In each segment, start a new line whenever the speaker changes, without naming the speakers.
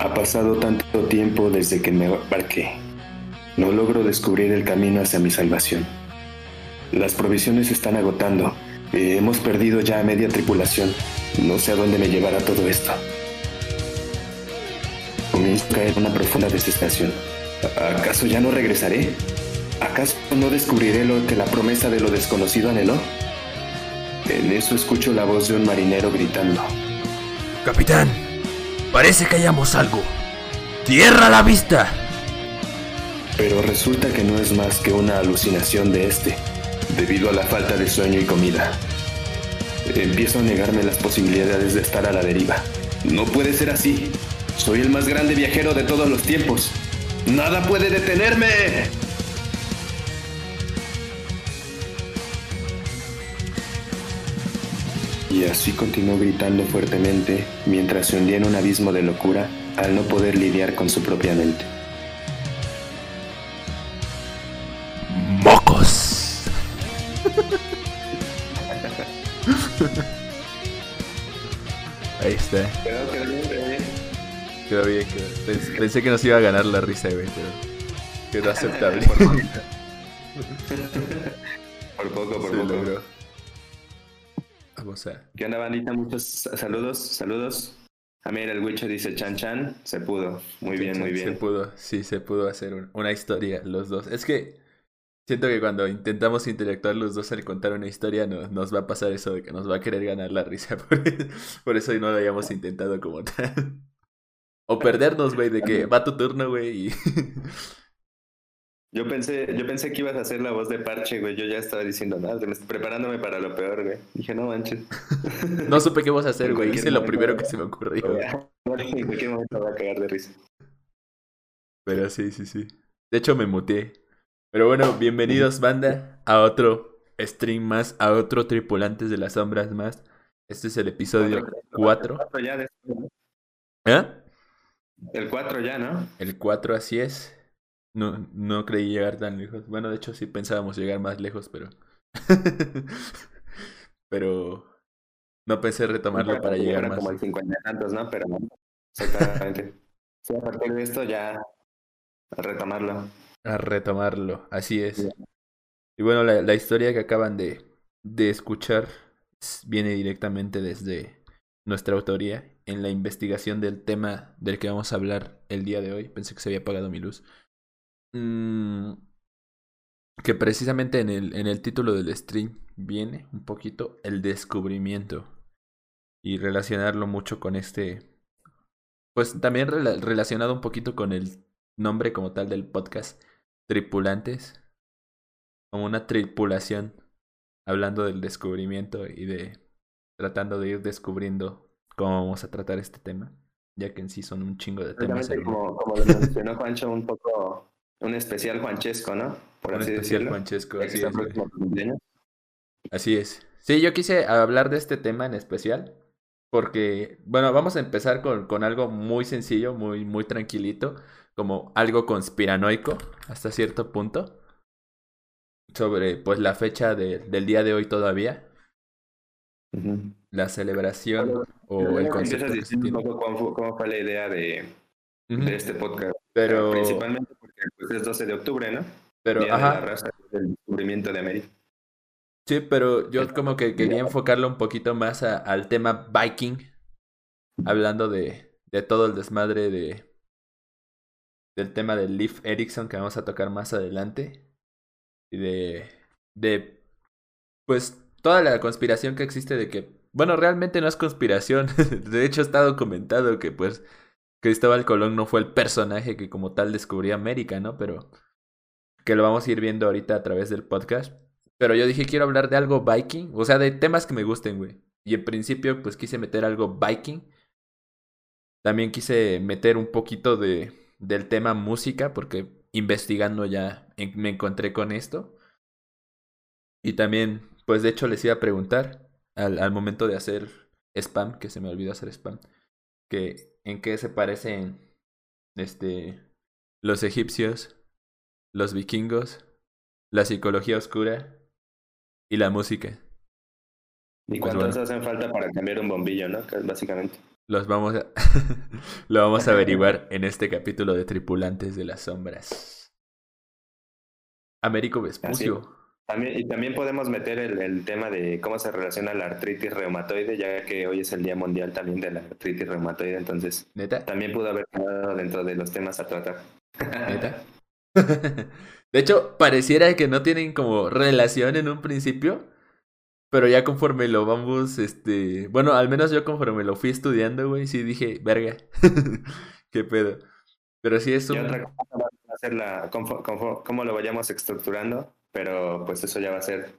Ha pasado tanto tiempo desde que me embarqué. No logro descubrir el camino hacia mi salvación. Las provisiones se están agotando. Eh, hemos perdido ya media tripulación. No sé a dónde me llevará todo esto. Comienzo a caer una profunda desesperación. ¿Acaso ya no regresaré? ¿Acaso no descubriré lo que la promesa de lo desconocido anheló? En eso escucho la voz de un marinero gritando.
Capitán, parece que hallamos algo. ¡Tierra a la vista!
Pero resulta que no es más que una alucinación de este, debido a la falta de sueño y comida. Empiezo a negarme las posibilidades de estar a la deriva. No puede ser así. Soy el más grande viajero de todos los tiempos. ¡Nada puede detenerme! Y así continuó gritando fuertemente mientras se hundía en un abismo de locura al no poder lidiar con su propia mente.
¡Mocos! Ahí está.
Quedó, quedó bien, quedó bien.
Quedó bien, quedó. Pens- Pensé que nos iba a ganar la risa, güey, pero quedó aceptable.
Por poco, por
Se
poco.
logró. Vamos a.
¿Qué onda, bandita? Muchos saludos, saludos. A mí el Wicho dice chan chan, se pudo. Muy bien, muy
Se
bien.
pudo, sí, se pudo hacer un- una historia los dos. Es que siento que cuando intentamos interactuar los dos al contar una historia no- nos va a pasar eso de que nos va a querer ganar la risa. Por, por eso no lo habíamos intentado como tal. O perdernos, güey, de que va tu turno, güey. Y...
Yo pensé, yo pensé que ibas a hacer la voz de parche, güey. Yo ya estaba diciendo nada, preparándome para lo peor, güey. Dije, no manches.
No supe qué vamos a hacer, güey. Hice lo primero que se me ocurrió.
En cualquier momento voy a cagar de risa.
Pero sí, sí, sí. De hecho, me muteé. Pero bueno, bienvenidos, banda, a otro stream más, a otro Tripulantes de las Sombras más. Este es el episodio 4.
El 4 ya, de-
¿Eh?
el 4 ya, ¿no?
El 4, así es. No, no creí llegar tan lejos. Bueno, de hecho, sí pensábamos llegar más lejos, pero. pero. No pensé retomarlo para llegar
Fueron
más.
como el 50 y tantos, ¿no? Pero no. Exactamente. sí, a partir de esto ya a retomarlo.
A retomarlo, así es. Y bueno, la, la historia que acaban de, de escuchar viene directamente desde nuestra autoría en la investigación del tema del que vamos a hablar el día de hoy. Pensé que se había apagado mi luz. Mm, que precisamente en el, en el título del stream viene un poquito el descubrimiento y relacionarlo mucho con este, pues también rela- relacionado un poquito con el nombre como tal del podcast, tripulantes, como una tripulación, hablando del descubrimiento y de tratando de ir descubriendo cómo vamos a tratar este tema, ya que en sí son un chingo de temas.
Como, como lo mencionó Juancho, un poco un especial Juanchesco, ¿no? Por
Un
así
especial
decirlo.
Juanchesco, así es. Así es. Sí, yo quise hablar de este tema en especial porque, bueno, vamos a empezar con, con algo muy sencillo, muy, muy tranquilito, como algo conspiranoico hasta cierto punto, sobre pues la fecha de- del día de hoy todavía, la celebración o el concepto que se
un poco cómo, cómo fue la idea de, de este podcast.
Pero,
Principalmente pues, es 12 de octubre, ¿no?
pero,
Día de la
ajá,
raza del descubrimiento de América.
sí, pero yo como que quería enfocarlo un poquito más a- al tema Viking, hablando de, de todo el desmadre de del tema del Leaf Erickson que vamos a tocar más adelante y de de pues toda la conspiración que existe de que bueno realmente no es conspiración de hecho está documentado que pues Cristóbal Colón no fue el personaje que como tal descubrió América no pero que lo vamos a ir viendo ahorita a través del podcast. Pero yo dije quiero hablar de algo Viking o sea de temas que me gusten güey. Y en principio pues quise meter algo Viking. También quise meter un poquito de, del tema música, porque investigando ya me encontré con esto. Y también, pues de hecho les iba a preguntar al, al momento de hacer spam, que se me olvidó hacer spam, que en qué se parecen este, los egipcios, los vikingos, la psicología oscura y la música.
¿Y
Pues
cuántos
bueno.
hacen falta para cambiar un bombillo, no? Que es básicamente.
Los vamos a... lo vamos a averiguar en este capítulo de Tripulantes de las Sombras. Américo Vespucio.
También, y también podemos meter el, tema de cómo se relaciona la artritis reumatoide, ya que hoy es el Día Mundial también de la artritis reumatoide, entonces
¿Neta?
también pudo haber quedado dentro de los temas a tratar.
¿Neta? de hecho, pareciera que no tienen como relación en un principio, pero ya conforme lo vamos, este, bueno, al menos yo conforme lo fui estudiando, güey, sí dije, verga, qué pedo. Pero sí es un...
Y otra cosa va a ser la, cómo, cómo, lo vayamos estructurando, pero pues eso ya va a ser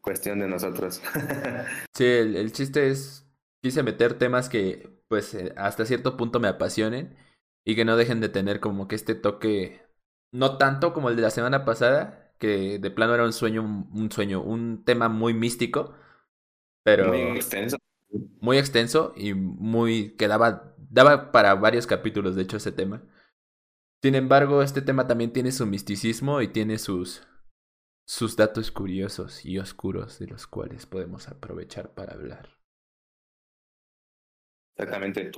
cuestión de nosotros.
sí, el, el chiste es, quise meter temas que pues eh, hasta cierto punto me apasionen y que no dejen de tener como que este toque, no tanto como el de la semana pasada, que de plano era un sueño, un sueño, un tema muy místico, pero
muy extenso.
Muy extenso y muy que daba, daba para varios capítulos, de hecho, ese tema. Sin embargo, este tema también tiene su misticismo y tiene sus, sus datos curiosos y oscuros de los cuales podemos aprovechar para hablar.
Exactamente.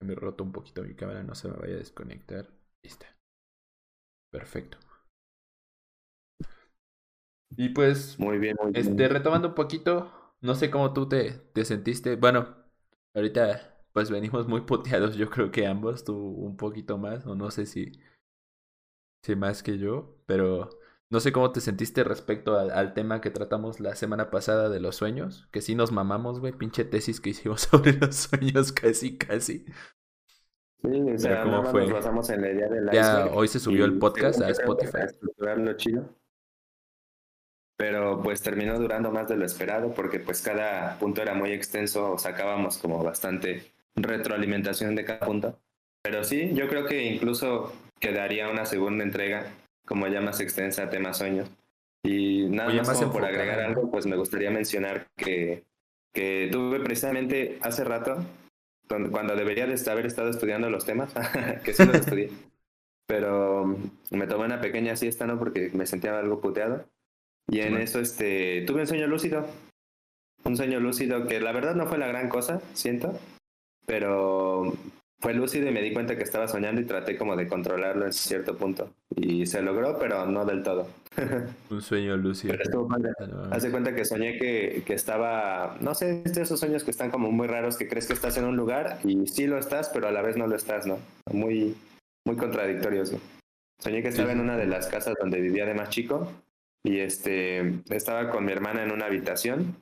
Me he roto un poquito mi cámara, no se me vaya a desconectar. Listo. Perfecto. Y pues,
muy bien, muy
este, retomando un poquito, no sé cómo tú te, te sentiste. Bueno, ahorita pues venimos muy puteados, yo creo que ambos, tú un poquito más, o no sé si, si más que yo, pero no sé cómo te sentiste respecto al, al, tema que tratamos la semana pasada de los sueños, que sí nos mamamos, güey, pinche tesis que hicimos sobre los sueños casi, casi.
Sí, o sea, ¿cómo fue? Nos basamos en la idea de la
ya hoy se subió el podcast a Spotify.
A chido pero pues terminó durando más de lo esperado porque pues cada punto era muy extenso, sacábamos como bastante retroalimentación de cada punto. Pero sí, yo creo que incluso quedaría una segunda entrega como ya más extensa, tema sueños. Y nada más, por agregar algo, pues me gustaría mencionar que, que tuve precisamente hace rato, cuando debería de haber estado estudiando los temas, que sí los estudié, pero me tomé una pequeña siesta, ¿no? Porque me sentía algo puteado y en eso este, tuve un sueño lúcido. Un sueño lúcido que la verdad no fue la gran cosa, siento. Pero fue lúcido y me di cuenta que estaba soñando y traté como de controlarlo en cierto punto. Y se logró, pero no del todo.
un sueño lúcido.
Pero estuvo ah, Hace cuenta que soñé que, que estaba, no sé, de esos sueños que están como muy raros, que crees que estás en un lugar y sí lo estás, pero a la vez no lo estás, ¿no? Muy, muy contradictorios, ¿no? Soñé que estaba en una de las casas donde vivía de más chico y este, estaba con mi hermana en una habitación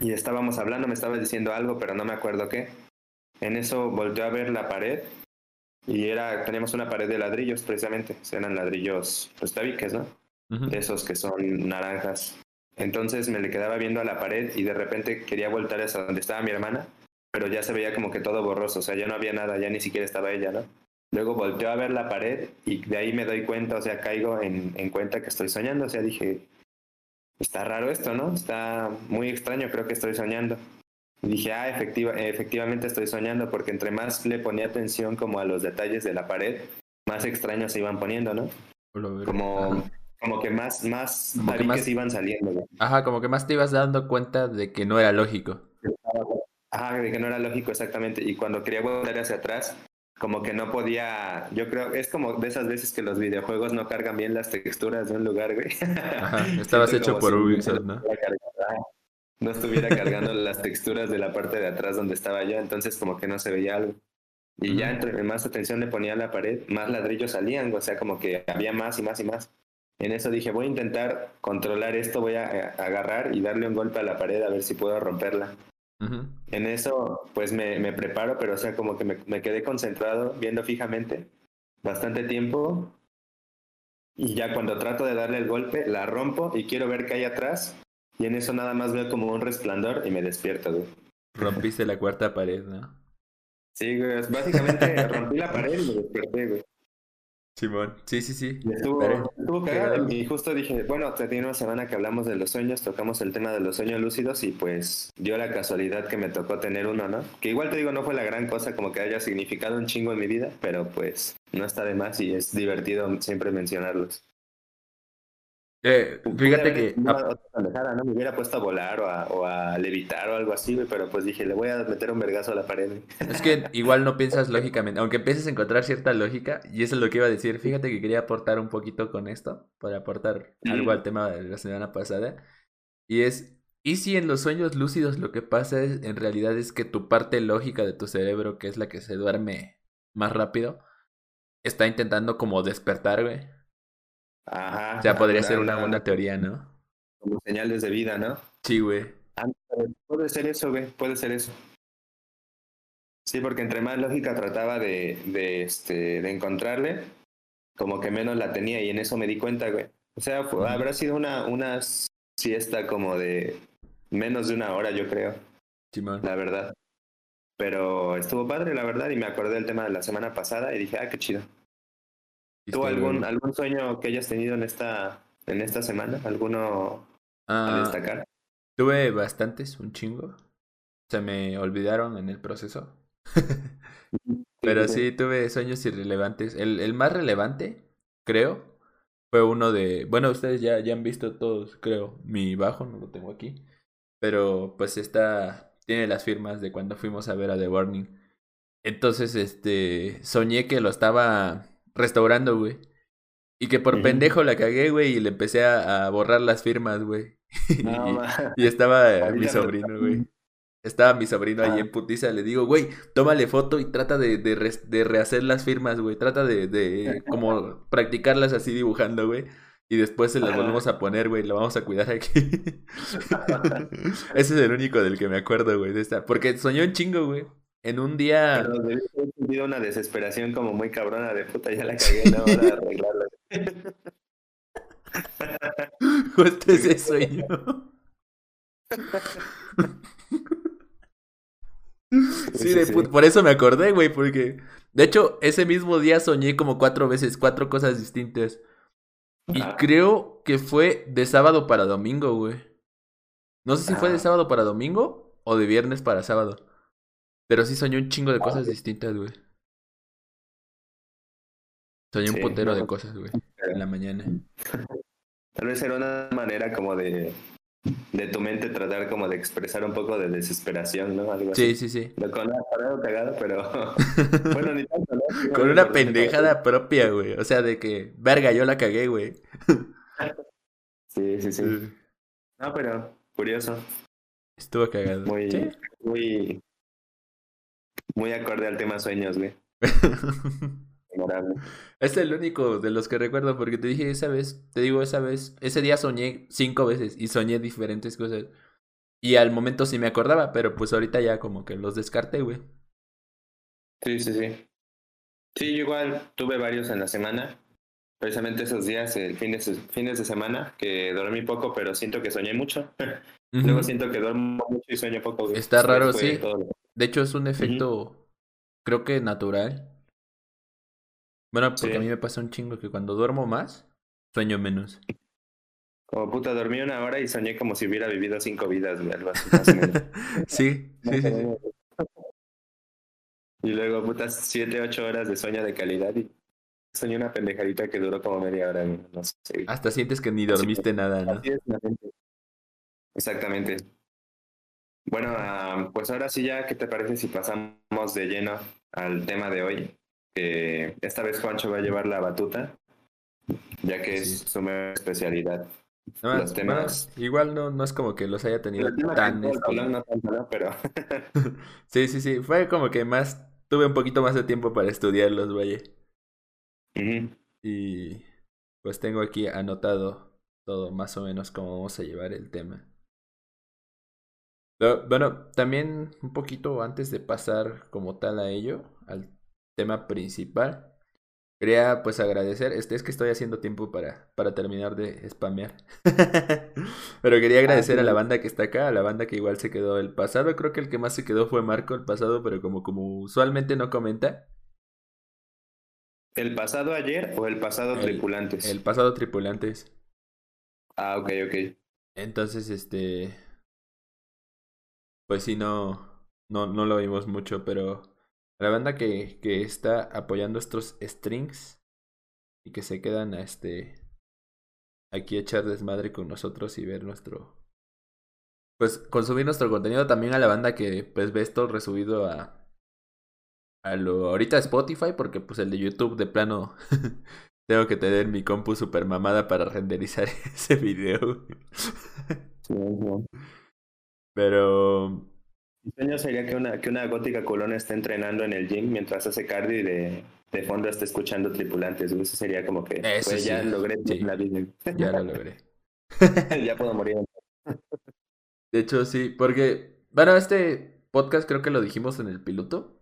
y estábamos hablando, me estaba diciendo algo, pero no me acuerdo qué. En eso volteó a ver la pared y era, teníamos una pared de ladrillos precisamente, eran ladrillos, pues tabiques, ¿no? Esos que son naranjas. Entonces me le quedaba viendo a la pared y de repente quería voltar a donde estaba mi hermana, pero ya se veía como que todo borroso, o sea, ya no había nada, ya ni siquiera estaba ella, ¿no? Luego volteo a ver la pared y de ahí me doy cuenta, o sea, caigo en, en cuenta que estoy soñando. O sea, dije, está raro esto, ¿no? Está muy extraño, creo que estoy soñando. Y dije, ah, efectiva, efectivamente estoy soñando, porque entre más le ponía atención como a los detalles de la pared, más extraños se iban poniendo, ¿no? Como, como que más, más más... iban saliendo.
Ajá, como que más te ibas dando cuenta de que no era lógico.
Ajá, de que no era lógico, exactamente. Y cuando quería volver hacia atrás, como que no podía, yo creo, es como de esas veces que los videojuegos no cargan bien las texturas de un lugar, güey.
Ajá, estabas hecho por Ubisoft, ¿no?
No estuviera cargando las texturas de la parte de atrás donde estaba yo, entonces como que no se veía algo. Y ya entre más atención le ponía a la pared, más ladrillos salían, o sea, como que había más y más y más. En eso dije, voy a intentar controlar esto, voy a agarrar y darle un golpe a la pared a ver si puedo romperla. En eso, pues me, me, preparo, pero o sea, como que me, me, quedé concentrado viendo fijamente bastante tiempo. Y ya cuando trato de darle el golpe, la rompo y quiero ver qué hay atrás. Y en eso nada más veo como un resplandor y me despierto, güey.
Rompiste la cuarta pared, ¿no?
Sí, güey. Básicamente rompí la pared y me desperté, güey.
Simón, sí, sí, sí.
Estuvo, estuvo cagado. Y justo dije, bueno, tiene una semana que hablamos de los sueños, tocamos el tema de los sueños lúcidos y pues dio la casualidad que me tocó tener uno, ¿no? Que igual te digo, no fue la gran cosa como que haya significado un chingo en mi vida, pero pues no está de más y es divertido siempre mencionarlos.
Eh, fíjate que.
¿no? Me hubiera puesto a volar o a, levitar o algo así, pero pues dije, le voy a meter un vergazo a la pared.
Es que igual no piensas lógicamente, aunque empieces a encontrar cierta lógica, y eso es lo que iba a decir. Fíjate que quería aportar un poquito con esto, para aportar algo al tema de la semana pasada. Y es, ¿y si en los sueños lúcidos lo que pasa es, en realidad es que tu parte lógica de tu cerebro, que es la que se duerme más rápido, está intentando como despertar, güey?
Ajá.
Ya podría ser una buena teoría, ¿no?
Como señales de vida, ¿no?
Sí, güey.
Ah, puede ser eso, güey, puede ser eso. Sí, porque entre más lógica trataba de, de, este, de encontrarle, como que menos la tenía y en eso me di cuenta, güey. O sea, habrá sido una, una siesta como de menos de una hora, yo creo.
Simón.
La verdad. Pero estuvo padre, la verdad, y me acordé del tema de la semana pasada y dije, ah, qué chido. ¿Tú algún, algún sueño que hayas tenido en esta, en esta semana? ¿Alguno a ah, destacar?
Tuve bastantes, un chingo. Se me olvidaron en el proceso. Pero sí, tuve sueños irrelevantes. El, el más relevante, creo, fue uno de... Bueno, ustedes ya, ya han visto todos, creo, mi bajo, no lo tengo aquí. Pero pues está... Tiene las firmas de cuando fuimos a ver a The Warning. Entonces, este... Soñé que lo estaba restaurando, güey. Y que por pendejo la cagué, güey, y le empecé a, borrar las firmas, güey. y, estaba mi sobrino, güey. Estaba mi sobrino ahí ah. en putiza, le digo, güey, tómale foto y trata de, de, rehacer las firmas, güey. Trata de, de como practicarlas así dibujando, güey. Y después se las volvemos a poner, güey. Lo vamos a cuidar aquí. Ese es el único del que me acuerdo, güey. De esta. Porque soñó un chingo, güey. En un día.
Pero he sentido una desesperación como muy cabrona de puta, ya la cagué, no, ahora arreglarla.
Justo ese sueño. Sí, de por eso me acordé, güey, porque de hecho ese mismo día soñé como cuatro veces, cuatro cosas distintas. Y creo que fue de sábado para domingo, güey. No sé si fue de ah. sábado para domingo o de viernes para sábado. Pero sí soñé un chingo de cosas distintas, güey. Soñé un putero de cosas, güey, en la mañana.
Tal vez era una manera como de, de tu mente tratar como de expresar un poco de desesperación, ¿no? Algo
sí, sí, sí.
Con una cagada, pero... bueno, ni tanto, ¿no?
Con una pendejada propia, güey. O sea, de que, verga, yo la cagué, güey.
sí, sí, sí. No, pero curioso.
Estuvo cagado.
Muy, muy, muy acorde al tema sueños, güey.
es el único de los que recuerdo porque te dije esa vez, te digo esa vez, ese día soñé cinco veces y soñé diferentes cosas. Y al momento sí me acordaba, pero pues ahorita ya como que los descarté, güey.
Sí, sí, sí. Sí, yo igual tuve varios en la semana. Precisamente esos días, el fin de, fines de semana, que dormí poco, pero siento que soñé mucho. Luego siento que duermo mucho y sueño poco.
Está raro, sí. De hecho, es un efecto, creo que natural. Bueno, porque a mí me pasa un chingo que cuando duermo más, sueño menos.
Como puta, dormí una hora y soñé como si hubiera vivido cinco vidas, algo así.
sí, sí, sí,
Y luego, puta, siete, ocho horas de sueño de calidad y soñé una pendejadita que duró como media hora, no sé.
Hasta sientes que ni dormiste nada, ¿no?
Exactamente. Bueno, ah, pues ahora sí ya, ¿qué te parece si pasamos de lleno al tema de hoy? Que esta vez Juancho va a llevar la batuta, ya que es su especialidad. los temas...
igual no, no es como que los haya tenido tan...
pero...
sí, sí, sí, fue como que más, tuve un poquito más de tiempo para estudiarlos, vaya. Y pues tengo aquí anotado todo más o menos cómo vamos a llevar el tema bueno, también un poquito antes de pasar como tal a ello, al tema principal, quería pues agradecer, este es que estoy haciendo tiempo para, para terminar de spamear, pero quería ah, agradecer a la banda que está acá, a la banda que igual se quedó el pasado, creo que el que más se quedó fue Marco el pasado, pero como, como usualmente no comenta.
¿El pasado ayer o el pasado tripulantes?
El pasado tripulantes.
Ah, ok, ok.
Entonces, este, pues sí, no, no, no lo vimos mucho, pero la banda que, que está apoyando estos strings y que se quedan a este aquí echar desmadre con nosotros y ver nuestro... Pues consumir nuestro contenido también a la banda que pues ve esto resubido a... A lo ahorita Spotify porque pues el de YouTube de plano tengo que tener mi compu super mamada para renderizar ese video. Pero
mi sueño sería que una, que una gótica culona esté entrenando en el gym mientras hace cardio y de, de fondo esté escuchando tripulantes. Eso sería como que pues, ya logré la vida.
Ya lo logré.
ya puedo morir.
De hecho, sí, porque, bueno, este podcast creo que lo dijimos en el piloto.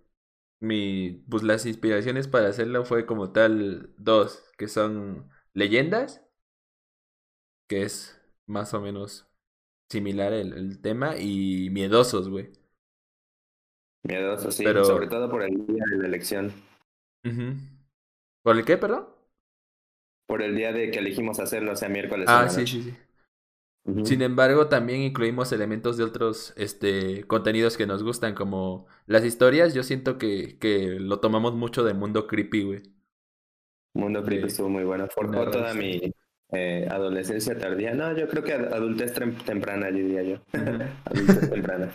Mi, pues las inspiraciones para hacerlo fue como tal dos, que son leyendas, que es más o menos similar el, el tema, y miedosos, güey.
Miedoso, sí. Pero... Sobre todo por el día de la elección.
¿Por el qué, perdón?
Por el día de que elegimos hacerlo, o sea, miércoles.
Ah, sí, sí, sí. Sin embargo, también incluimos elementos de otros este, contenidos que nos gustan, como las historias. Yo siento que, que lo tomamos mucho de Mundo Creepy, güey.
Mundo Creepy estuvo muy bueno. Forjó toda mi, eh, adolescencia tardía. No, yo creo que adultez temprana, diría yo. adultez temprana.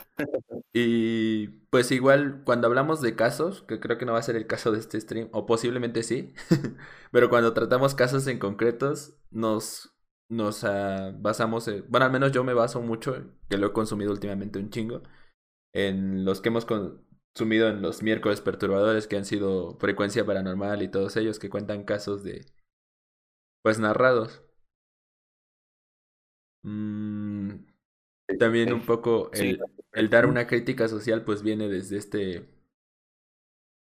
y pues igual, cuando hablamos de casos, que creo que no va a ser el caso de este stream, o posiblemente sí, pero cuando tratamos casos en concretos, nos, nos uh, basamos, bueno, al menos yo me baso mucho, que lo he consumido últimamente un chingo, en los que hemos consumido en los miércoles perturbadores, que han sido frecuencia paranormal y todos ellos que cuentan casos de pues narrados. Mm, también un poco el, el dar una crítica social pues viene desde este...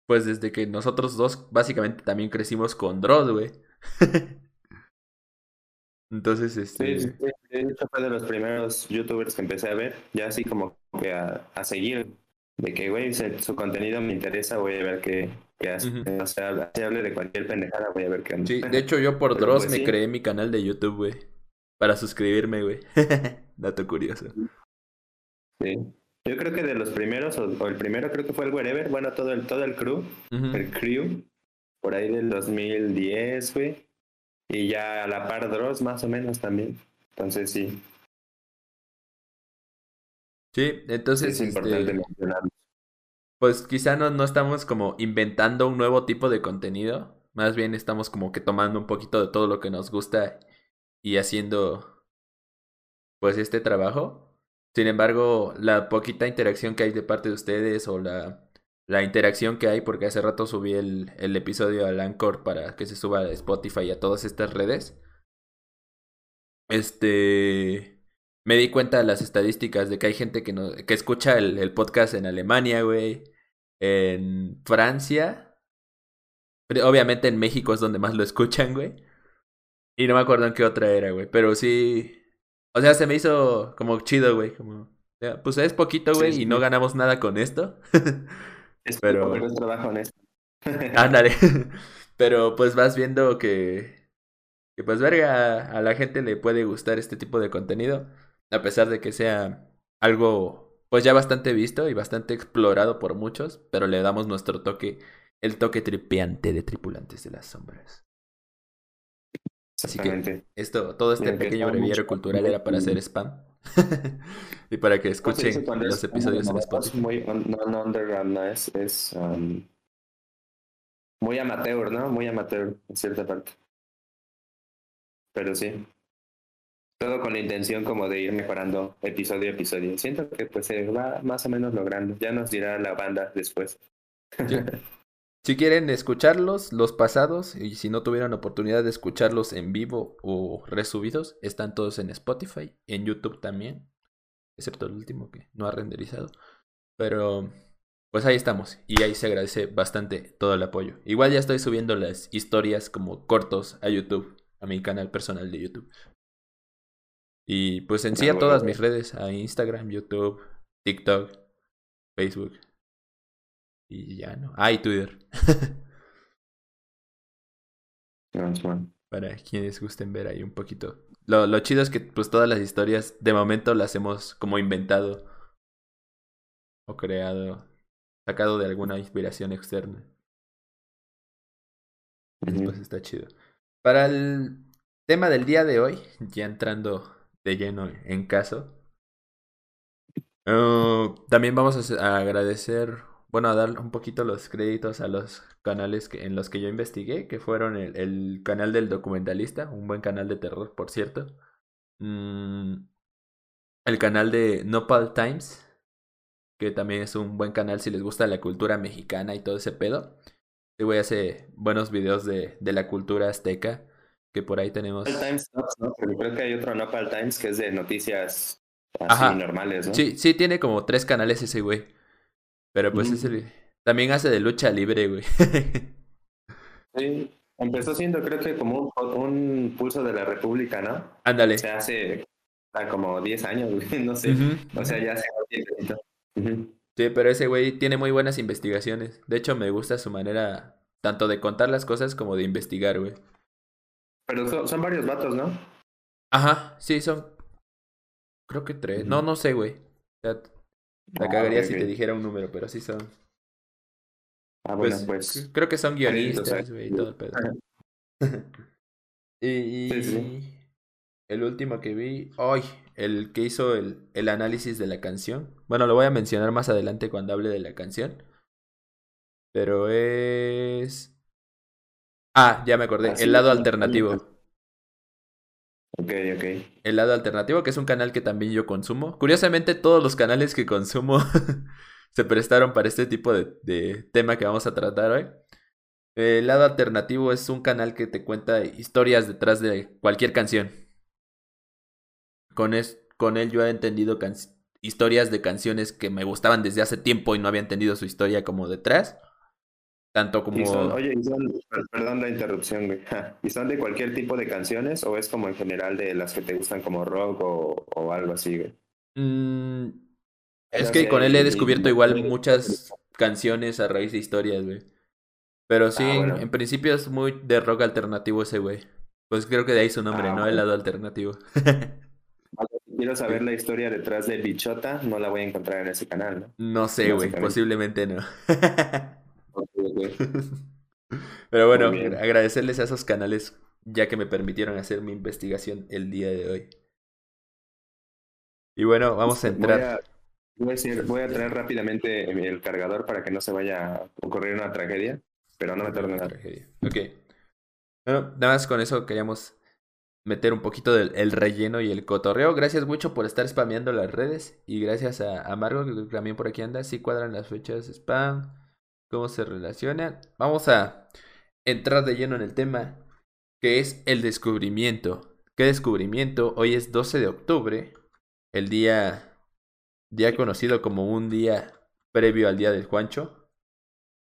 Pues desde que nosotros dos básicamente también crecimos con Dross, güey. Entonces, este...
Sí, de hecho fue de los primeros youtubers que empecé a ver, ya así como que a, a seguir, de que, güey, su contenido me interesa, voy a ver qué, qué hace. O sea, si hable de cualquier pendejada, voy a ver qué
Sí, de hecho yo por Dross pues me creé mi canal de YouTube, güey. Para suscribirme, güey. Dato curioso.
Sí. Yo creo que de los primeros, o, el primero creo que fue el Wherever, bueno, todo el, todo el crew, el crew, por ahí del 2010, güey. Y ya a la par Dross, más o menos también. Entonces sí.
Sí, entonces. Es importante este, Pues quizá no, no estamos como inventando un nuevo tipo de contenido. Más bien estamos como que tomando un poquito de todo lo que nos gusta y haciendo pues este trabajo. Sin embargo, la poquita interacción que hay de parte de ustedes o la, la interacción que hay, porque hace rato subí el, el episodio al Anchor para que se suba a Spotify y a todas estas redes. Este me di cuenta de las estadísticas de que hay gente que, no, que escucha el, el podcast en Alemania, güey, en Francia. Obviamente en México es donde más lo escuchan, güey. Y no me acuerdo en qué otra era, güey. Pero sí. O sea, se me hizo como chido, güey. Como. Pues es poquito, güey, y no ganamos nada con esto.
es pero. es trabajo honesto.
Ándale. pero pues vas viendo que. Que pues verga, a la gente le puede gustar este tipo de contenido a pesar de que sea algo pues ya bastante visto y bastante explorado por muchos, pero le damos nuestro toque, el toque tripeante de tripulantes de las sombras. Así que esto, todo este pequeño breviario cultural era para hacer spam. y para que escuchen los episodios en Spotify.
Muy no, underground, ¿no? Es, es um, muy amateur, ¿no? Muy amateur en cierta parte. Pero sí. Todo con la intención como de ir mejorando episodio a episodio. Siento que pues se va más o menos logrando. Ya nos dirá la banda después.
Si quieren escucharlos, los pasados, y si no tuvieron oportunidad de escucharlos en vivo o resubidos, están todos en Spotify, en YouTube también, excepto el último que no ha renderizado. Pero pues ahí estamos, y ahí se agradece bastante todo el apoyo. Igual ya estoy subiendo las historias como cortos a YouTube, a mi canal personal de YouTube. Y pues en sí a todas mis redes, a Instagram, YouTube, TikTok, Facebook. Y ya, ¿no? Ah, y Twitter. Para quienes gusten ver ahí un poquito. Lo, lo chido es que pues todas las historias de momento las hemos como inventado o creado, sacado de alguna inspiración externa. Pues está chido. Para el tema del día de hoy, ya entrando de lleno en caso. Uh, también vamos a, agradecer, bueno, a dar un poquito los créditos a los canales que, en los que yo investigué, que fueron el, canal del documentalista, un buen canal de terror, por cierto. Mm, el canal de Nopal Times, que también es un buen canal si les gusta la cultura mexicana y todo ese pedo. Y voy a hacer buenos videos de, de la cultura azteca, que por ahí tenemos.
Times, ¿no? creo que hay otro Nopal Times que es de noticias así normales, ¿no?
Sí, sí, tiene como tres canales ese güey. Pero pues ese también hace de lucha libre, güey.
sí, empezó siendo creo que como un, pulso de la República, ¿no?
Ándale.
Se hace como 10 años, güey, no sé. O sea, ya hace.
Sí, pero ese güey tiene muy buenas investigaciones. De hecho, me gusta su manera tanto de contar las cosas como de investigar, güey.
Pero son, varios vatos, ¿no?
Ajá, sí, son. Creo que tres. No, no sé, güey. la ah, cagaría si te dijera un número, pero sí son.
Ah, bueno, pues. pues
creo que son guionistas, güey, y todo el pedo. y, el último que vi. ¡Ay! el que hizo el, el análisis de la canción. Bueno, lo voy a mencionar más adelante cuando hable de la canción. Pero es... Ah, ya me acordé. el lado alternativo.
Ok, ok.
El lado alternativo, que es un canal que también yo consumo. Curiosamente, todos los canales que consumo se prestaron para este tipo de, de, tema que vamos a tratar hoy. El lado alternativo es un canal que te cuenta historias detrás de cualquier canción. Con, es, con él yo he entendido historias de canciones que me gustaban desde hace tiempo y no había entendido su historia como detrás. Tanto como...
oye, perdón la interrupción, güey. ¿Y son de cualquier tipo de canciones o es como en general de las que te gustan como rock o, o algo así, güey?
Mm, es que con él he descubierto igual muchas canciones a raíz de historias, güey. Pero sí, ah, en, principio es muy de rock alternativo ese güey. Pues creo que de ahí su nombre, ah, ¿no? El lado alternativo.
quiero saber la historia detrás de Bichota, no la voy a encontrar en ese canal, ¿no?
No sé, güey, posiblemente no. Pero bueno, agradecerles a esos canales ya que me permitieron hacer mi investigación el día de hoy. Y bueno, vamos a entrar.
Voy a, voy a, traer rápidamente el cargador para que no se vaya a ocurrir una tragedia, pero no me tarde nada. Tragedia.
Ok. Bueno, nada más con eso queríamos meter un poquito del el relleno y el cotorreo. Gracias mucho por estar spameando las redes. Y gracias a, a Margo, que también por aquí anda. Si cuadran las fechas spam. Cómo se relacionan. Vamos a entrar de lleno en el tema. Que es el descubrimiento. ¿Qué descubrimiento? Hoy es 12 de octubre. El día. Día conocido como un día previo al día del Juancho.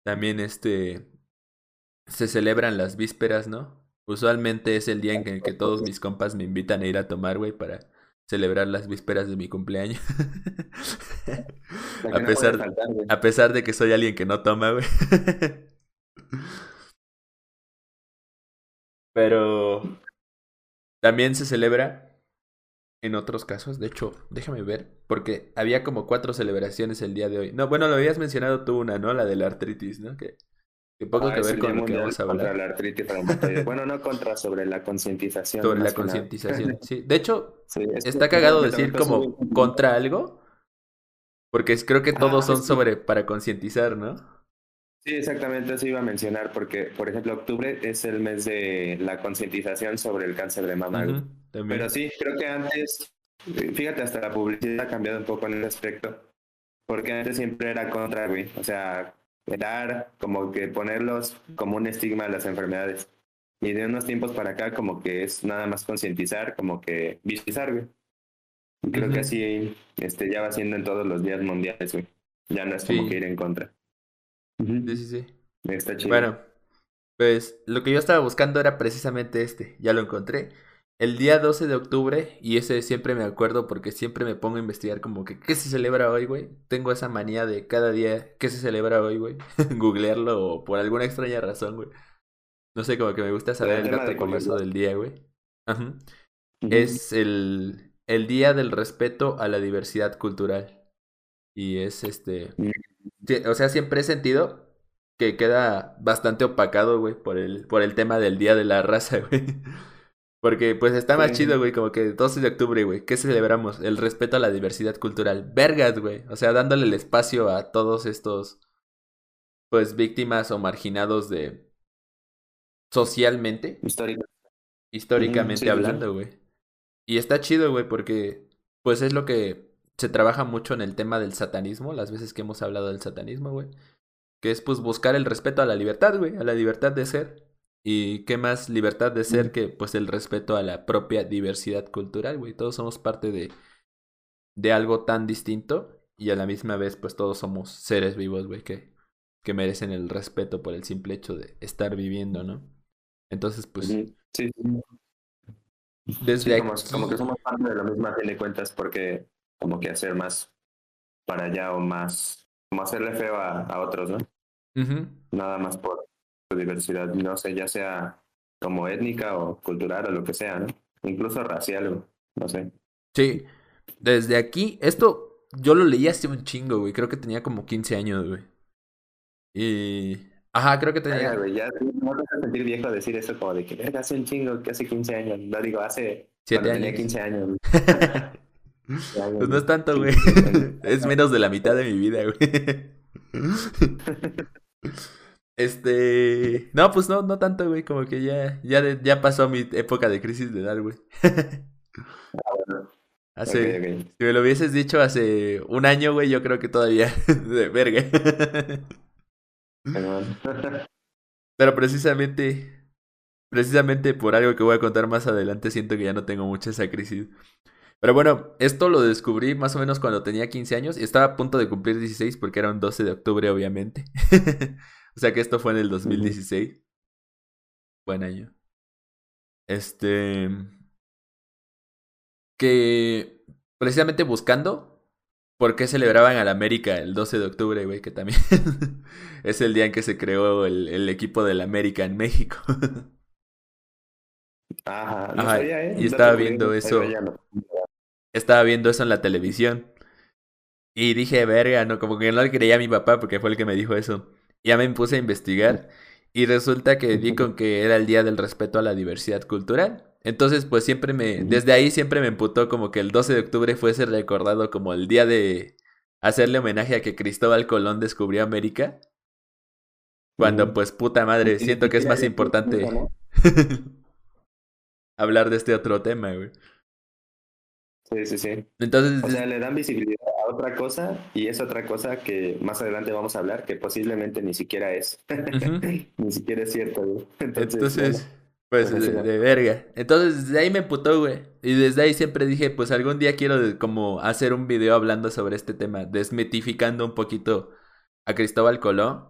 También este. Se celebran las vísperas, ¿no? Usualmente es el día en que todos mis compas me invitan a ir a tomar, güey, para celebrar las vísperas de mi cumpleaños. a, pesar, a pesar de que soy alguien que no toma, güey. Pero también se celebra en otros casos. De hecho, déjame ver, porque había como cuatro celebraciones el día de hoy. No, bueno, lo habías mencionado tú una, ¿no? La de la artritis, ¿no? Que que poco ah, que ver con lo que vamos a hablar.
La artritis bueno, no contra, sobre la concientización.
Sobre la concientización, sí. De hecho, está cagado decir como contra algo, porque creo que todos ah, son sobre para concientizar, ¿no?
Sí, exactamente, eso iba a mencionar, porque, por ejemplo, octubre es el mes de la concientización sobre el cáncer de mama. Pero sí, creo que antes, fíjate, hasta la publicidad ha cambiado un poco en ese aspecto, porque antes siempre era contra, güey. O sea, dar, como que ponerlos como un estigma a las enfermedades. Y de unos tiempos para acá como que es nada más concientizar, como que visibilizar, güey. Y creo que así este, ya va siendo en todos los días mundiales, güey. Ya no es como que ir en contra.
Sí, sí, sí. Está chido. Bueno, pues lo que yo estaba buscando era precisamente este. Ya lo encontré el día 12 de octubre, y ese siempre me acuerdo porque siempre me pongo a investigar como que qué se celebra hoy, güey. Tengo esa manía de cada día qué se celebra hoy, güey. Googlearlo por alguna extraña razón, güey. No sé, como que me gusta saber el dato curioso del día, güey. Es el, el Día del Respeto a la Diversidad Cultural. Y es este... Mm. O sea, siempre he sentido que queda bastante opacado, güey, por el, por el tema del Día de la Raza, güey. Porque pues está más chido, güey, como que 12 de octubre, güey. ¿Qué celebramos? El respeto a la diversidad cultural. Vergas, güey. O sea, dándole el espacio a todos estos, pues, víctimas o marginados de... socialmente.
Histórico.
Históricamente hablando, güey. Y está chido, güey, porque pues es lo que se trabaja mucho en el tema del satanismo, las veces que hemos hablado del satanismo, güey. Que es pues buscar el respeto a la libertad, güey, a la libertad de ser. Y qué más libertad de ser que pues el respeto a la propia diversidad cultural, güey. Todos somos parte de, de algo tan distinto y a la misma vez pues todos somos seres vivos, güey, que, que merecen el respeto por el simple hecho de estar viviendo, ¿no? Entonces pues... Sí,
Desde como, como, que somos parte de la misma, fin de cuentas, porque como que hacer más para allá o más, como hacerle feo a, a otros, ¿no? Nada más por diversidad, no sé, ya sea como étnica o cultural o lo que sea, ¿no? Incluso racial, no sé.
Sí, desde aquí, esto yo lo leí hace un chingo, güey, creo que tenía como 15 años, güey. Y... Ajá, creo que tenía...
ya no te sentir viejo decir eso como de que hace un chingo, que hace 15 años, no digo, hace... Siete años. tenía 15 años.
pues no es tanto, güey. es menos de la mitad de mi vida, güey. Este. No, pues no, no tanto, güey. Como que ya, ya, ya pasó mi época de crisis de edad, güey. Hace. Si me lo hubieses dicho hace un año, güey, yo creo que todavía. de verga. Pero precisamente. Precisamente por algo que voy a contar más adelante, siento que ya no tengo mucha esa crisis. Pero bueno, esto lo descubrí más o menos cuando tenía 15 años y estaba a punto de cumplir 16 porque era un 12 de octubre, obviamente. O sea que esto fue en el 2016. Buen año. Este. Que precisamente buscando por qué celebraban al América el 12 de octubre, güey, que también es el día en que se creó el, el equipo del América en México.
Ajá, no ¿eh?
Y estaba viendo eso estaba viendo eso en la televisión. Y dije, verga, no, como que no le creía a mi papá porque fue el que me dijo eso. Ya me puse a investigar y resulta que vi con que era el día del respeto a la diversidad cultural. Entonces, pues siempre me, desde ahí siempre me emputó como que el 12 de octubre fuese recordado como el día de hacerle homenaje a que Cristóbal Colón descubrió América. Cuando, pues, puta madre, siento que es más importante hablar de este otro tema, güey.
Sí, sí, sí.
Entonces,
o sea, le dan visibilidad a otra cosa y es otra cosa que más adelante vamos a hablar que posiblemente ni siquiera es. ni siquiera es cierto,
Entonces, pues de, verga. Entonces, desde ahí me putó, güey. Y desde ahí siempre dije, pues algún día quiero como hacer un video hablando sobre este tema, desmitificando un poquito a Cristóbal Colón.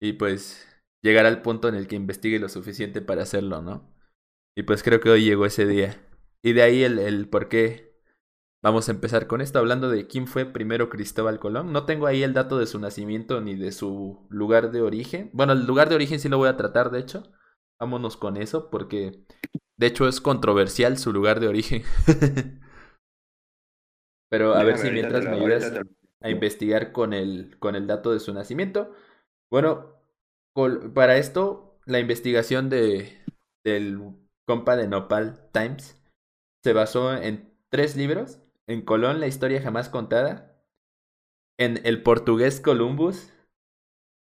Y pues llegar al punto en el que investigue lo suficiente para hacerlo, ¿no? Y pues creo que hoy llegó ese día. Y de ahí el, el por qué vamos a empezar con esto, hablando de quién fue primero Cristóbal Colón. No tengo ahí el dato de su nacimiento ni de su lugar de origen. Bueno, el lugar de origen sí lo voy a tratar, de hecho. Vámonos con eso, porque de hecho es controversial su lugar de origen. Pero a ver si mientras me ayudas a investigar con el, con el dato de su nacimiento. Bueno, para esto, la investigación de, del compa de Nopal Times se basó en tres libros. En Colón, la historia jamás contada. En El portugués Columbus.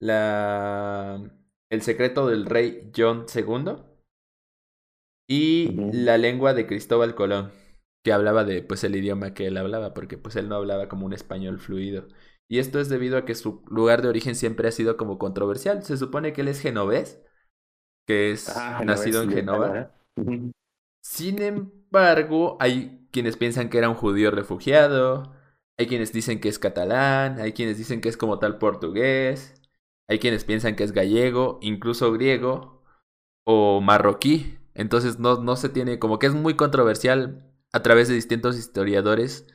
La... El secreto del rey John II. Y la lengua de Cristóbal Colón. Que hablaba de pues el idioma que él hablaba. Porque pues él no hablaba como un español fluido. Y esto es debido a que su lugar de origen siempre ha sido como controversial. Se supone que él es genovés. Que es nacido en Genova. Sin embargo, hay quienes piensan que era un judío refugiado, hay quienes dicen que es catalán, hay quienes dicen que es como tal portugués, hay quienes piensan que es gallego, incluso griego o marroquí. Entonces no, no se tiene, como que es muy controversial a través de distintos historiadores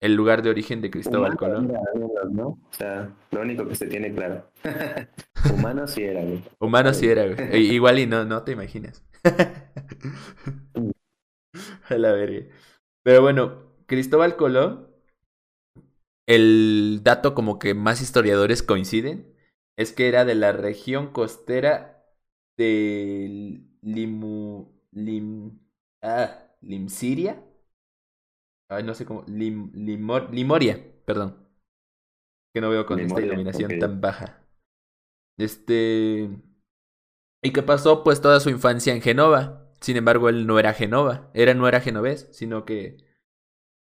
el lugar de origen de Cristóbal Colón.
¿no? O sea, lo único que se tiene claro. Humano sí era, güey.
Humano sí era, güey. Igual y no, no te imaginas. A la verga. Pero bueno, Cristóbal Colón, el dato como que más historiadores coinciden, es que era de la región costera de Limu, Lim. Ah, Limsiria. Ay, no sé cómo. Lim, Limoria, perdón. Que no veo con esta iluminación tan baja. Este. ¿Y qué pasó? Pues toda su infancia en Genova. Sin embargo, él no era Genova. Era, no era genovés, sino que,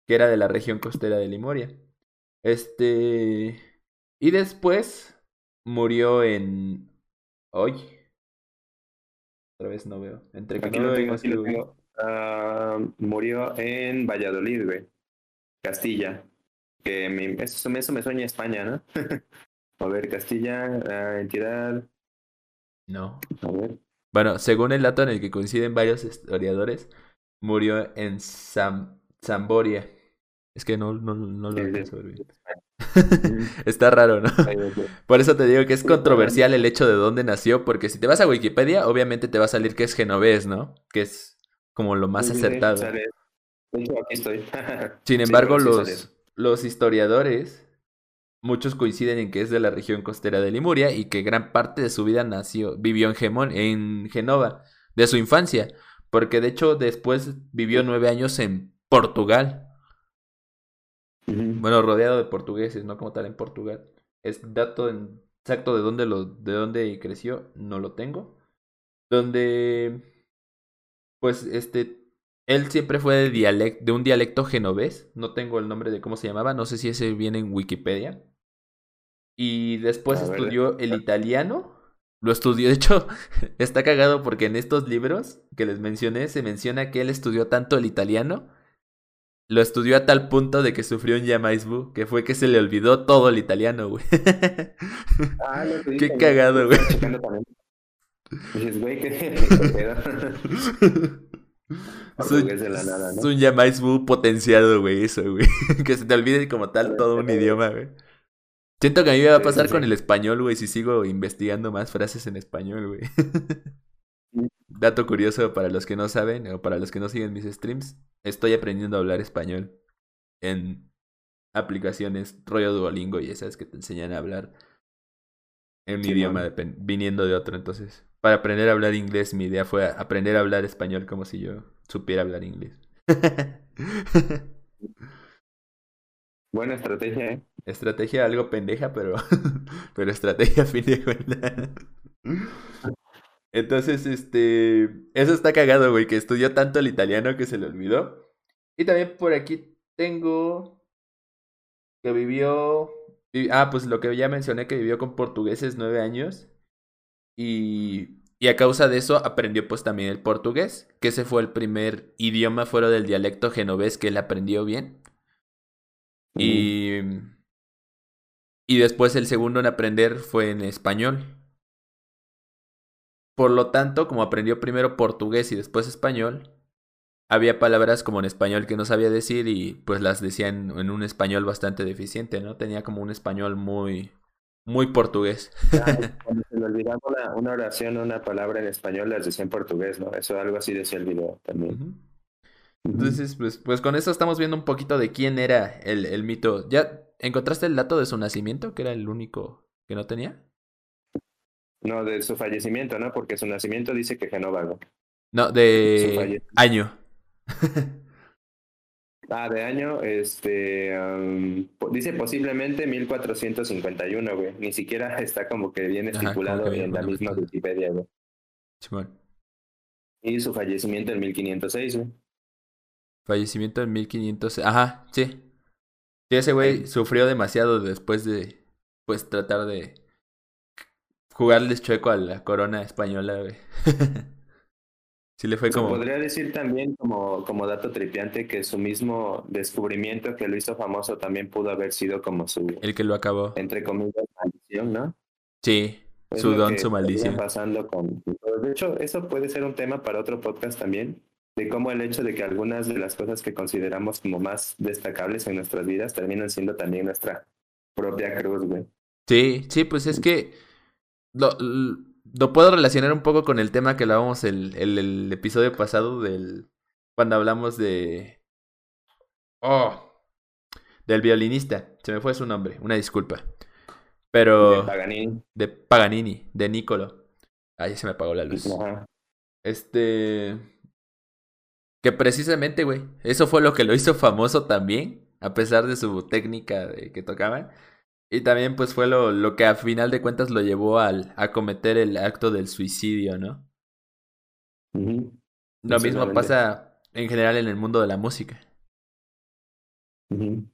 que era de la región costera de Limoria. Este. Y después murió en. Hoy. Otra vez no veo. Entre
que no tengo, ah, murió en Valladolid, güey. Castilla. Que me, eso, eso me sueña España, ¿no? A ver, Castilla, ah, entidad.
No. A ver. Bueno, según el dato en el que coinciden varios historiadores, murió en Zamboria. Es que no, no, no lo sí, bien. Está raro, ¿no? Por eso te digo que es controversial el hecho de dónde nació, porque si te vas a Wikipedia, obviamente te va a salir que es genovés, ¿no? Que es como lo más acertado. Sin embargo, los, los historiadores, muchos coinciden en que es de la región costera de Limuria y que gran parte de su vida nació, vivió en, Gemón, en Genova, de su infancia, porque de hecho después vivió nueve años en Portugal. Bueno, rodeado de portugueses, no como tal en Portugal. Es dato exacto de dónde lo, de dónde creció, no lo tengo. Donde, pues, este, él siempre fue de, dialecto, de un dialecto genovés. No tengo el nombre de cómo se llamaba, no sé si ese viene en Wikipedia. Y después estudió el italiano. Lo estudió, de hecho, está cagado porque en estos libros que les mencioné se menciona que él estudió tanto el italiano lo estudió a tal punto de que sufrió un Yamaisbu, que fue que se le olvidó todo el italiano, güey. Ah, qué cagado, güey. Dices, güey, qué es un, ¿no? es un Yamaisbu potenciado, güey, eso, güey. que se te olvide como tal todo un idioma, güey. Siento que a mí me va a pasar con el español, güey, si sigo investigando más frases en español, güey. Dato curioso para los que no saben o para los que no siguen mis streams, estoy aprendiendo a hablar español en aplicaciones rollo Duolingo y esas que te enseñan a hablar en mi idioma viniendo de otro. Entonces, para aprender a hablar inglés, mi idea fue aprender a hablar español como si yo supiera hablar inglés.
Buena estrategia, ¿eh?
Estrategia algo pendeja, pero, pero estrategia a fin de cuentas. Entonces, este. Eso está cagado, güey, que estudió tanto el italiano que se le olvidó. Y también por aquí tengo. Que vivió. Ah, pues lo que ya mencioné, que vivió con portugueses nueve años. Y. Y a causa de eso aprendió pues también el portugués, que ese fue el primer idioma fuera del dialecto genovés que él aprendió bien. Y. Y después el segundo en aprender fue en español. Por lo tanto, como aprendió primero portugués y después español, había palabras como en español que no sabía decir y pues las decía en, un español bastante deficiente, ¿no? Tenía como un español muy, muy portugués.
cuando se le olvidaba una, oración o una palabra en español, las decía en portugués, ¿no? Eso algo así decía el video también.
Entonces, pues, pues con eso estamos viendo un poquito de quién era el, el mito. ¿Ya encontraste el dato de su nacimiento, que era el único que no tenía?
No, de su fallecimiento, ¿no? Porque su nacimiento dice que Genova,
¿no? de año.
ah, de año, este, dice posiblemente 1451, güey. Ni siquiera está como que bien estipulado en la misma Wikipedia, güey. Y su fallecimiento en 1506, güey.
Fallecimiento en 1506, ajá, sí. Sí, ese güey sufrió demasiado después de, pues, tratar de jugarles chueco a la corona española, güey. sí le fue como...
podría decir también como, como dato tripiante que su mismo descubrimiento que lo hizo famoso también pudo haber sido como su...
El que lo acabó.
Entre comillas, maldición, ¿no?
Sí, su don, su maldición.
Pasando con... De hecho, eso puede ser un tema para otro podcast también, de cómo el hecho de que algunas de las cosas que consideramos como más destacables en nuestras vidas terminan siendo también nuestra propia cruz, güey.
Sí, sí, pues es que lo, lo, puedo relacionar un poco con el tema que hablábamos el, el, el episodio pasado del. Cuando hablamos de. Oh. Del violinista. Se me fue su nombre. Una disculpa. Pero.
De Paganini.
De Paganini. De Nicolo. Ahí se me apagó la luz. Este. Que precisamente, güey, eso fue lo que lo hizo famoso también, a pesar de su técnica de que tocaba. Y también, pues, fue lo, lo que a final de cuentas lo llevó al, a cometer el acto del suicidio, ¿no? Lo mismo pasa en general en el mundo de la música.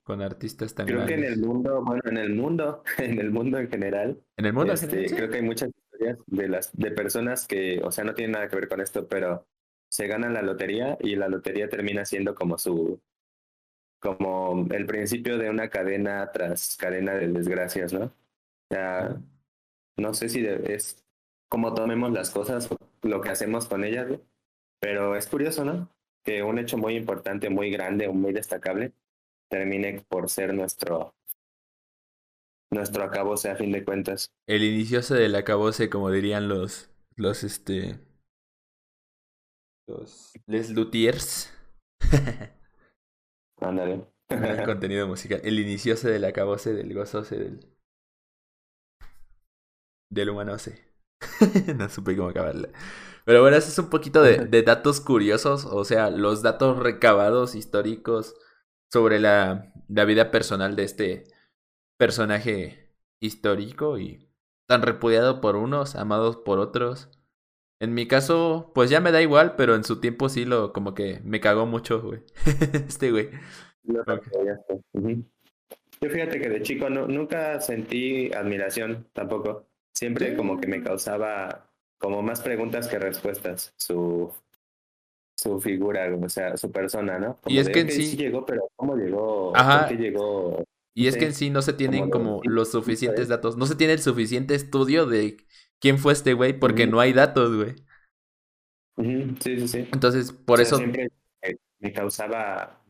Con artistas tan
Creo que en el mundo, bueno, en el mundo, en el mundo en general.
En el mundo
este, Creo que hay muchas historias de las de personas que, o sea, no tienen nada que ver con esto, pero se ganan la lotería y la lotería termina siendo como su como el principio de una cadena tras cadena de desgracias, ¿no? Sea, no sé si es como tomemos las cosas, lo que hacemos con ellas, pero es curioso, ¿no? Que un hecho muy importante, muy grande, muy destacable, termine por ser nuestro nuestro acabose a fin de cuentas.
El inicioso del acabose, como dirían los los este los les luthiers.
Ándale.
el contenido musical. El inicioso del acabose, del gozose, del. Del humanose. no supe cómo acabarla. Pero bueno, eso es un poquito de, de, datos curiosos. O sea, los datos recabados históricos sobre la, la vida personal de este personaje histórico y tan repudiado por unos, amados por otros. En mi caso, pues ya me da igual, pero en su tiempo sí lo como que me cagó mucho, güey. este güey.
Yo fíjate que de chico no, nunca sentí admiración tampoco. Siempre como que me causaba como más preguntas que respuestas su su figura, o sea, su persona, ¿no?
y es que en sí...
llegó, pero ¿cómo llegó? Ajá. ¿Por qué llegó?
Y es que en sí no se tienen como, los suficientes datos, no se tiene el suficiente estudio de quién fue este güey porque no hay datos, güey.
Sí, sí, sí.
Entonces, por eso...
Siempre me causaba,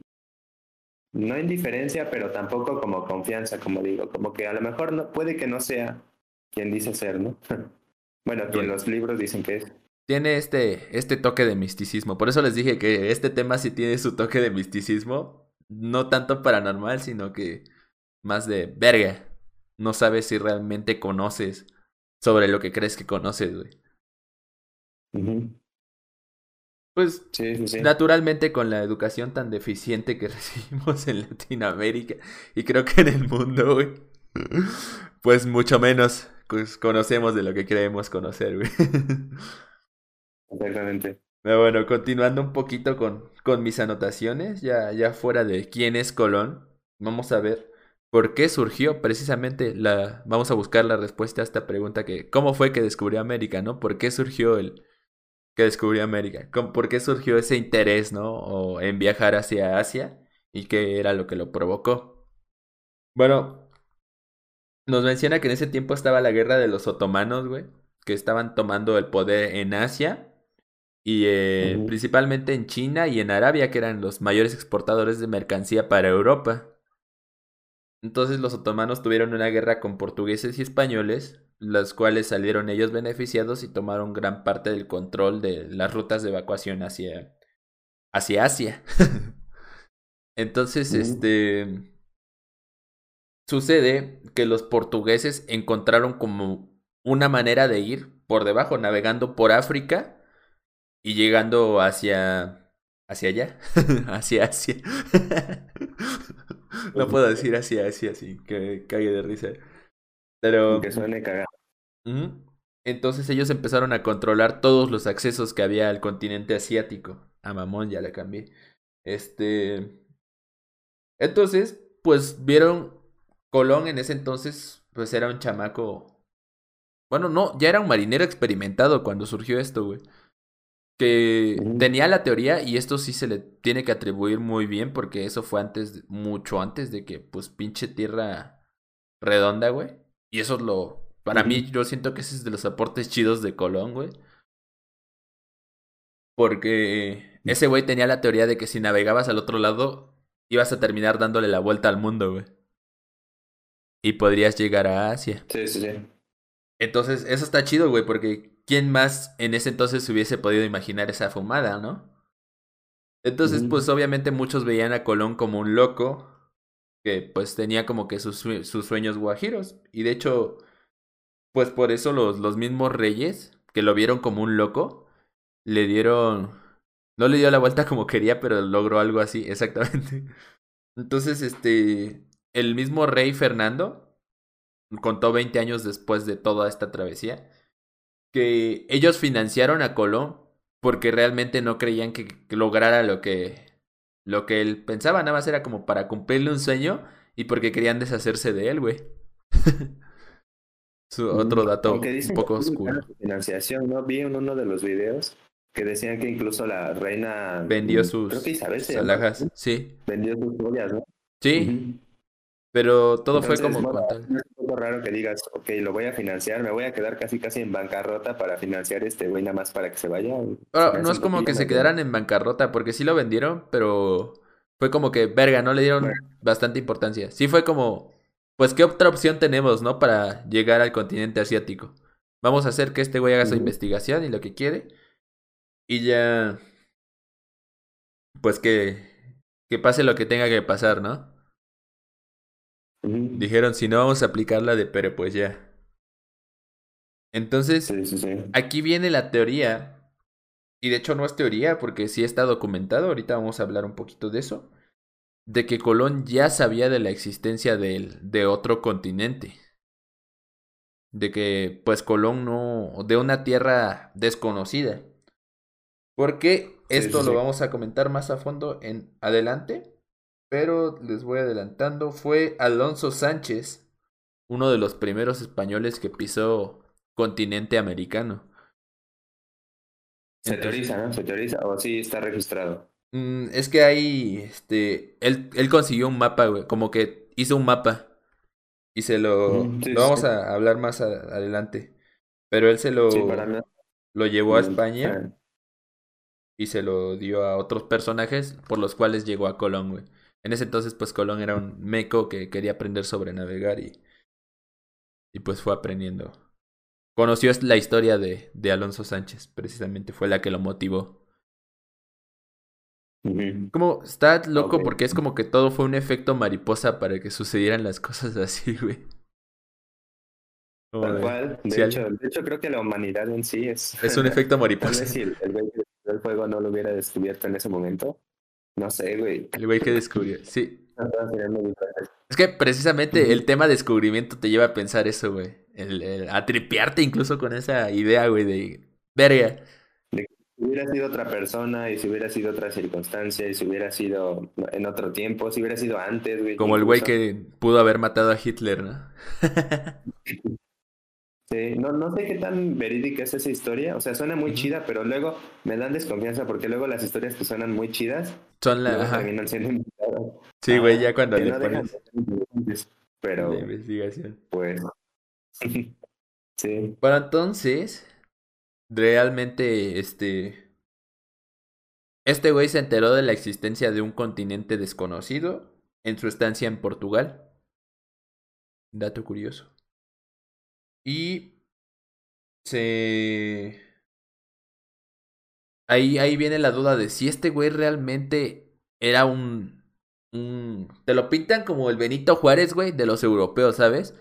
no indiferencia, pero tampoco como confianza, como digo, como que a lo mejor no, puede que no sea quien dice ser, ¿no? bueno, quien los libros dicen que es.
Tiene este, este toque de misticismo. Por eso les dije que este tema sí tiene su toque de misticismo. No tanto paranormal, sino que más de verga. No sabes si realmente conoces sobre lo que crees que conoces, güey. Pues naturalmente con la educación tan deficiente que recibimos en Latinoamérica y creo que en el mundo, güey, pues mucho menos pues, conocemos de lo que creemos conocer, güey.
Exactamente.
Pero bueno, continuando un poquito con, con mis anotaciones, ya, ya fuera de quién es Colón, vamos a ver ¿Por qué surgió precisamente la... Vamos a buscar la respuesta a esta pregunta que... ¿Cómo fue que descubrió América, no? ¿Por qué surgió el que descubrió América? ¿Por qué surgió ese interés, no? O en viajar hacia Asia y qué era lo que lo provocó. Bueno, nos menciona que en ese tiempo estaba la guerra de los otomanos, güey, que estaban tomando el poder en Asia y eh, principalmente en China y en Arabia, que eran los mayores exportadores de mercancía para Europa. Entonces los otomanos tuvieron una guerra con portugueses y españoles, las cuales salieron ellos beneficiados y tomaron gran parte del control de las rutas de evacuación hacia, hacia Asia. Entonces, este... Sucede que los portugueses encontraron como una manera de ir por debajo, navegando por África y llegando hacia... hacia allá, hacia Asia. no puedo decir así, así, así, que cague de risa. Pero.
Que suene cagado.
Entonces ellos empezaron a controlar todos los accesos que había al continente asiático. A mamón ya le cambié. Este. Entonces, pues vieron. Colón en ese entonces, pues era un chamaco. Bueno, no, ya era un marinero experimentado cuando surgió esto, güey que tenía la teoría y esto sí se le tiene que atribuir muy bien porque eso fue antes, mucho antes de que pues pinche tierra redonda, güey. Y eso es lo, para mí yo siento que ese es de los aportes chidos de Colón, güey. Porque ese güey tenía la teoría de que si navegabas al otro lado ibas a terminar dándole la vuelta al mundo, güey. Y podrías llegar a Asia.
Sí, sí, sí.
Entonces, eso está chido, güey, porque ¿quién más en ese entonces hubiese podido imaginar esa fumada, no? Entonces, pues obviamente muchos veían a Colón como un loco, que pues tenía como que sus, sus sueños guajiros. Y de hecho, pues por eso los, los mismos reyes, que lo vieron como un loco, le dieron No le dio la vuelta como quería, pero logró algo así, exactamente. Entonces, este, el mismo rey Fernando contó 20 años después de toda esta travesía que ellos financiaron a Colón porque realmente no creían que, lograra lo que lo que él pensaba, nada más era como para cumplirle un sueño y porque querían deshacerse de él, güey. Su otro dato un poco oscuro.
Financiación, ¿no? Vi en uno de los videos que decían que incluso la reina
vendió sus
alhajas,
sí.
Vendió sus joyas, ¿no?
Sí. Pero todo fue como
no, Es un poco raro que digas, ok, lo voy a financiar, me voy a quedar casi casi en bancarrota para financiar este güey nada más para que se vaya.
no es como que se quedaran en bancarrota, porque sí lo vendieron, pero fue como que, verga, no le dieron bastante importancia. Sí fue como, pues, ¿qué otra opción tenemos, no? Para llegar al continente asiático. Vamos a hacer que este güey haga su investigación y lo que quiere. Y ya, pues que, que pase lo que tenga que pasar, ¿no? Dijeron, si no vamos a aplicarla de pero pues ya. Entonces, aquí viene la teoría, y de hecho no es teoría porque sí está documentado, ahorita vamos a hablar un poquito de eso, de que Colón ya sabía de la existencia de, de otro continente. De que pues Colón no, de una tierra desconocida. Porque esto lo vamos a comentar más a fondo en adelante pero les voy adelantando, fue Alonso Sánchez, uno de los primeros españoles que pisó continente americano.
Se teoriza, ¿no? Se teoriza, o sí está registrado.
Mm, es que ahí, este, él, él consiguió un mapa, güey, como que hizo un mapa y se lo, lo vamos a hablar más adelante, pero él se lo, lo llevó a España y se lo dio a otros personajes por los cuales llegó a Colón, güey. En ese entonces, pues Colón era un meco que quería aprender sobre navegar y, y pues fue aprendiendo. Conoció la historia de, de Alonso Sánchez, precisamente fue la que lo motivó. Como está loco porque es como que todo fue un efecto mariposa para que sucedieran las cosas así, güey.
Tal cual. De, hecho, de hecho, creo que la humanidad en sí es.
Es un efecto mariposa.
si el, el fuego no lo hubiera descubierto en ese momento, no sé, güey.
El güey que descubrió, sí. Es que precisamente el tema descubrimiento te lleva a pensar eso, güey. El, a tripearte incluso con esa idea, güey, de verga.
De que si hubiera sido otra persona y si hubiera sido otra circunstancia y si hubiera sido en otro tiempo, si hubiera sido antes, güey.
Como el güey que pudo haber matado a Hitler, ¿no?
Sí, no, no sé qué tan verídica es esa historia. O sea, suena muy chida, pero luego me dan desconfianza porque luego las historias que suenan muy chidas
son las.
terminan siendo
Sí, güey, ya cuando le
Pero.
investigación.
Pues. sí.
Bueno, entonces. Realmente, este. Este güey se enteró de la existencia de un continente desconocido en su estancia en Portugal. Dato curioso. Y se... Ahí, ahí viene la duda de si este güey realmente era un, un... Te lo pintan como el Benito Juárez, güey, de los europeos, ¿sabes?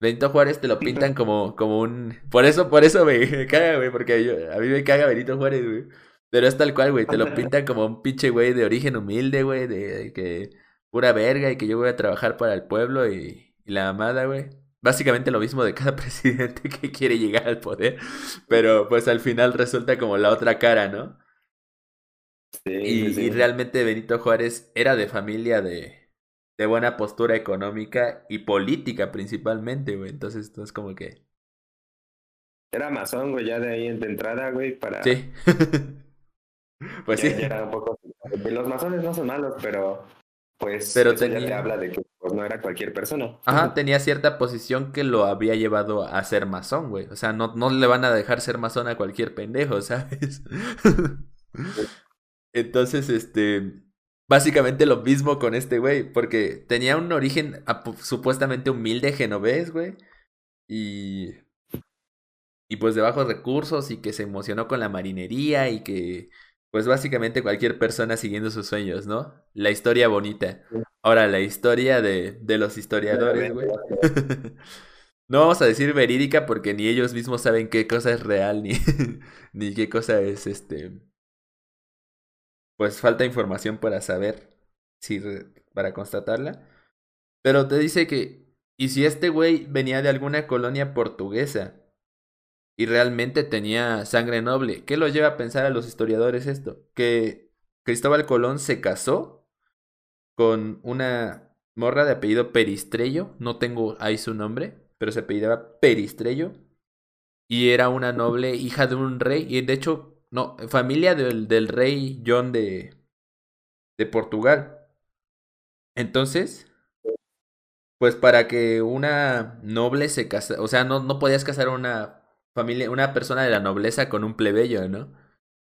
Benito Juárez te lo pintan como, como un... Por eso, por eso me, caga, güey, porque yo, a mí me caga Benito Juárez, güey. Pero es tal cual, güey, te lo pintan como un pinche güey de origen humilde, güey, de, que pura verga y que yo voy a trabajar para el pueblo y, y la amada, güey básicamente lo mismo de cada presidente que quiere llegar al poder, pero pues al final resulta como la otra cara, ¿no?
Sí,
y, realmente Benito Juárez era de familia de, de buena postura económica y política principalmente, güey. Entonces, es como que...
Era masón, güey, ya de ahí de entrada, güey, para...
Sí. pues sí.
era un poco... Los masones no son malos, pero pues
pero
eso tenía... ya te habla de que pues, no era cualquier persona.
Ajá, tenía cierta posición que lo había llevado a ser masón, güey. O sea, no, no le van a dejar ser masón a cualquier pendejo, ¿sabes? Entonces, este, básicamente lo mismo con este güey, porque tenía un origen supuestamente humilde genovés, güey. Y... Y pues de bajos recursos y que se emocionó con la marinería y que pues básicamente cualquier persona siguiendo sus sueños, ¿no? La historia bonita. Ahora, la historia de, de los historiadores, güey. no vamos a decir verídica porque ni ellos mismos saben qué cosa es real ni, ni qué cosa es este. pues falta información para saber si para constatarla. Pero te dice que y si este güey venía de alguna colonia portuguesa y realmente tenía sangre noble, ¿qué lo lleva a pensar a los historiadores esto? Que Cristóbal Colón se casó con una morra de apellido Peristrello, no tengo ahí su nombre, pero se apellidaba Peristrello y era una noble hija de un rey y de hecho, no, familia del, del rey John de, de Portugal. Entonces, pues para que una noble se casara, o sea, no, no podías casar a una familia, una persona de la nobleza con un plebeyo, ¿no?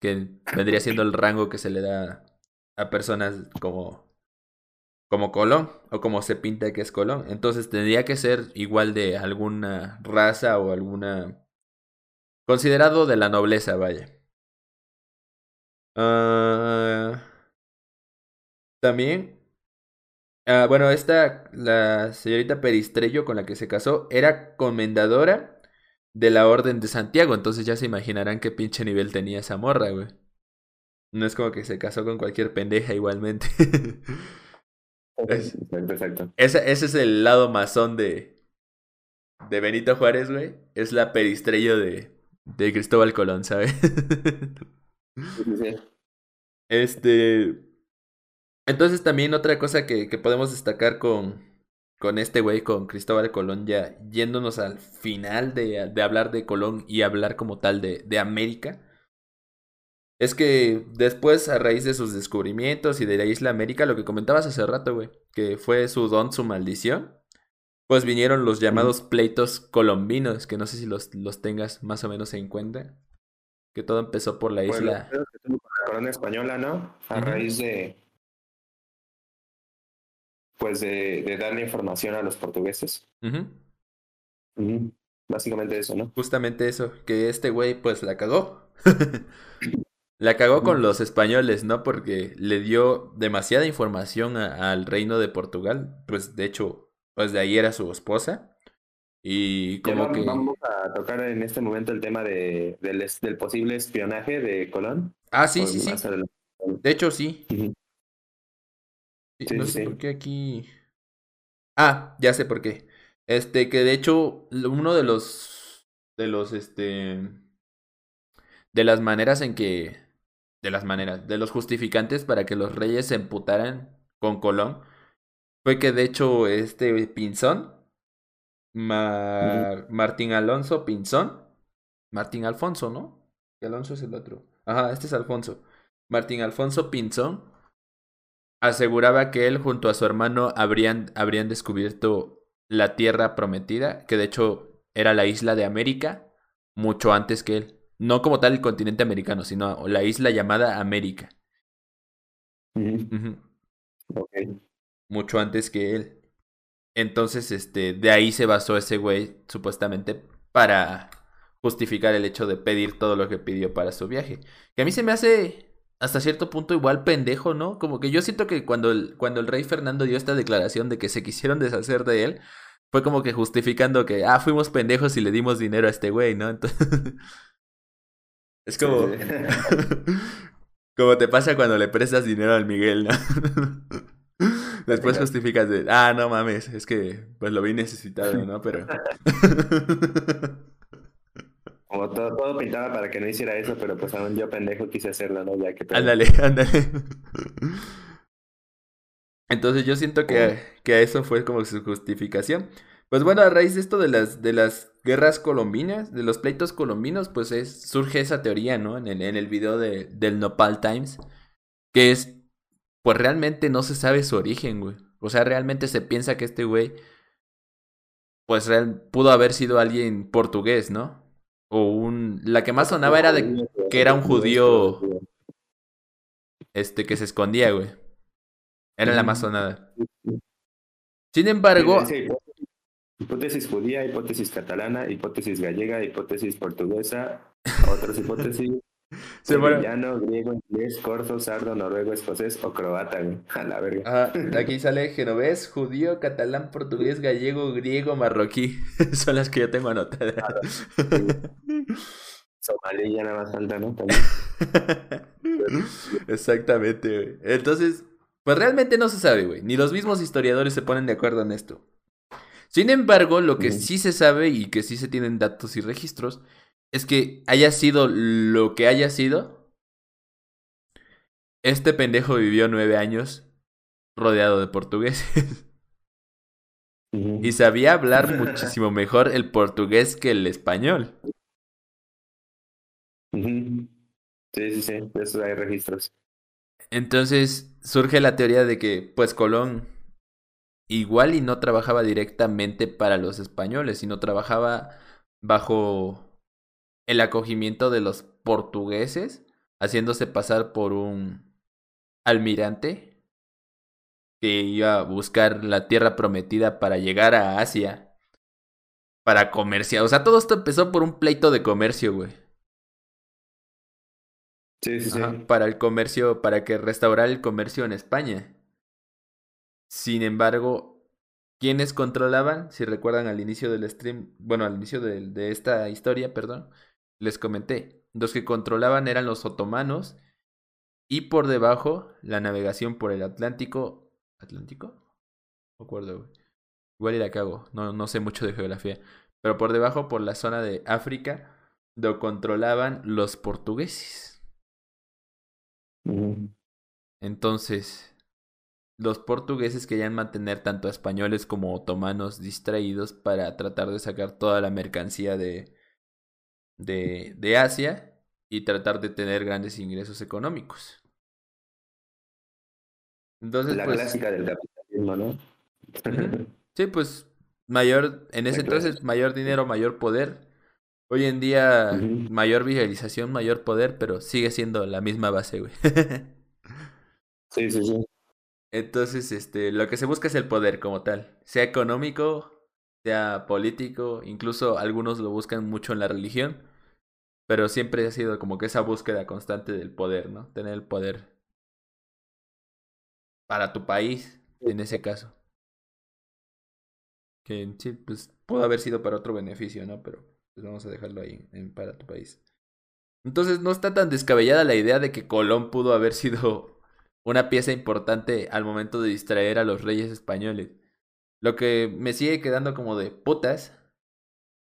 Que vendría siendo el rango que se le da a personas como como Colón o como se pinta que es Colón. Entonces tendría que ser igual de alguna raza o alguna considerado de la nobleza, vaya. Uh... también Ah, bueno, esta, la señorita Peristrello con la que se casó, era comendadora de la Orden de Santiago. Entonces ya se imaginarán qué pinche nivel tenía esa morra, güey. No es como que se casó con cualquier pendeja igualmente.
Exacto.
Ese, ese es el lado masón de, de Benito Juárez, güey. Es la peristrello de, de Cristóbal Colón, ¿sabes? Este. Entonces también otra cosa que, que podemos destacar con, con este güey, con Cristóbal Colón, ya yéndonos al final de, de hablar de Colón y hablar como tal de, de América, es que después, a raíz de sus descubrimientos y de la isla América, lo que comentabas hace rato, güey, que fue su don, su maldición, pues vinieron los llamados pleitos colombinos, que no sé si los, los tengas más o menos en cuenta. Que todo empezó por la isla.
la corona española, ¿no? A raíz de, pues de, de darle información a los portugueses. Básicamente eso, ¿no?
Justamente eso, que este güey pues la cagó. la cagó con los españoles, ¿no? Porque le dio demasiada información al reino de Portugal. Pues de hecho, pues de ahí era su esposa. Y como
vamos,
que...
Vamos a tocar en este momento el tema de, del, del posible espionaje de Colón.
Ah, sí, sí, sí. De hecho, sí. No sé por qué aquí. Ah, ya sé por qué. Este, que de hecho, uno de los. De los, este. De las maneras en que. De las maneras. De los justificantes para que los reyes se emputaran con Colón. Fue que de hecho, este Pinzón. Martín Alonso Pinzón. Martín Alfonso, ¿no? Alonso es el otro. Ajá, este es Alfonso. Martín Alfonso Pinzón aseguraba que él junto a su hermano habrían, habrían descubierto la tierra prometida, que de hecho era la isla de América, mucho antes que él. No como tal el continente americano, sino la isla llamada América. Mucho antes que él. Entonces, este, de ahí se basó ese güey, supuestamente, para justificar el hecho de pedir todo lo que pidió para su viaje. Que a mí se me hace hasta cierto punto igual pendejo, ¿no? Como que yo siento que cuando el, cuando el rey Fernando dio esta declaración de que se quisieron deshacer de él, fue como que justificando que, ah, fuimos pendejos y le dimos dinero a este güey, ¿no? Entonces... es como... como te pasa cuando le prestas dinero al Miguel, ¿no? Después justificas de, ah, no mames, es que pues lo vi necesitado, ¿no? Pero...
Como todo, todo, pintaba para que no hiciera eso, pero pues aún yo pendejo quise hacerlo, ¿no? Ya que
ándale, ándale. Entonces yo siento que, que eso fue como su justificación. Pues bueno, a raíz de esto de las, de las guerras colombinas, de los pleitos colombinos, pues es, surge esa teoría, ¿no? En el, en el video de, del Nopal Times, que es, pues realmente no se sabe su origen, güey. O sea, realmente se piensa que este güey, pues real, pudo haber sido alguien portugués, ¿no? O un. La que más sonaba era de que era un judío. Este que se escondía, güey. Era la más sonada. Sin embargo.
Hipótesis judía, hipótesis catalana, hipótesis gallega, hipótesis portuguesa, otras hipótesis Sí, griego, inglés, corso, sardo, noruego, escocés o croata, A la verga.
aquí sale genovés, judío, catalán, portugués, gallego, griego, marroquí. Son las que yo tengo anotadas.
Somalí ya nada más falta, ¿no?
Exactamente, güey. Entonces, pues realmente no se sabe, güey. Ni los mismos historiadores se ponen de acuerdo en esto. Sin embargo, lo que sí se sabe y que sí se tienen datos y registros es que haya sido lo que haya sido, este pendejo vivió nueve años rodeado de portugueses. Y sabía hablar muchísimo mejor el portugués que el español.
Sí, sí, sí, de eso hay registros.
Entonces surge la teoría de que, pues, Colón igual y no trabajaba directamente para los españoles, sino trabajaba bajo el acogimiento de los portugueses, haciéndose pasar por un almirante que iba a buscar la tierra prometida para llegar a Asia, para comerciar. O sea, todo esto empezó por un pleito de comercio, güey.
Sí, sí, sí.
para el comercio, para que restaurar el comercio en España. Sin embargo, ¿quiénes controlaban? Si recuerdan al inicio del stream, bueno, al inicio de, de esta historia, perdón, les comenté. Los que controlaban eran los otomanos y por debajo la navegación por el Atlántico. ¿Atlántico? No acuerdo, güey. Igual la cago, no, no sé mucho de geografía. Pero por debajo, por la zona de África, lo controlaban los portugueses. Entonces, los portugueses querían mantener tanto a españoles como otomanos distraídos para tratar de sacar toda la mercancía de, de, de Asia y tratar de tener grandes ingresos económicos.
Entonces, la pues, clásica del capitalismo, ¿no?
sí, pues mayor, en ese entonces, mayor dinero, mayor poder. Hoy en día, mayor visualización, mayor poder, pero sigue siendo la misma base, güey.
sí, sí, sí.
Entonces, este, lo que se busca es el poder como tal, sea económico, sea político, incluso algunos lo buscan mucho en la religión, pero siempre ha sido como que esa búsqueda constante del poder, ¿no? Tener el poder para tu país, en ese caso. Que sí, pues pudo haber sido para otro beneficio, ¿no? Pero pues vamos a dejarlo ahí en, para tu país. Entonces no está tan descabellada la idea de que Colón pudo haber sido una pieza importante al momento de distraer a los reyes españoles. Lo que me sigue quedando como de putas,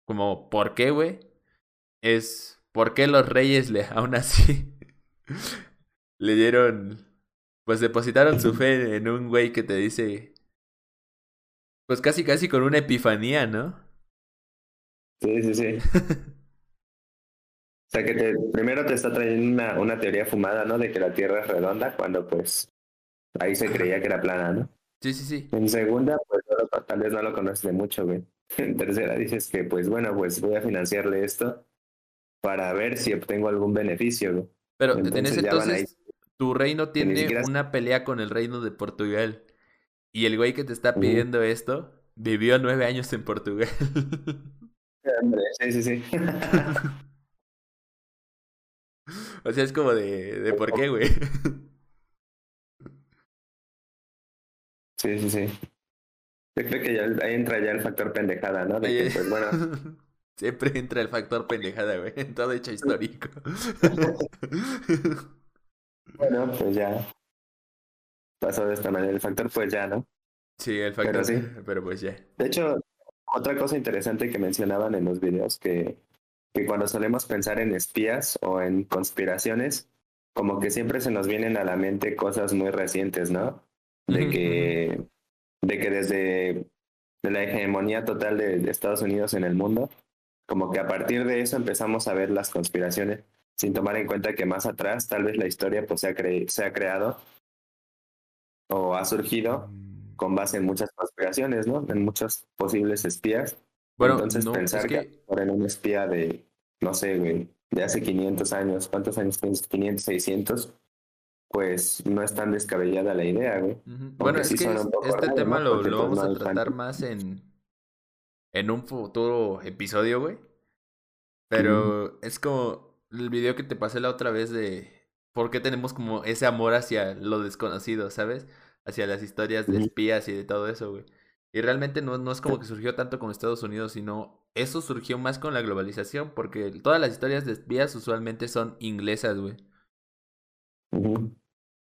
como ¿por qué, güey? Es ¿por qué los reyes le aún así le dieron pues depositaron su fe en un güey que te dice pues casi casi con una epifanía, ¿no?
Sí, sí, sí. o sea que te, primero te está trayendo una, una teoría fumada, ¿no? De que la Tierra es redonda, cuando pues ahí se creía que era plana, ¿no?
Sí, sí, sí.
En segunda, pues tal vez no lo conoces de mucho, güey. En tercera dices que, pues bueno, pues voy a financiarle esto para ver si obtengo algún beneficio, güey.
Pero en ese entonces, tu reino tiene una pelea con el reino de Portugal. Y el güey que te está pidiendo esto vivió nueve años en Portugal.
sí, sí, sí.
o sea, es como de, de por qué, güey.
sí, sí, sí. Yo creo que ya, entra ya el factor pendejada, ¿no? De que, pues, bueno.
Siempre entra el factor pendejada, güey, en todo hecho histórico.
bueno, pues ya. Pasó de esta manera el factor, pues ya, ¿no?
Sí, el factor, pero, sí. pero pues ya.
De hecho, otra cosa interesante que mencionaban en los videos, que, que cuando solemos pensar en espías o en conspiraciones, como que siempre se nos vienen a la mente cosas muy recientes, ¿no? De que, de que desde la hegemonía total de, Estados Unidos en el mundo, como que a partir de eso empezamos a ver las conspiraciones, sin tomar en cuenta que más atrás tal vez la historia pues se ha, se ha creado o ha surgido con base en muchas conspiraciones, ¿no? En muchos posibles espías. Bueno, entonces pensar que... por en un espía de, no sé, güey, de hace 500 años, ¿cuántos años tienes? 500, 600, pues no es tan descabellada la idea, güey.
Bueno, es que este tema lo, lo vamos a tratar más en, en un futuro episodio, güey. Pero es como el video que te pasé la otra vez de por qué tenemos como ese amor hacia lo desconocido, ¿sabes? hacia las historias de espías y de todo eso, güey. Y realmente no, no es como que surgió tanto con Estados Unidos, sino eso surgió más con la globalización, porque todas las historias de espías usualmente son inglesas, güey.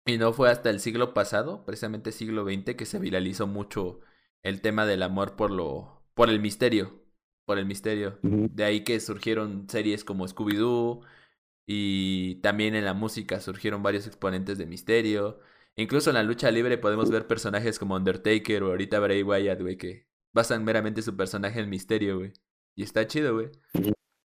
Y no fue hasta el siglo pasado, precisamente siglo XX, que se viralizó mucho el tema del amor por lo, por el misterio, por el misterio. De ahí que surgieron series como Scooby-Doo y también en la música surgieron varios exponentes de misterio. Incluso en la lucha libre podemos ver personajes como Undertaker o ahorita Bray Wyatt, güey, que basan meramente su personaje en misterio, güey. Y está chido, güey.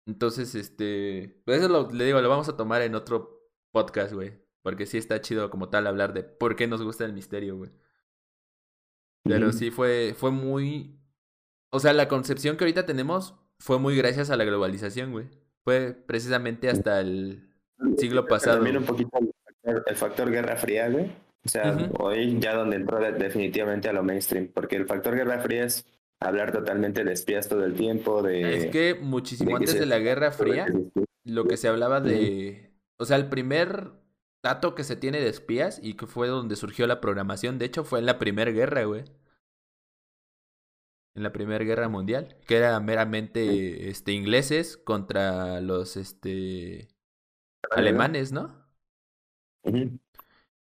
Entonces, este, pues eso lo, le digo, lo vamos a tomar en otro podcast, güey. Porque sí está chido como tal hablar de por qué nos gusta el misterio, güey. Pero sí fue, fue muy... O sea, la concepción que ahorita tenemos fue muy gracias a la globalización, güey. Fue precisamente hasta el siglo pasado.
También un poquito el factor, Guerra Fría, güey. O sea, hoy ya donde entró definitivamente a lo mainstream. Porque el factor Guerra Fría es hablar totalmente de espías todo el tiempo, de...
Es que muchísimo antes de la Guerra Fría, lo que se hablaba de... O sea, el primer dato que se tiene de espías y que fue donde surgió la programación, de hecho, fue en la Primera Guerra, güey. En la Primera Guerra Mundial, que era meramente este ingleses contra los este alemanes, ¿no?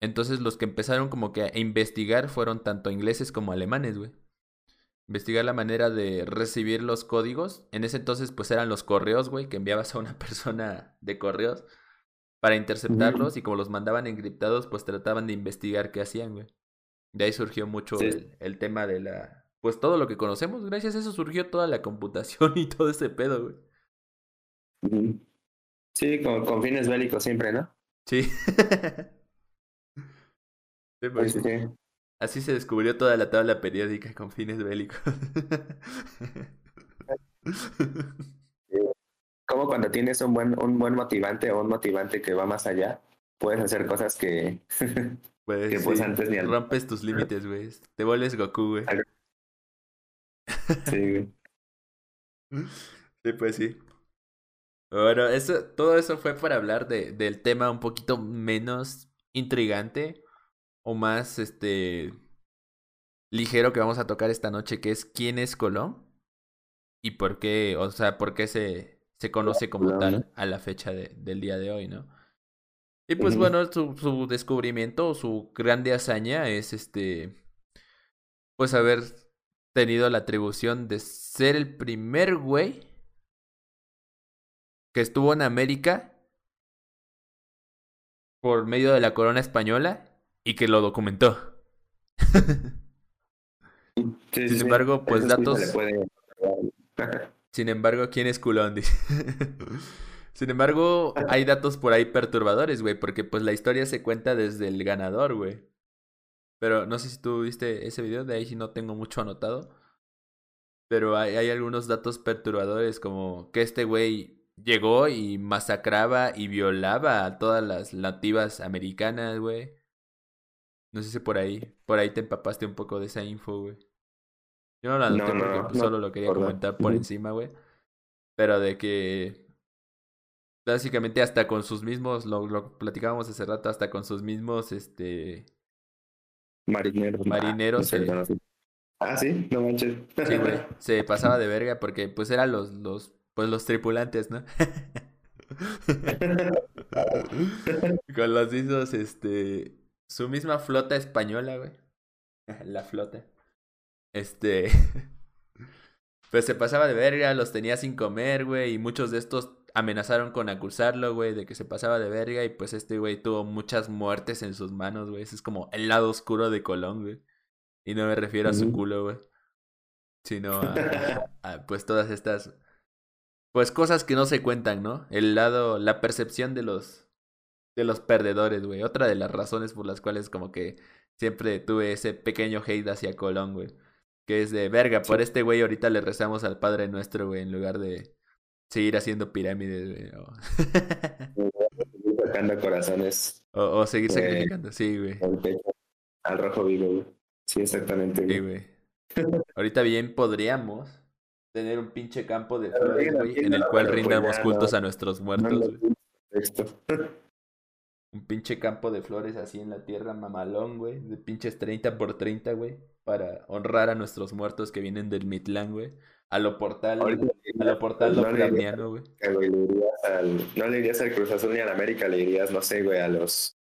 Entonces los que empezaron como que a investigar fueron tanto ingleses como alemanes, güey investigar la manera de recibir los códigos. En ese entonces, pues eran los correos, güey, que enviabas a una persona de correos para interceptarlos y como los mandaban encriptados, pues trataban de investigar qué hacían, güey. De ahí surgió mucho el, tema de la... Pues todo lo que conocemos, gracias a eso surgió toda la computación y todo ese pedo,
güey. Sí, con, con fines bélicos siempre, ¿no?
Sí. sí, pues, sí. Así se descubrió toda la tabla periódica con fines bélicos.
Como cuando tienes un buen, un buen motivante o un motivante que va más allá, puedes hacer cosas que,
pues, que pues antes ni Rompes tus límites, güey. Te vuelves Goku, güey.
Sí, güey.
Sí, pues sí. Bueno, eso, todo eso fue para hablar de, del tema un poquito menos intrigante o más este ligero que vamos a tocar esta noche, que es quién es Colón y por qué, o sea, por qué se, se conoce como tal a la fecha de, del día de hoy, ¿no? Y pues bueno, su, su descubrimiento, su grande hazaña es este, pues haber tenido la atribución de ser el primer güey que estuvo en América por medio de la corona española y que lo documentó. Sin embargo, pues datos. Sin embargo, ¿quién es culón? Sin embargo, hay datos por ahí perturbadores, güey, porque pues la historia se cuenta desde el ganador, güey. Pero no sé si tú viste ese video, de ahí no tengo mucho anotado. Pero hay, hay algunos datos perturbadores, como que este güey llegó y masacraba y violaba a todas las nativas americanas, güey. No sé si por ahí, por ahí te empapaste un poco de esa info, güey. Yo no la noté porque pues, solo lo quería comentar por encima, güey. Pero de que básicamente hasta con sus mismos, lo, lo platicábamos hace rato, hasta con sus mismos, este...
Marineros.
Marineros.
Ah, sí, no manches.
Sí, güey. Se pasaba de verga porque pues eran los, los, pues los tripulantes, ¿no? con los mismos, este, su misma flota española, güey. La flota. Este. Pues se pasaba de verga, los tenía sin comer, güey. Y muchos de estos amenazaron con acusarlo, güey, de que se pasaba de verga. Y pues este güey tuvo muchas muertes en sus manos, güey. Ese es como el lado oscuro de Colón, güey. Y no me refiero a su culo, güey. Sino a, pues todas estas. Pues cosas que no se cuentan, ¿no? El lado, la percepción de los. De los perdedores, güey. Otra de las razones por las cuales como que siempre tuve ese pequeño hate hacia Colón, güey. Que es de verga, por este güey ahorita le rezamos al Padre Nuestro, güey, en lugar de seguir haciendo pirámides, güey. O...
sacando corazones.
O, seguir sacrificando, sí, güey.
Al rojo vivo, güey. Sí, exactamente.
Sí, güey. ahorita bien podríamos tener un pinche campo de flores, güey, en el cual rindamos cultos a nuestros muertos, güey. Un pinche campo de flores así en la tierra mamalón, güey. De pinches 30 por 30, güey para honrar a nuestros muertos que vienen del Mitlán, güey. A lo portal, a lo portal no
güey. no le irías al Cruz Azul ni al América, le irías, no sé, güey, a los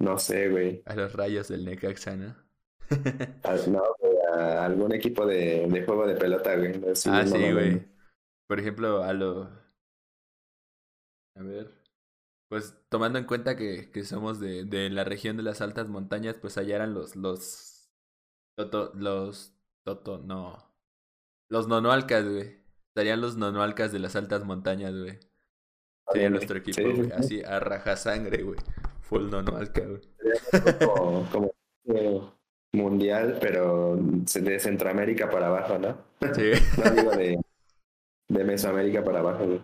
no sé, güey.
A los rayos del Necaxa, ¿no?
a, no, a algún equipo de, de, juego de pelota, güey.
ah, sí, güey. Por ejemplo, a lo... A ver. Pues tomando en cuenta que, que somos de, de la región de las altas montañas, pues allá eran los... los... Toto, los... Toto, no. Los nonoalcas, güey. Estarían los nonoalcas de las altas montañas, güey. Sería nuestro equipo, güey. Así, a raja sangre, güey. Full nonoalca, güey.
Como, como mundial, pero de Centroamérica para abajo, ¿no?
Sí.
no digo de, de Mesoamérica para abajo, güey.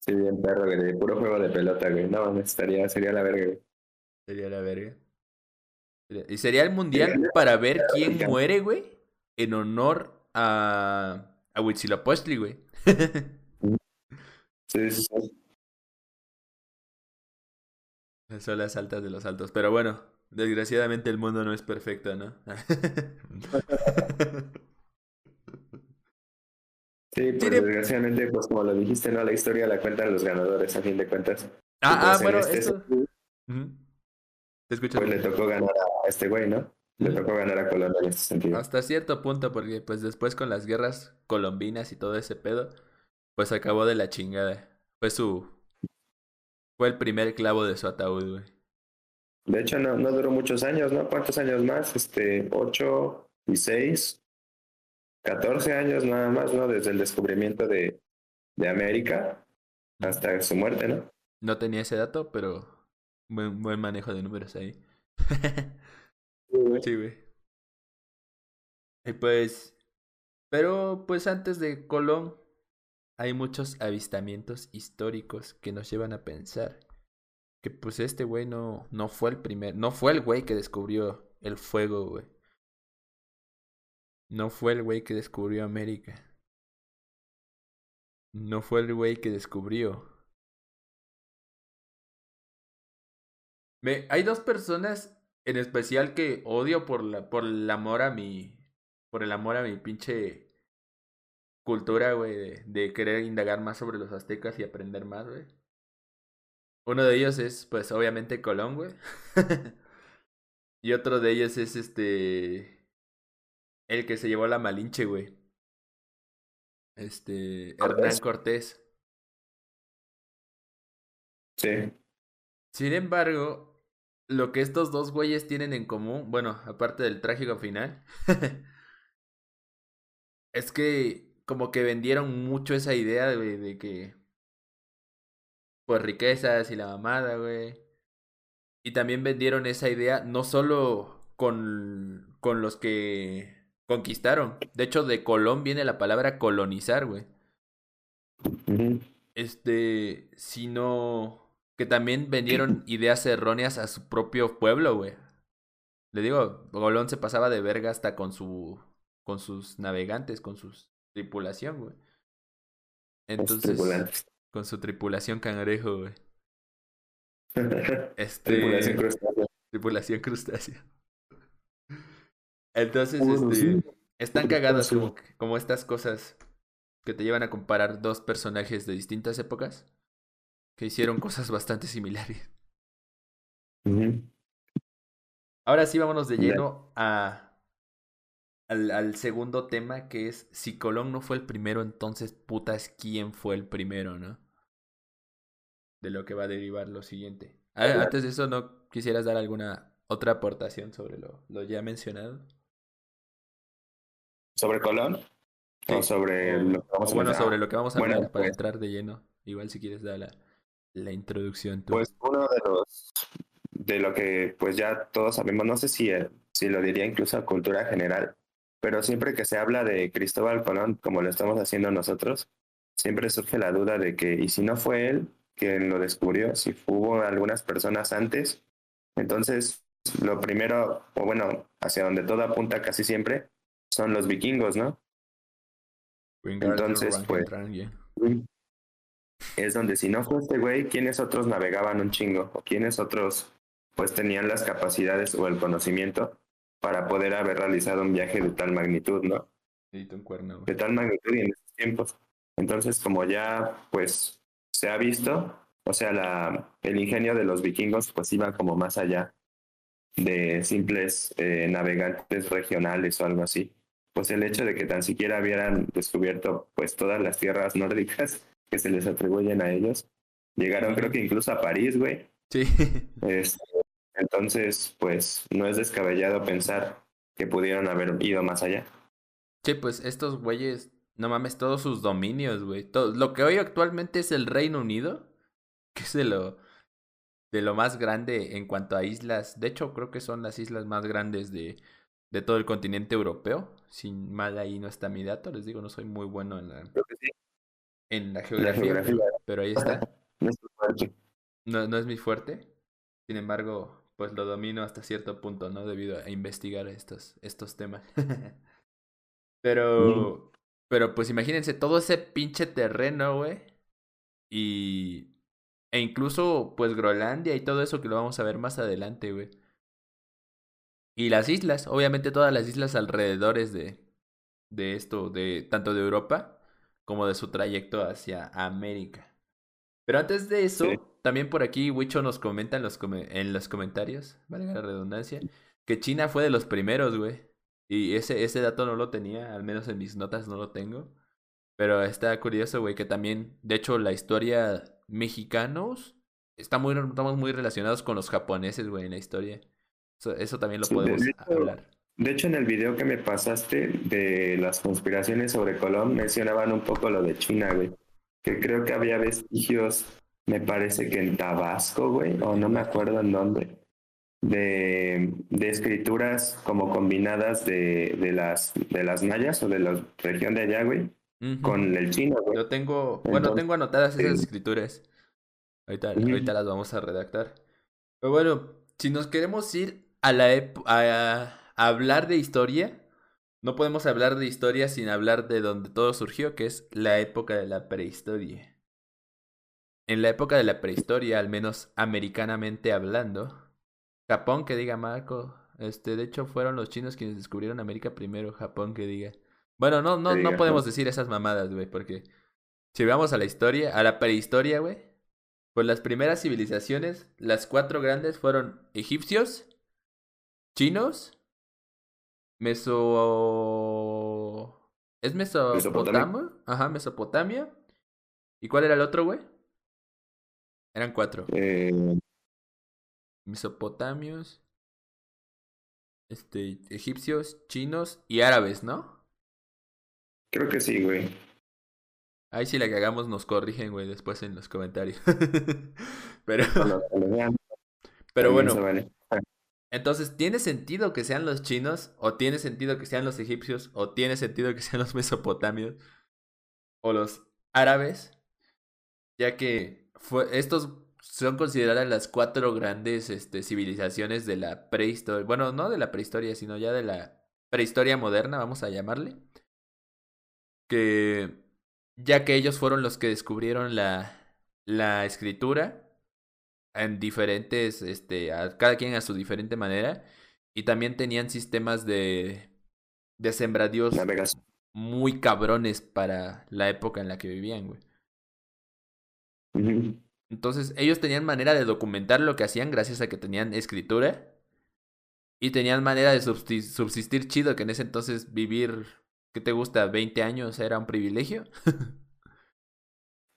Sí, bien perro, güey. Puro juego de pelota, güey. No, estaría, sería la verga, güey.
Sería la verga. Y sería el mundial para ver quién muere, güey. En honor a, a Huitzilopochtli, güey.
sí, sí, sí.
Son las altas de los altos. Pero bueno, desgraciadamente el mundo no es perfecto, ¿no?
sí, pues desgraciadamente, pues como lo dijiste, ¿no? La historia la cuentan los ganadores, a fin de cuentas.
Ah, ah,
pues,
bueno,
este
eso. Te.
Pues le tocó ganar a este güey, ¿no? Le tocó ganar a Colombia en este sentido.
Hasta cierto punto, porque pues después con las guerras colombinas y todo ese pedo, pues acabó de la chingada. Fue su... Fue el primer clavo de su ataúd, güey.
De hecho, no, no duró muchos años, ¿no? ¿Cuántos años más? Este, ocho y seis, catorce años nada más, ¿no? Desde el descubrimiento de, de América hasta su muerte, ¿no?
No tenía ese dato, pero buen, buen manejo de números ahí. Sí, güey. Y pues, pero pues antes de Colón hay muchos avistamientos históricos que nos llevan a pensar que pues este güey no, no fue el primer, no fue el güey que descubrió el fuego, güey. No fue el güey que descubrió América. No fue el güey que descubrió. Me, hay dos personas en especial que odio por la por el amor a mi por el amor a mi pinche cultura, güey, de, de, querer indagar más sobre los aztecas y aprender más, güey. Uno de ellos es, pues, obviamente Colón, güey. y otro de ellos es este. El que se llevó la Malinche, güey. Este. Hernán Cortés.
Sí.
Sin embargo, lo que estos dos güeyes tienen en común, bueno, aparte del trágico final, es que como que vendieron mucho esa idea, güey, de que... Pues riquezas y la mamada, güey. Y también vendieron esa idea no solo con, con los que conquistaron. De hecho, de Colón viene la palabra colonizar, güey. Este, sino que también vendieron ideas erróneas a su propio pueblo, güey. Le digo, Golón se pasaba de verga hasta con su con sus navegantes, con su tripulación, güey. Entonces, con su tripulación cangrejo, güey. Este
tripulación crustácea.
Tripulación crustácea. Entonces, este están cagadas como, como estas cosas que te llevan a comparar dos personajes de distintas épocas que hicieron cosas bastante similares. Ahora sí, vámonos de lleno a, al, al, segundo tema, que es si Colón no fue el primero, entonces putas, ¿quién fue el primero, no? De lo que va a derivar lo siguiente. antes de eso, ¿no quisieras dar alguna otra aportación sobre lo, lo ya mencionado?
¿Sobre Colón? ¿O sobre lo que vamos a
Bueno, sobre lo que vamos a hablar para pues entrar de lleno. Igual si quieres dar la, la introducción.
Pues uno de los, de lo que pues ya todos sabemos, no sé si, eh, si lo diría incluso a cultura general, pero siempre que se habla de Cristóbal Colón, como lo estamos haciendo nosotros, siempre surge la duda de que, ¿y si no fue él quien lo descubrió? Si hubo algunas personas antes. Entonces, lo primero, o bueno, hacia donde todo apunta casi siempre, son los vikingos, ¿no? Entonces, pues, es donde si no fue este güey, ¿quiénes otros navegaban un chingo? ¿O quiénes otros pues tenían las capacidades o el conocimiento para poder haber realizado un viaje de tal magnitud, ¿no? De tal magnitud y en esos tiempos. Entonces, como ya pues se ha visto, o sea, la, el ingenio de los vikingos pues iba como más allá de simples eh, navegantes regionales o algo así. Pues el hecho de que tan siquiera hubieran descubierto pues todas las tierras nórdicas que se les atribuyen a ellos, llegaron creo que incluso a París, güey.
Sí.
Este, entonces, pues no es descabellado pensar que pudieron haber ido más allá.
Sí, pues estos güeyes, no mames, todos sus dominios, güey. Todo, lo que hoy actualmente es el Reino Unido, que es de lo, de lo más grande en cuanto a islas. De hecho, creo que son las islas más grandes de, de todo el continente europeo. Sin mal ahí no está mi dato, les digo, no soy muy bueno en la, en la geografía, pero ahí está.
No es,
no, no es mi fuerte. Sin embargo, pues lo domino hasta cierto punto, ¿no? Debido a investigar estos, estos temas. pero, pero pues imagínense todo ese pinche terreno, güey. Y, e incluso, pues Groenlandia y todo eso que lo vamos a ver más adelante, güey. Y las islas, obviamente todas las islas alrededores de, de esto, de tanto de Europa como de su trayecto hacia América. Pero antes de eso, también por aquí Wicho nos comenta en los, en los comentarios, valga la redundancia, que China fue de los primeros, güey. Y ese, ese dato no lo tenía, al menos en mis notas no lo tengo. Pero está curioso, güey, que también, de hecho, la historia mexicanos está muy, estamos muy relacionados con los japoneses, güey, en la historia. Eso, también lo podemos hablar.
De hecho, en el video que me pasaste de las conspiraciones sobre Colón, mencionaban un poco lo de China, güey. Que creo que había vestigios me parece que en Tabasco, güey, o no me acuerdo en dónde, de, de escrituras como combinadas de, de, las, de las mayas o de la región de allá, güey, con el chino, güey.
Yo tengo, bueno, tengo anotadas esas escrituras. Ahorita, ahorita las vamos a redactar. Pero bueno, si nos queremos ir a la a, a hablar de historia, no podemos hablar de historia sin hablar de donde todo surgió, que es la época de la prehistoria. En la época de la prehistoria, al menos americanamente hablando, Japón que diga Marco, este, de hecho fueron los chinos quienes descubrieron América primero, Japón que diga. Bueno, no, no, no podemos decir esas mamadas, güey, porque si vamos a la historia, a la prehistoria, güey, pues las primeras civilizaciones, las cuatro grandes fueron egipcios, chinos, meso... ¿Es Mesopotamia? Ajá, Mesopotamia. ¿Y cuál era el otro, güey? Eran cuatro.
Eh...
Mesopotamios, este, egipcios, chinos y árabes, ¿no?
Creo que sí, güey.
Ahí si la cagamos nos corrigen, güey, después en los comentarios. Pero... Pero bueno. Entonces, ¿tiene sentido que sean los chinos? ¿O tiene sentido que sean los egipcios? ¿O tiene sentido que sean los mesopotamios? ¿O los árabes? Ya que estos son consideradas las cuatro grandes este, civilizaciones de la prehistoria. Bueno, no de la prehistoria, sino ya de la prehistoria moderna, vamos a llamarle. Que ya que ellos fueron los que descubrieron la, la escritura en diferentes, este, a cada quien a su diferente manera. Y también tenían sistemas de, de sembradíos muy cabrones para la época en la que vivían, güey. Entonces ellos tenían manera de documentar lo que hacían gracias a que tenían escritura. Y tenían manera de subsistir chido, que en ese entonces vivir, ¿qué te gusta? 20 años era un privilegio.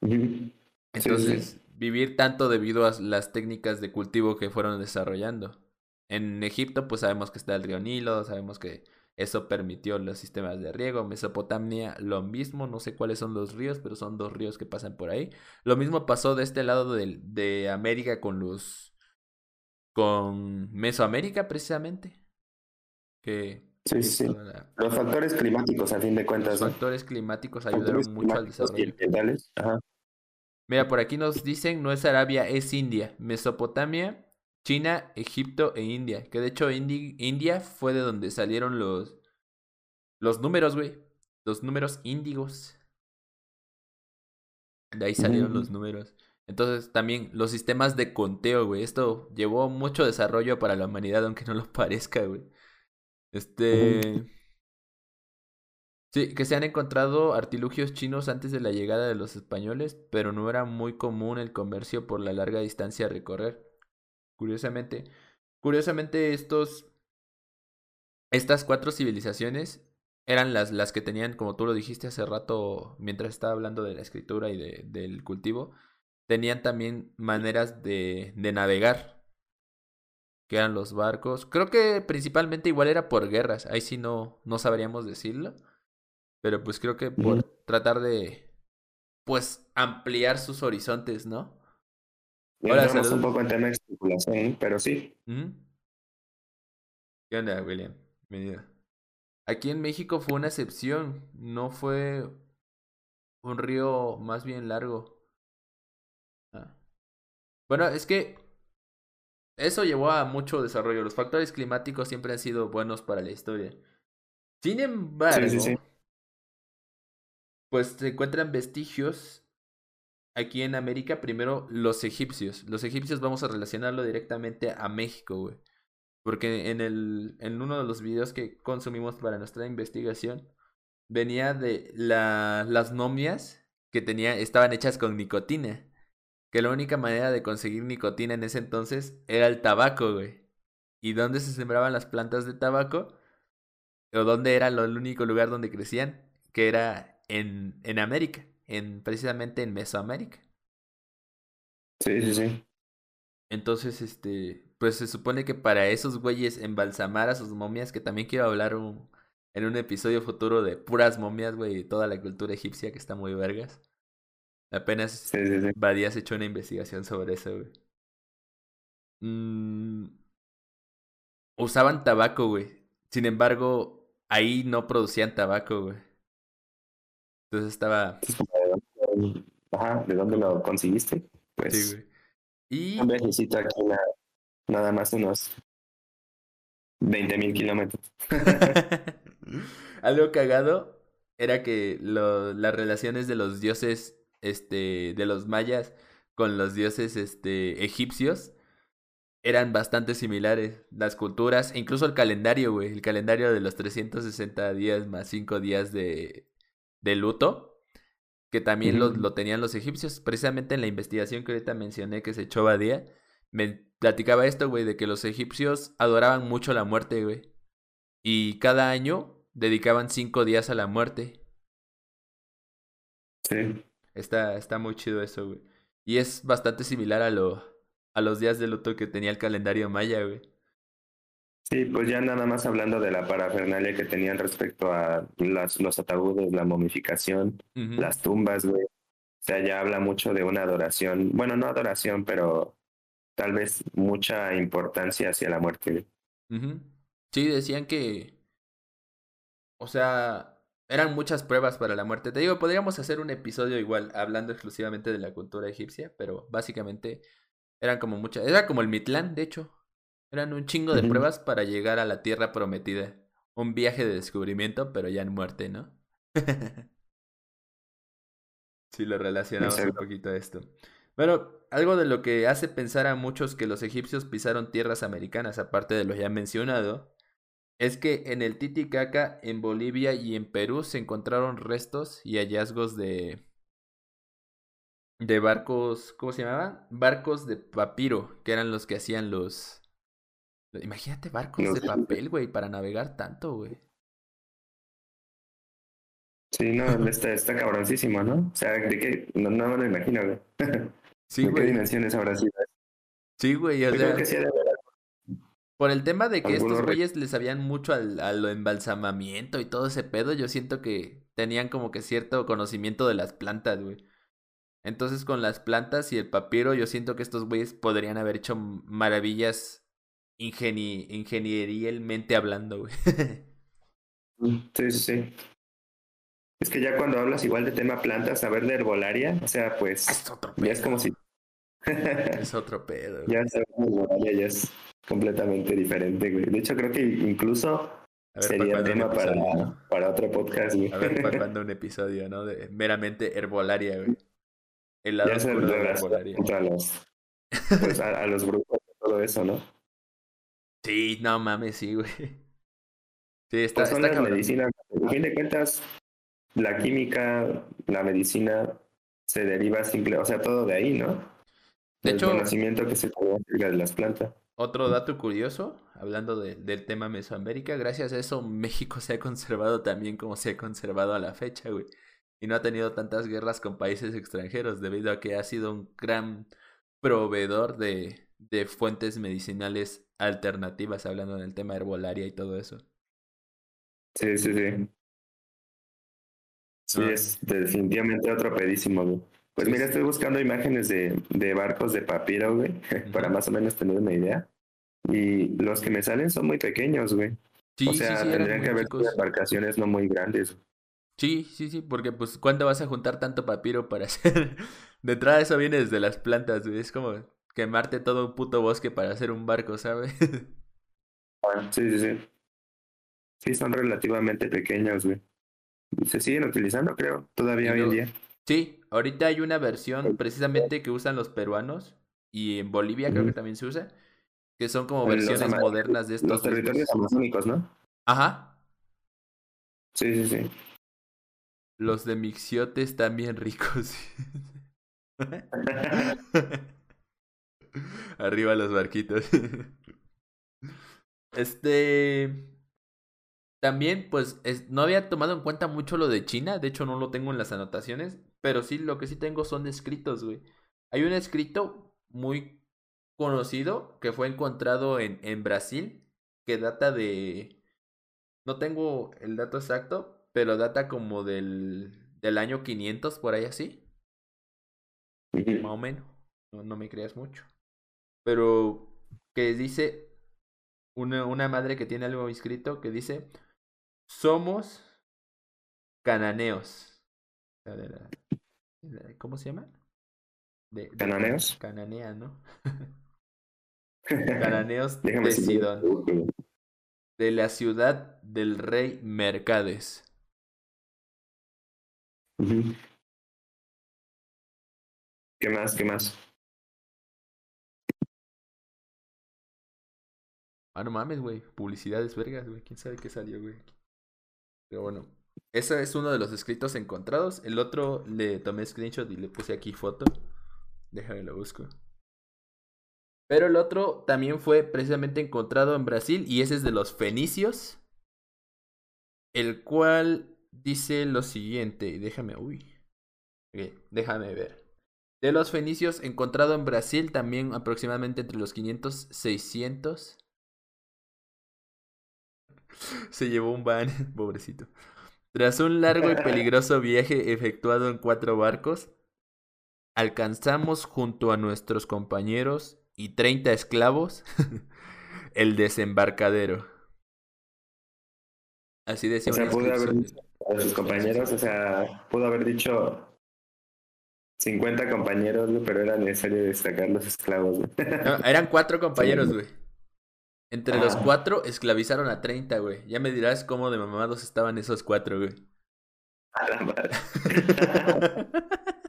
entonces, vivir tanto debido a las técnicas de cultivo que fueron desarrollando. En Egipto, pues sabemos que está el río Nilo, sabemos que eso permitió los sistemas de riego. Mesopotamia, lo mismo. No sé cuáles son los ríos, pero son dos ríos que pasan por ahí. Lo mismo pasó de este lado de, de América con los. con Mesoamérica, precisamente. Que.
Sí, sí. Los factores climáticos, a fin de cuentas.
Los factores climáticos ayudaron mucho al desarrollo. Mira, por aquí nos dicen, no es Arabia, es India. Mesopotamia China, Egipto e India. Que de hecho India fue de donde salieron los, los números, güey. Los números índigos. De ahí salieron los números. Entonces también los sistemas de conteo, güey. Esto llevó mucho desarrollo para la humanidad, aunque no lo parezca, güey. Este... Que se han encontrado artilugios chinos antes de la llegada de los españoles, pero no era muy común el comercio por la larga distancia a recorrer. Curiosamente, curiosamente estos estas cuatro civilizaciones eran las, las que tenían, como tú lo dijiste hace rato, mientras estaba hablando de la escritura y de, del cultivo, tenían también maneras de, de navegar, que eran los barcos. Creo que principalmente igual era por guerras, ahí sí no, no sabríamos decirlo, pero pues creo que por tratar de, pues, ampliar sus horizontes, ¿no?
Ahora un poco en tema de especulación, pero sí.
¿Qué onda, William? Bienvenido. Aquí en México fue una excepción, no fue un río más bien largo. Ah. Bueno, es que eso llevó a mucho desarrollo. Los factores climáticos siempre han sido buenos para la historia. Sin embargo, pues se encuentran vestigios aquí en América. Primero, los egipcios. Los egipcios vamos a relacionarlo directamente a México, güey. Porque en, el, en uno de los videos que consumimos para nuestra investigación, venía de la, las momias que tenía, estaban hechas con nicotina. Que la única manera de conseguir nicotina en ese entonces era el tabaco, güey. ¿Y dónde se sembraban las plantas de tabaco? ¿O dónde era el único lugar donde crecían? Que era en, en América, en, precisamente en Mesoamérica.
Sí, sí, sí.
Entonces, este, pues se supone que para esos güeyes embalsamar a sus momias, que también quiero hablar un, en un episodio futuro de puras momias, güey, y toda la cultura egipcia que está muy vergas. Apenas
sí, sí,
Badías hecho una investigación sobre eso, güey. Mm, usaban tabaco, güey. Sin embargo, ahí no producían tabaco, güey. Entonces estaba...
Ajá, ¿de dónde lo conseguiste? Pues... Sí, güey. Y... Un viajecito aquí nada más unos 20 mil kilómetros.
Algo cagado era que lo, las relaciones de los dioses, este, de los mayas con los dioses, este, egipcios eran bastante similares. Las culturas, incluso el calendario, güey, el calendario de los 360 días más 5 días de, de luto, que también lo, lo, tenían los egipcios. Precisamente en la investigación que ahorita mencioné que se echó Badía, me platicaba esto, güey, de que los egipcios adoraban mucho la muerte, güey. Y cada año dedicaban cinco días a la muerte.
Sí.
Está, está muy chido eso, güey. Y es bastante similar a, lo, a los días de luto que tenía el calendario maya, güey.
Sí, pues ya nada más hablando de la parafernalia que tenían respecto a las, los ataúdes, la momificación, las tumbas, güey. O sea, ya habla mucho de una adoración, bueno, no adoración, pero tal vez mucha importancia hacia la muerte.
Sí, decían que, o sea, eran muchas pruebas para la muerte. Te digo, podríamos hacer un episodio igual hablando exclusivamente de la cultura egipcia, pero básicamente eran como muchas, era como el Mitlán, de hecho. Eran un chingo de pruebas para llegar a la tierra prometida. Un viaje de descubrimiento, pero ya en muerte, ¿no? si lo relacionamos un poquito a esto. Bueno, algo de lo que hace pensar a muchos que los egipcios pisaron tierras americanas, aparte de lo ya mencionado, es que en el Titicaca, en Bolivia y en Perú se encontraron restos y hallazgos de de barcos, ¿cómo se llamaban? Barcos de papiro, que eran los que hacían los Imagínate barcos de papel, güey, para navegar tanto, güey.
Sí, no, está, está cabroncísimo, ¿no? O sea, de qué, no, no me lo imagino, güey.
Sí, güey.
qué dimensiones habrá sido?
Sí, güey, o sea, por el tema de que estos güeyes les sabían mucho al, a lo embalsamamiento y todo ese pedo, yo siento que tenían como que cierto conocimiento de las plantas, güey. Entonces con las plantas y el papiro, yo siento que estos güeyes podrían haber hecho maravillas ingeni ingenierialmente hablando, güey.
Sí, sí, sí. Es que ya cuando hablas igual de tema plantas, saber de herbolaria, o sea, pues
es otro
ya es como si...
es otro pedo.
Ya saber de herbolaria ya es completamente diferente, güey. De hecho, creo que incluso sería tema para, para otro podcast, güey.
A ver, para cuando un episodio, ¿no? De meramente herbolaria, güey. El lado de la herbolaria.
Contra los, pues a, los grupos todo eso, ¿no?
Sí, no mames, sí, güey. Sí, está,
pues
está
medicina. A fin de cuentas, la química, la medicina se deriva simple, o sea, todo de ahí, ¿no?
De
El
hecho,
conocimiento que se de las plantas.
otro dato curioso, hablando de- del tema Mesoamérica, gracias a eso México se ha conservado también como se ha conservado a la fecha, güey. Y no ha tenido tantas guerras con países extranjeros debido a que ha sido un gran proveedor de, de fuentes medicinales alternativas, hablando del tema herbolaria y todo eso.
Sí, sí, sí. Sí,
Ah.
es definitivamente otro pedísimo, güey. Pues mira, estoy buscando imágenes de, de barcos de papiro, güey, para más o menos tener una idea. Y los que me salen son muy pequeños, güey.
Sí,
o sea,
sí,
tendrían que haber embarcaciones no muy grandes.
Sí, sí, sí, porque pues ¿cuándo vas a juntar tanto papiro para hacer? De entrada eso viene desde las plantas, güey. Es como quemarte todo un puto bosque para hacer un barco, ¿sabes?
Sí, sí, sí. Sí, son relativamente pequeños, güey. Y Se siguen utilizando, creo, todavía hoy en día.
Sí, ahorita hay una versión precisamente que usan los peruanos y en Bolivia creo que también se usa, que son como
En
versiones modernas de estos
Los territorios amazónicos, ¿no?
Ajá.
Sí, sí, sí.
Los de Mixiote están bien ricos. Arriba los barquitos. Este. También, pues, es- no había tomado en cuenta mucho lo de China. De hecho, no lo tengo en las anotaciones. Pero sí, lo que sí tengo son escritos, güey. Hay un escrito muy conocido que fue encontrado en, en Brasil. Que data de. No tengo el dato exacto. Pero data como del. Del año 500, por ahí así. Más o menos. No, no me creas mucho. Pero que dice una, una madre que tiene algo escrito que dice somos cananeos. ¿Cómo se llama? De, de
¿Cananeos?
Cananea, ¿no? Cananeos de. Sidón. De la ciudad del rey Mercades.
¿Qué más? ¿Qué más?
Ah, no mames, güey. Publicidades vergas, güey. ¿Quién sabe qué salió, güey? Pero bueno. Ese es uno de los escritos encontrados. El otro le tomé screenshot y le puse aquí foto. Déjame lo busco. Pero el otro también fue precisamente encontrado en Brasil y ese es de los fenicios. El cual dice lo siguiente. Déjame, uy. Ok, déjame ver. De los fenicios encontrado en Brasil también aproximadamente entre los 500 600. Se llevó un van, pobrecito. Tras un largo y peligroso viaje efectuado en cuatro barcos, alcanzamos junto a nuestros compañeros y 30 esclavos el desembarcadero. Así decía
O sea, pudo haber dicho a sus compañeros, o sea, pudo haber dicho 50 compañeros, pero era necesario destacar los esclavos.
No, eran cuatro compañeros, güey. Entre los
Ah.
cuatro esclavizaron a 30, güey. Ya me dirás cómo de mamados estaban esos cuatro, güey.
A la madre.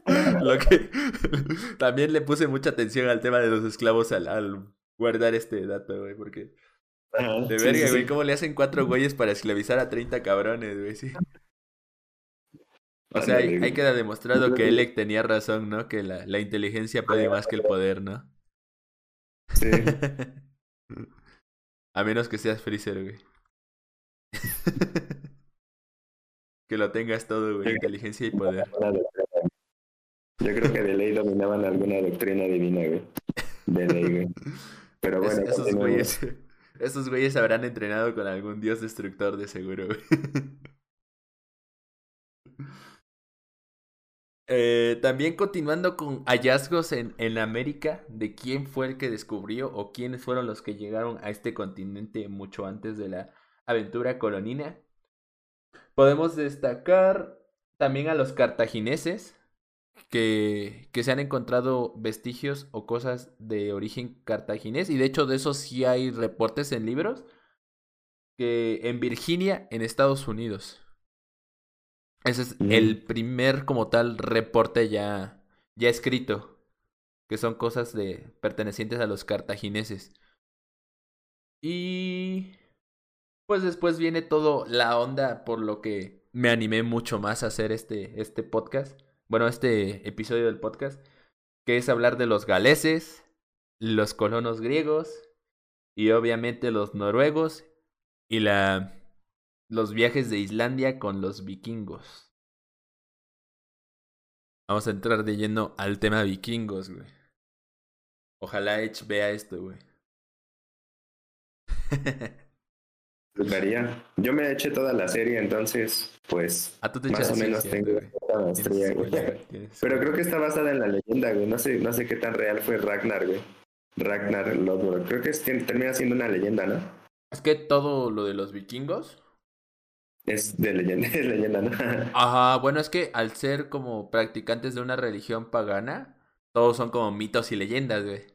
Lo que también le puse mucha atención al tema de los esclavos al, al guardar este dato, güey, porque
Ajá,
de
sí,
verga,
sí,
güey. ¿cómo le hacen cuatro güeyes para esclavizar a 30 cabrones, güey? Sí. O sea, ahí, queda demostrado que Elec tenía razón, ¿no? Que la, la inteligencia puede más que el poder, ¿no?
Sí.
A menos que seas Freezer, güey. que lo tengas todo, güey, inteligencia y poder.
Yo creo que de ley dominaban alguna doctrina divina, güey. De ley, güey. Pero
Es-
bueno,
esos
continuemos.
güeyes, esos güeyes habrán entrenado con algún dios destructor de seguro, güey. Eh, también continuando con hallazgos en, en América de quién fue el que descubrió o quiénes fueron los que llegaron a este continente mucho antes de la aventura colonina. Podemos destacar también a los cartagineses, que, que se han encontrado vestigios o cosas de origen cartaginés, y de hecho de eso sí hay reportes en libros, que en Virginia, en Estados Unidos. Ese es
Mm.
el primer como tal reporte ya, ya escrito, que son cosas de pertenecientes a los cartagineses. Y pues después viene todo la onda por lo que me animé mucho más a hacer este, este podcast. Bueno, este episodio del podcast. Que es hablar de los galeses, los colonos griegos y obviamente los noruegos y la los viajes de Islandia con los vikingos. Vamos a entrar de lleno al tema vikingos, güey. Ojalá Edge vea esto, güey.
Vería. Yo me eché toda la serie, entonces, pues,
ah,
más o menos tengo esta maestría, güey. Pero creo que está basada en la leyenda, güey. No sé, no sé qué tan real fue Ragnar, güey. Ragnar Lodbrok. Creo que es, termina siendo una leyenda, ¿no?
Es que todo lo de los vikingos
es de leyenda, es leyenda, ¿no?
Ajá, bueno, es que al ser como practicantes de una religión pagana, todos son como mitos y leyendas, güey.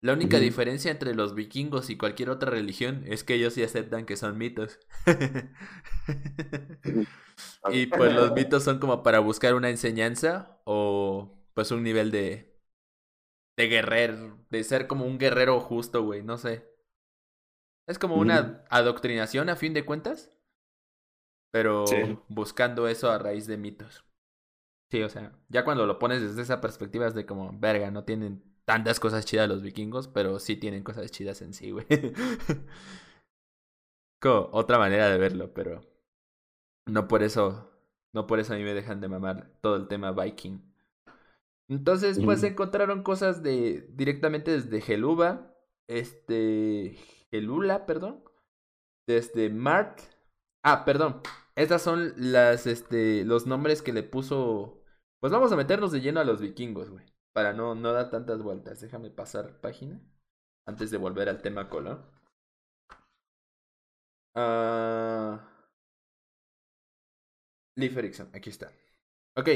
La única diferencia entre los vikingos y cualquier otra religión es que ellos sí aceptan que son mitos. y pues los mitos son como para buscar una enseñanza o pues un nivel de de guerrero, de ser como un guerrero justo, güey, no sé. Es como una adoctrinación a fin de cuentas pero buscando eso a raíz de mitos. Sí, o sea, ya cuando lo pones desde esa perspectiva es de como, verga, no tienen tantas cosas chidas los vikingos, pero sí tienen cosas chidas en sí, güey. como otra manera de verlo, pero no por eso, no por eso a mí me dejan de mamar todo el tema viking. Entonces, pues encontraron cosas de directamente desde Geluba, este, Gelula, perdón, desde Mart, Ah, perdón. Estas son las, este, los nombres que le puso. Pues vamos a meternos de lleno a los vikingos, güey. Para no, no dar tantas vueltas. Déjame pasar página. Antes de volver al tema color. Uh... Leif aquí está. Ok.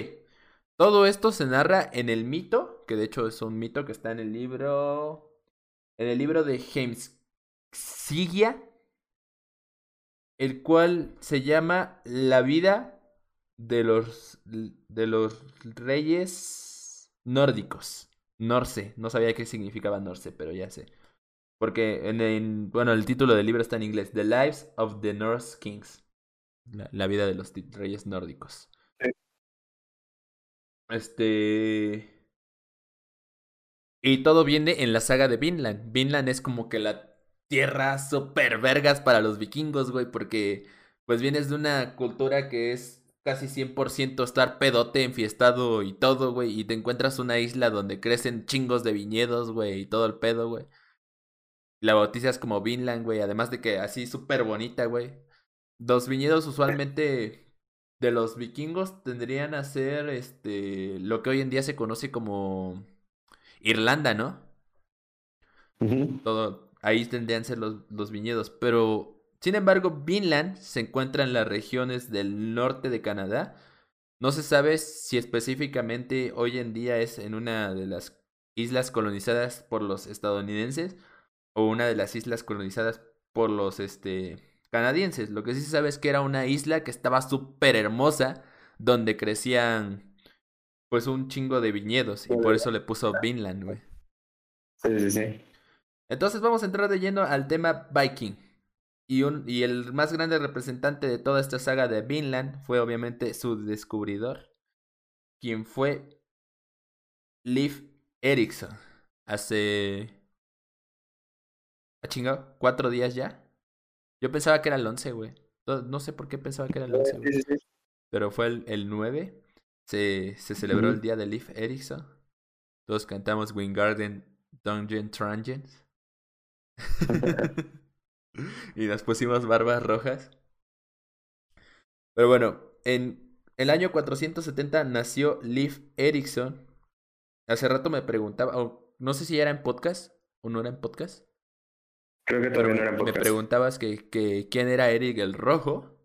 Todo esto se narra en el mito, que de hecho es un mito que está en el libro. En el libro de James Sigia, el cual se llama La vida de los, de los reyes nórdicos. Norse, no sabía qué significaba Norse, pero ya sé. Porque en, bueno, el título del libro está en inglés, The Lives of the Norse Kings. La, vida de los reyes nórdicos. Este... Y todo viene en la saga de Vinland. Vinland es como que la tierra super vergas para los vikingos, güey, porque pues vienes de una cultura que es casi 100% estar pedote, enfiestado y todo, güey, y te encuentras una isla donde crecen chingos de viñedos, güey, y todo el pedo, güey. La bautizas como Vinland, güey, además de que así súper bonita, güey. Los viñedos usualmente de los vikingos tendrían a ser este lo que hoy en día se conoce como Irlanda, ¿no? Todo ahí tendrían ser los, los viñedos. Pero, sin embargo, Vinland se encuentra en las regiones del norte de Canadá. No se sabe si específicamente hoy en día es en una de las islas colonizadas por los estadounidenses o una de las islas colonizadas por los este, canadienses. Lo que sí se sabe es que era una isla que estaba súper hermosa, donde crecían pues un chingo de viñedos y por eso le puso Vinland, güey.
Sí, sí, sí.
Entonces vamos a entrar de lleno al tema Viking. Y, un, y el más grande representante de toda esta saga de Vinland fue obviamente su descubridor, quien fue Leif Erikson. Hace... ¿A chingado? ¿Cuatro días ya? Yo pensaba que era el 11, güey. No, sé por qué pensaba que era el 11, güey. Pero fue el, el 9. Se, se celebró el día de Leif Erikson. Todos cantamos Wingarden Dungeon Trangents. y nos pusimos barbas rojas. Pero bueno, en el año 470 nació Leif Erikson. Hace rato me preguntaba, no sé si era en podcast o no era en podcast.
Creo que no era en podcast.
Me preguntabas que, que quién era Eric el Rojo.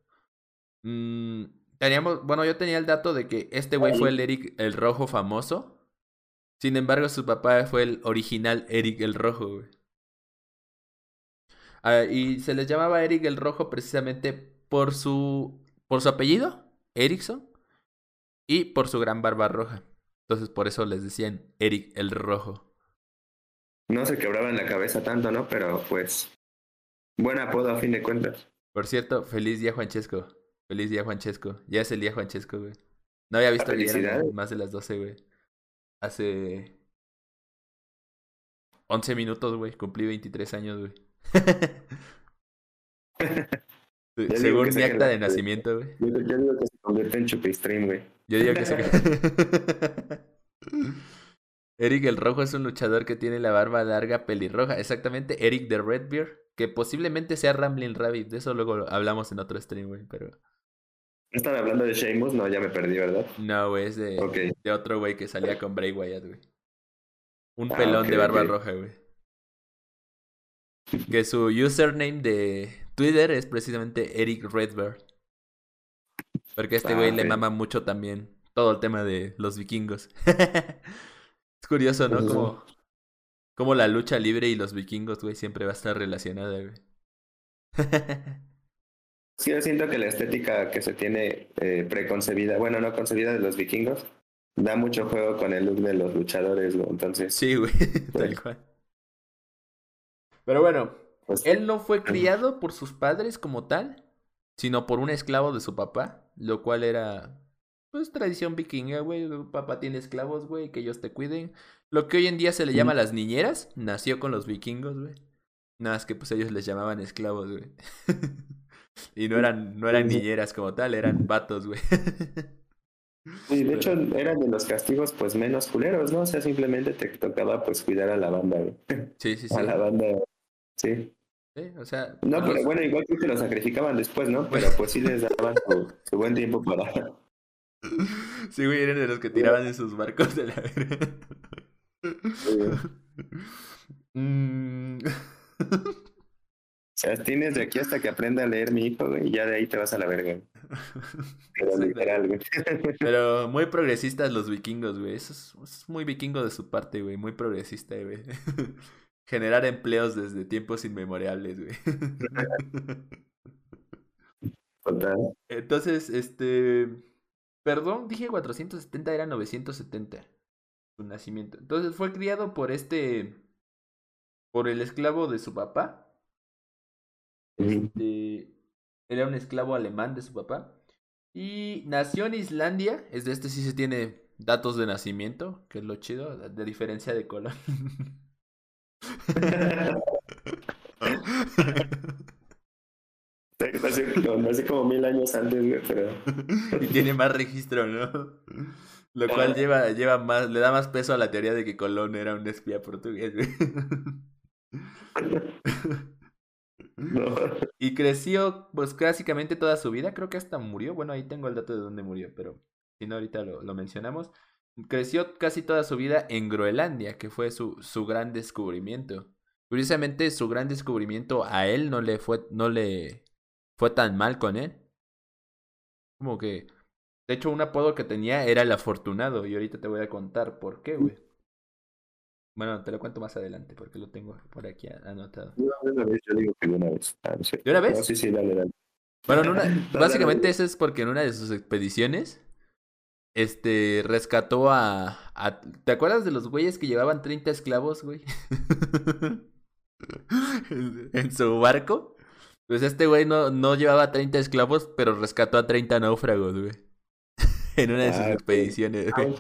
Mm, teníamos, bueno, yo tenía el dato de que este güey fue el Eric el Rojo famoso. Sin embargo, su papá fue el original Eric el Rojo, güey. Ah, y se les llamaba Eric el Rojo precisamente por su, por su apellido, Erickson, y por su gran barba roja. Entonces por eso les decían Eric el Rojo.
No se quebraba en la cabeza tanto, ¿no? Pero pues, buen apodo a fin de cuentas.
Por cierto, feliz día Juanchesco. Feliz día, Juanchesco. Ya es el día, Juanchesco, güey. No había visto que más de las 12, güey. Hace 11 minutos, güey. Cumplí 23 años, güey. Según mi acta de nacimiento, güey.
Yo, digo que se convierte en chupistream, güey.
Yo digo que se... Eric el Rojo es un luchador que tiene la barba larga pelirroja. Exactamente, Eric de Redbeard. Que posiblemente sea Rambling Rabbit. De eso luego hablamos en otro stream, güey. Pero.
¿Están hablando de Sheamus? No, ya me perdí, ¿verdad?
No, güey, es de, de otro güey que salía con Bray Wyatt, güey. Un ah, pelón de barba roja, güey. Que su username de Twitter es precisamente Eric Redbeard. Porque este güey le ah, mama mucho también todo el tema de los vikingos. es curioso, ¿no? Pues como, como la lucha libre y los vikingos, güey, siempre va a estar relacionada, güey.
sí, yo siento que la estética que se tiene eh, preconcebida, bueno, no concebida de los vikingos, da mucho juego con el look de los luchadores, güey. Entonces.
Sí, güey, tal cual. Pero bueno, pues, él no fue criado por sus padres como tal, sino por un esclavo de su papá, lo cual era pues tradición vikinga, güey. Papá tiene esclavos, güey, que ellos te cuiden. Lo que hoy en día se le llama las niñeras, nació con los vikingos, güey. Nada más que pues ellos les llamaban esclavos, güey. y no eran, no eran niñeras como tal, eran vatos, güey.
Y de hecho eran de los castigos pues menos culeros, ¿no? O sea, simplemente te tocaba pues cuidar a la banda, güey.
Sí, sí, sí.
A la banda, sí.
Sí, o sea.
No, pero bueno, igual que te lo sacrificaban después, ¿no? Pero pues sí les daban su buen tiempo para,
Sí, güey, eran de los que tiraban en sus barcos de la verga.
Mm. O sea, tienes de aquí hasta que aprenda a leer mi hijo, güey, y ya de ahí te vas a la verga. Pero literal, güey.
Pero muy progresistas los vikingos, güey. Eso es, muy vikingo de su parte, güey. Muy progresista, güey. Generar empleos desde tiempos inmemorables, güey. Entonces, este Perdón, dije 470, era 970 su nacimiento. Entonces fue criado por este. por el esclavo de su papá. Este. Era un esclavo alemán de su papá. Y nació en islandia. Es de este sí se tiene datos de nacimiento, que es lo chido, de diferencia de color.
Nací como, mil años antes, güey, pero...
y tiene más registro, ¿no? Lo cual lleva, lleva más, le da más peso a la teoría de que Colón era un espía portugués, güey. Y creció, pues, básicamente toda su vida. Creo que hasta murió. Bueno, ahí tengo el dato de dónde murió, pero si no, ahorita lo, lo mencionamos. Creció casi toda su vida en Groenlandia, que fue su, su gran descubrimiento. Curiosamente, su gran descubrimiento a él no le fue, no le, fue tan mal con él. Como que. De hecho, un apodo que tenía era el afortunado. Y ahorita te voy a contar por qué, güey. Bueno, te lo cuento más adelante porque lo tengo por aquí anotado.
De una vez, yo digo que de una vez. Ah,
¿De una vez?
sí, sí, dale, dale.
Bueno, en una, básicamente eso es porque en una de sus expediciones, este, rescató a, a... ¿Te acuerdas de los güeyes que llevaban 30 esclavos, güey? en su barco. Pues este güey no, no llevaba 30 esclavos, pero rescató a 30 náufragos, güey. en una de sus ah, expediciones, güey.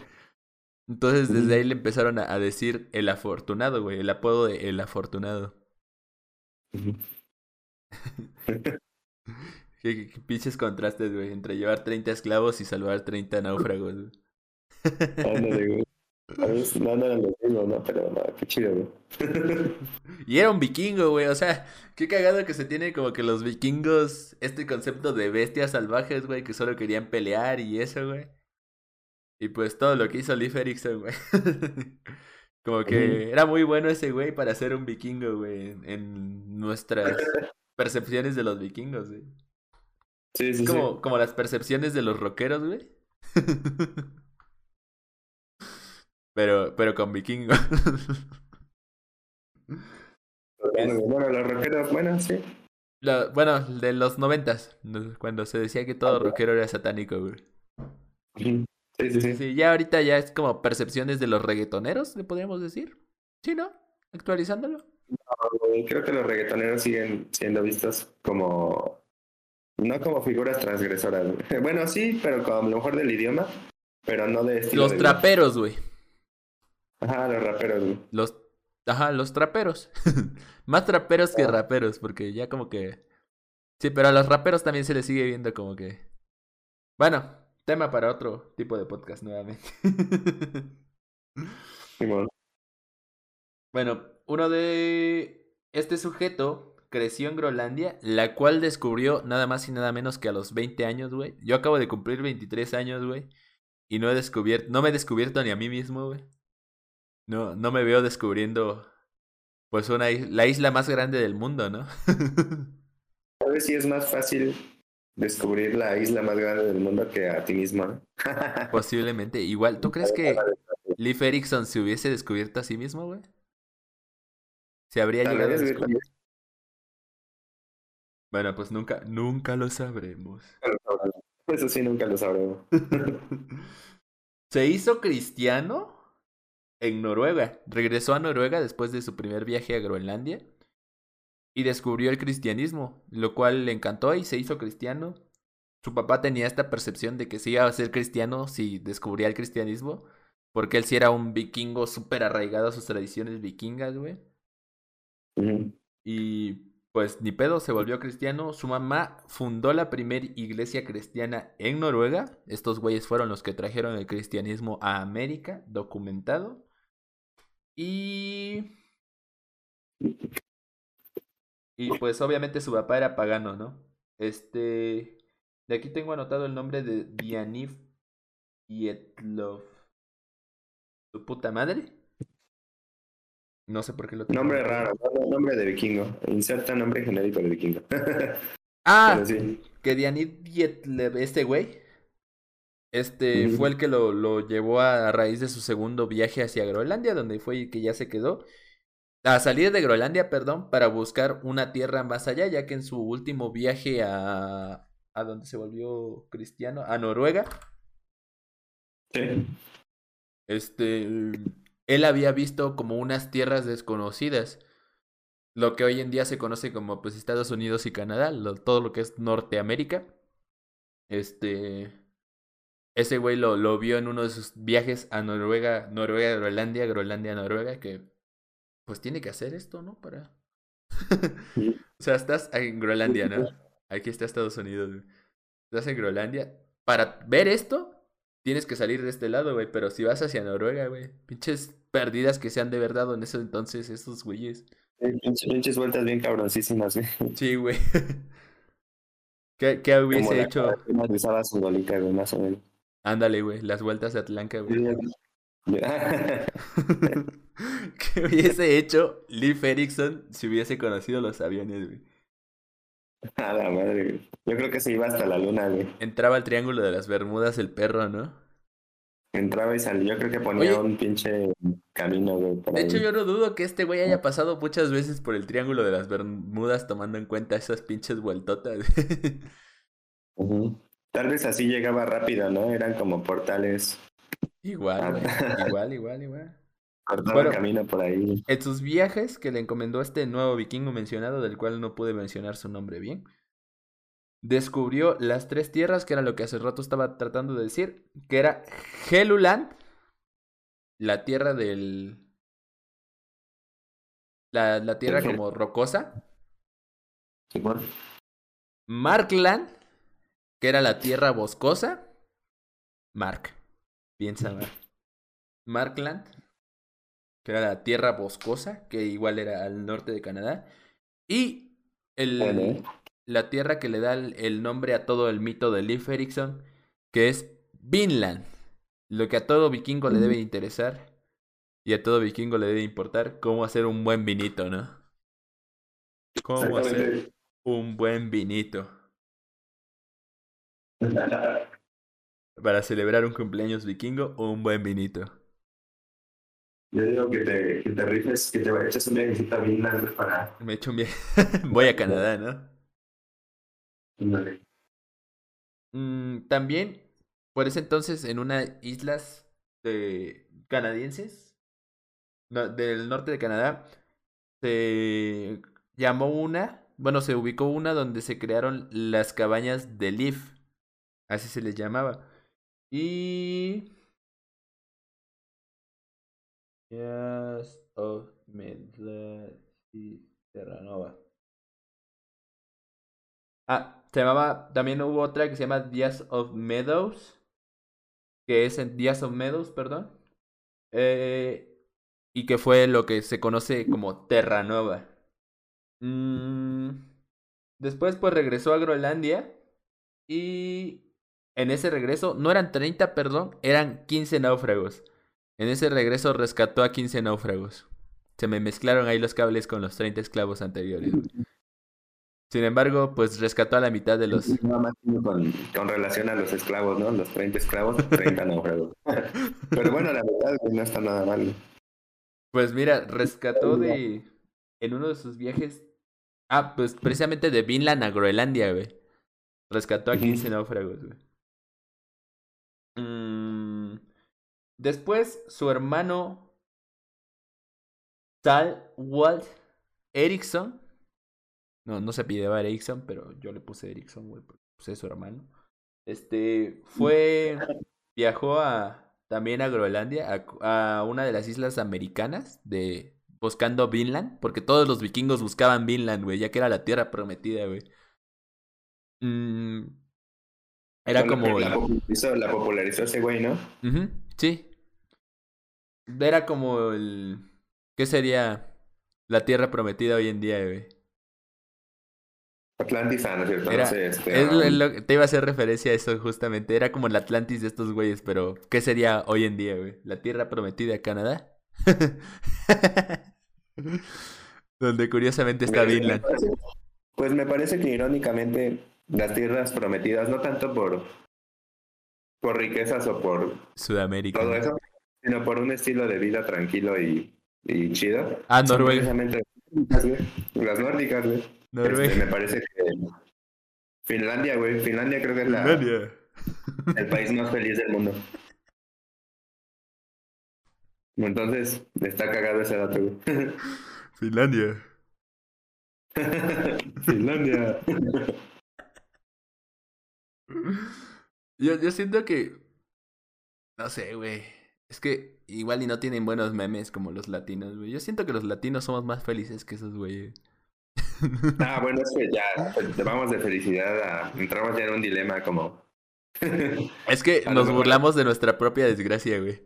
Entonces desde ahí le empezaron a, decir el afortunado, güey, el apodo de el afortunado. ¿Qué, pinches contrastes, güey, entre llevar 30 esclavos y salvar 30 náufragos, güey.
güey. No, no eran los mismos, no, pero no, qué chido, güey.
Y era un vikingo, güey. O sea, qué cagado que se tiene como que los vikingos, este concepto de bestias salvajes, güey, que solo querían pelear y eso, güey. Y pues todo lo que hizo Leif Erikson, güey. como que era muy bueno ese güey para ser un vikingo, güey, en nuestras percepciones de los vikingos, güey.
Sí, sí,
como, sí. como las percepciones de los rockeros, güey. Pero, pero con vikingo.
bueno, los rockeros, bueno, sí.
bueno, de los noventas, cuando se decía que todo rockero era satánico, güey.
Sí, sí, sí, sí.
Ya ahorita ya es como percepciones de los reggaetoneros, le podríamos decir. Sí, ¿no? Actualizándolo.
No, creo que los reggaetoneros siguen siendo vistos como No como figuras transgresoras. Bueno, sí, pero como a lo mejor del idioma, pero no de estilo.
Los
de-
traperos, güey.
Ajá, los raperos, güey.
Los. Ajá, los traperos. Más traperos que
Ah.
raperos, porque ya como que. Sí, pero a los raperos también se les sigue viendo como que. Bueno, tema para otro tipo de podcast nuevamente. Bueno, uno de. Este sujeto creció en Groenlandia, la cual descubrió nada más y nada menos que a los 20 años, güey. Yo acabo de cumplir 23 años, güey. Y no he descubierto. No me he descubierto ni a mí mismo, güey. No, no me veo descubriendo. Pues una la isla más grande del mundo, ¿no?
Tal vez sí es más fácil descubrir la isla más grande del mundo que a ti mismo, ¿no?
Posiblemente. Igual, ¿tú crees que Leif Erikson se hubiese descubierto a sí mismo, güey? ¿Se habría
Tal
llegado a descubrir? Bueno, pues nunca, nunca lo sabremos.
Eso sí, nunca lo sabremos.
Se hizo cristiano en Noruega. Regresó a Noruega después de su primer viaje a Groenlandia y descubrió el cristianismo, lo cual le encantó y se hizo cristiano. Su papá tenía esta percepción de que se iba a ser cristiano si descubría el cristianismo, porque él sí era un vikingo súper arraigado a sus tradiciones vikingas, güey. Y pues ni pedo, se volvió cristiano. Su mamá fundó la primera iglesia cristiana en Noruega. Estos güeyes fueron los que trajeron el cristianismo a América, documentado. Y... Y pues obviamente su papá era pagano, ¿no? Este... De aquí tengo anotado el nombre de Dianif Yetlov. ¿Su puta madre? No sé por qué lo tengo
Nombre raro, ¿no? nombre de vikingo. Inserta nombre genérico de vikingo.
Ah,
sí.
que Dianit Dietlev, este güey, este fue el que lo, lo llevó a, a raíz de su segundo viaje hacia Groenlandia, donde fue y que ya se quedó. A salir de Groenlandia, perdón, para buscar una tierra más allá, ya que en su último viaje a. ¿A donde se volvió cristiano? A Noruega.
Sí.
Este. Él había visto como unas tierras desconocidas. Lo que hoy en día se conoce como pues Estados Unidos y Canadá, lo- todo lo que es Norteamérica. Este. Ese güey lo, lo vio en uno de sus viajes a Noruega, Noruega, Groenlandia, Groenlandia, Noruega, que pues tiene que hacer esto, ¿no? Para. o sea, estás en Groenlandia, ¿no? Aquí está Estados Unidos, güey. Estás en Groenlandia. Para ver esto, tienes que salir de este lado, güey. Pero si vas hacia Noruega, güey. Pinches perdidas que se han de ver dado en ese entonces, estos güeyes.
Pinches, pinches vueltas bien cabroncísimas, güey.
Sí, güey. ¿Qué, qué
Como
hubiese
la
hecho?
bolita, güey, más o menos.
Ándale, güey. Las vueltas de Atlanca, güey. ¿Qué hubiese hecho Leif Erikson si hubiese conocido los aviones, güey?
A la madre, güey. Yo creo que se iba hasta la luna, güey.
Entraba al triángulo de las Bermudas el perro, ¿no?
Entraba y salía. Yo creo que ponía
Oye.
un pinche camino, güey.
De
ahí.
hecho, yo no dudo que este güey haya pasado muchas veces por el triángulo de las Bermudas tomando en cuenta esas pinches vueltotas.
Tal vez así llegaba rápido, ¿no? Eran como portales.
igual, güey. Igual, igual, igual.
Cortaba
Bueno.
camino por ahí.
En sus viajes que le encomendó este nuevo vikingo mencionado, del cual no pude mencionar su nombre bien, descubrió las tres tierras, que era lo que hace rato estaba tratando de decir, que era Helluland, la tierra del... La, la tierra como rocosa. Markland, que era la tierra boscosa, Mark, piensa Mark. Markland, que era la tierra boscosa, que igual era al norte de Canadá, y el,
Vale.
la tierra que le da el, el nombre a todo el mito de Leif Erikson, que es Vinland, lo que a todo vikingo le debe interesar y a todo vikingo le debe importar, cómo hacer un buen vinito, ¿no? Cómo hacer un buen vinito para celebrar un cumpleaños vikingo un buen vinito.
Yo digo que te, que te rifes, que te eches un viajecito bien largo para.
Me echo un viaje. Voy a Canadá, ¿no?
Ándale.
Mm, también, por ese entonces, en unas islas de canadienses, no, del norte de Canadá, se llamó una bueno, se ubicó una donde se crearon las cabañas de Leaf, así se les llamaba. Y... Yes of y Terranova. Ah, se llamaba, también hubo otra que se llama Días of Meadows, que es en Días of Meadows, perdón. Eh, y que fue lo que se conoce como Terranova. Mm, después pues regresó a Groenlandia y en ese regreso, no eran 30, perdón, eran 15 náufragos. En ese regreso rescató a 15 náufragos. Se me mezclaron ahí los cables con los 30 esclavos anteriores. Sin embargo, pues rescató a la mitad de los...
con, relación a los esclavos, ¿no? Los 30 esclavos, 30 náufragos. Pero bueno, la verdad no está nada mal.
Pues mira, rescató de... En uno de sus viajes... Ah, pues precisamente de Vinland a Groenlandia, güey. Rescató a 15 náufragos, güey. Mm, después, su hermano Tal Walt Erickson no, no se pide a Erickson, pero yo le puse Erickson, güey, porque puse su hermano. Este, fue, viajó a, también a Groenlandia, a, una de las islas americanas, de, buscando Vinland, porque todos los vikingos buscaban Vinland, güey, ya que era la tierra prometida, güey. Mm, era como...
La la popularizó ese güey, ¿no?
sí. Era como el... ¿Qué sería la tierra prometida hoy en día, güey?
Atlantis, ¿no es cierto?
este, te iba a hacer referencia a eso justamente. Era como el Atlantis de estos güeyes, pero ¿qué sería hoy en día, güey? ¿La tierra prometida a Canadá? Donde curiosamente está Vinland.
pues me parece que irónicamente las tierras prometidas, no tanto por, por riquezas o por
Sudamérica.
Todo eso, sino por un estilo de vida tranquilo y, y chido.
Ah, Noruega.
Las nórdicas, güey. Este, me parece que Finlandia, güey. Finlandia creo que es la, el país más feliz del mundo. Entonces, está cagado ese dato, güey.
Finlandia.
Finlandia.
Yo, yo siento que. No sé, güey. Es que igual y no tienen buenos memes como los latinos, güey. Yo siento que los latinos somos más felices que esos güeyes.
Ah, bueno, es que ya vamos de felicidad a. Entramos ya en un dilema como.
es que nos burlamos de nuestra propia desgracia, güey.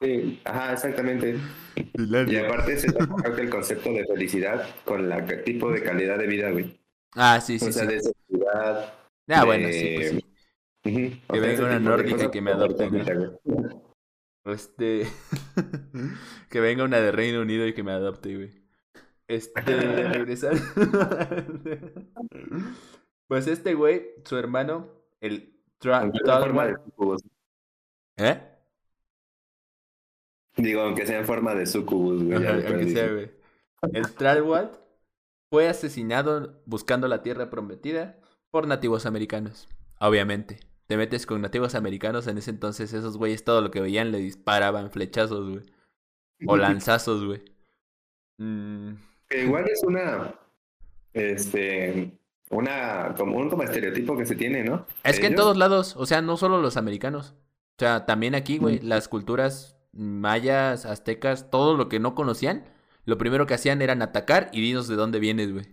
Sí, ajá, exactamente. Y aparte se que el concepto de felicidad con la tipo de calidad de vida, güey.
Ah, sí, sí.
O sea, de seguridad.
Ah, bueno, sí, pues sí. Que venga una nórdica y que me adopte. Este. que venga una de Reino Unido y que me adopte, güey. Este, regresar. pues este güey, su hermano, el Tra ¿Eh?
Digo, aunque sea en forma de sucubus, güey.
aunque sea, güey. El Tralwald fue asesinado buscando la tierra prometida por nativos americanos. Obviamente. Te metes con nativos americanos, en ese entonces esos güeyes todo lo que veían le disparaban flechazos, güey. O lanzazos, güey.
Mm, igual es una, este, una, como un como estereotipo que se tiene, ¿no?
Es que en todos lados, o sea, no solo los americanos. O sea, también aquí, güey, las culturas mayas, aztecas, todo lo que no conocían, lo primero que hacían eran atacar y dinos de dónde vienes, güey.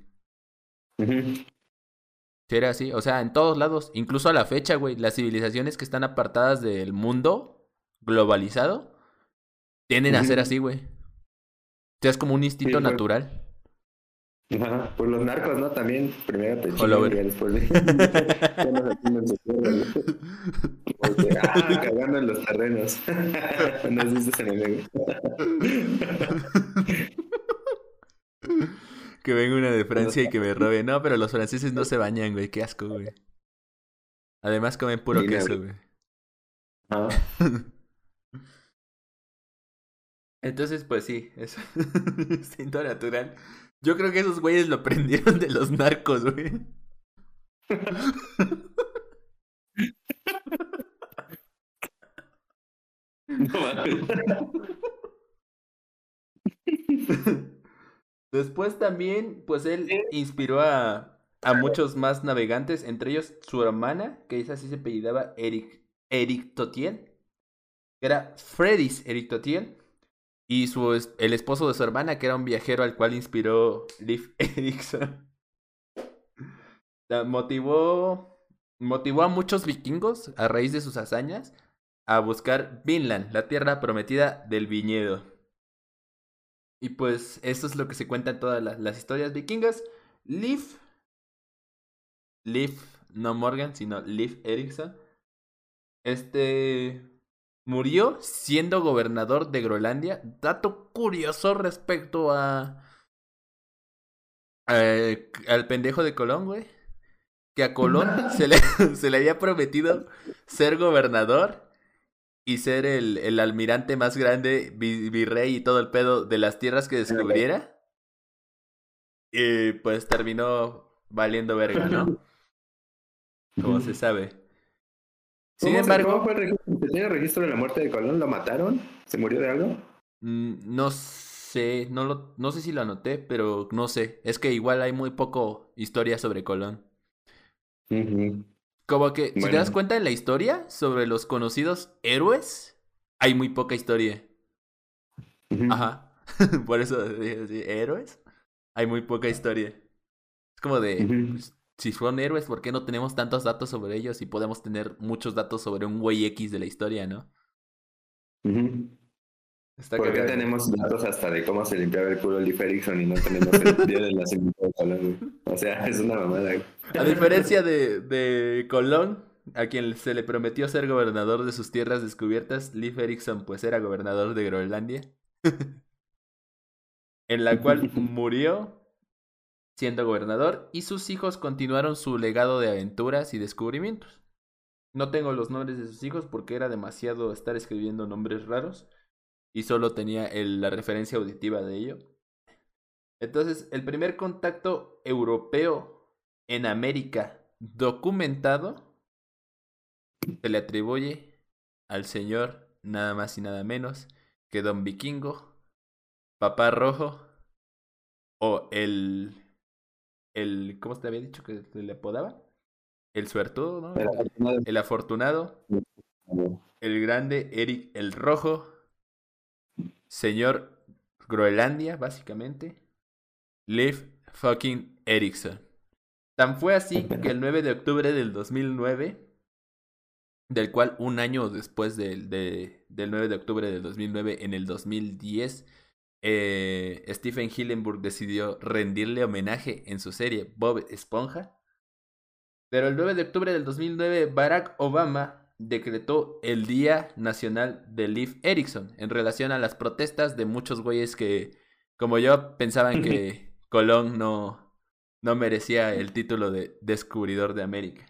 Sí, era así, o sea, en todos lados, incluso a la fecha, güey, las civilizaciones que están apartadas del mundo globalizado tienden a ser así, güey. O sea, es como un instinto natural.
Ajá, por los narcos, ¿no? También, primero te
chingan y
después de... Porque, ah, cagando en los terrenos. Nos dices enemigo.
Que venga una de Francia y que me robe. No, pero los franceses no se bañan, güey. Qué asco, güey. Además comen puro queso, güey. Ah. Entonces, pues sí, es instinto natural. Yo creo que esos güeyes lo prendieron de los narcos, güey. Después también, pues él inspiró a, a muchos más navegantes, entre ellos su hermana, que esa sí se apellidaba Eric, Eric Totiel, que era Freddy's Eric Totiel, y su, el esposo de su hermana, que era un viajero al cual inspiró Leif Erikson. motivó, motivó a muchos vikingos, a raíz de sus hazañas, a buscar Vinland, la tierra prometida del viñedo. Y pues eso es lo que se cuenta en todas las, historias vikingas. Leif, Leif, no Morgan, sino Leif Erikson. Este murió siendo gobernador de Groenlandia. Dato curioso respecto a, al pendejo de Colón, güey. Que a Colón se le, se le había prometido ser gobernador y ser el, el almirante más grande, virrey y todo el pedo de las tierras que descubriera. Y pues terminó valiendo verga, ¿no? Como se sabe.
Sin embargo. fue el registro? ¿Tiene registro de la muerte de Colón? ¿Lo mataron? ¿Se murió de algo?
Mm, no sé, no, lo, no sé si lo anoté, pero no sé. Es que igual hay muy poco historia sobre Colón. Como que, si te das cuenta en la historia sobre los conocidos héroes, hay muy poca historia. Ajá. Por eso, héroes, hay muy poca historia. Es como de, pues, si son héroes, ¿por qué no tenemos tantos datos sobre ellos y podemos tener muchos datos sobre un güey X de la historia, no?
¿Por qué tenemos datos hasta de cómo se limpiaba el culo Lee Erickson y no tenemos el día del nacimiento de Colón? O sea, es una mamada.
A diferencia de, de Colón, a quien se le prometió ser gobernador de sus tierras descubiertas, Leif Erikson pues era gobernador de Groenlandia. en la cual murió siendo gobernador y sus hijos continuaron su legado de aventuras y descubrimientos. No tengo los nombres de sus hijos porque era demasiado estar escribiendo nombres raros y solo tenía la referencia auditiva de ello. Entonces, el primer contacto europeo en América documentado se le atribuye al señor nada más y nada menos que Don Vikingo, Papá Rojo o el el ¿cómo te había dicho que se le apodaba? El suertudo, ¿no? El afortunado. El grande Eric el Rojo señor Groenlandia, básicamente, Leif fucking Erikson. Tan fue así que el 9 de octubre del 2009, del cual un año después del, de, del 9 de octubre del 2009, en el 2010, eh, Stephen Hillenburg decidió rendirle homenaje en su serie Bob Esponja. Pero el 9 de octubre del 2009, Barack Obama decretó el Día Nacional de Leif Erikson en relación a las protestas de muchos güeyes que, como yo, pensaban que Colón no, no merecía el título de descubridor de América.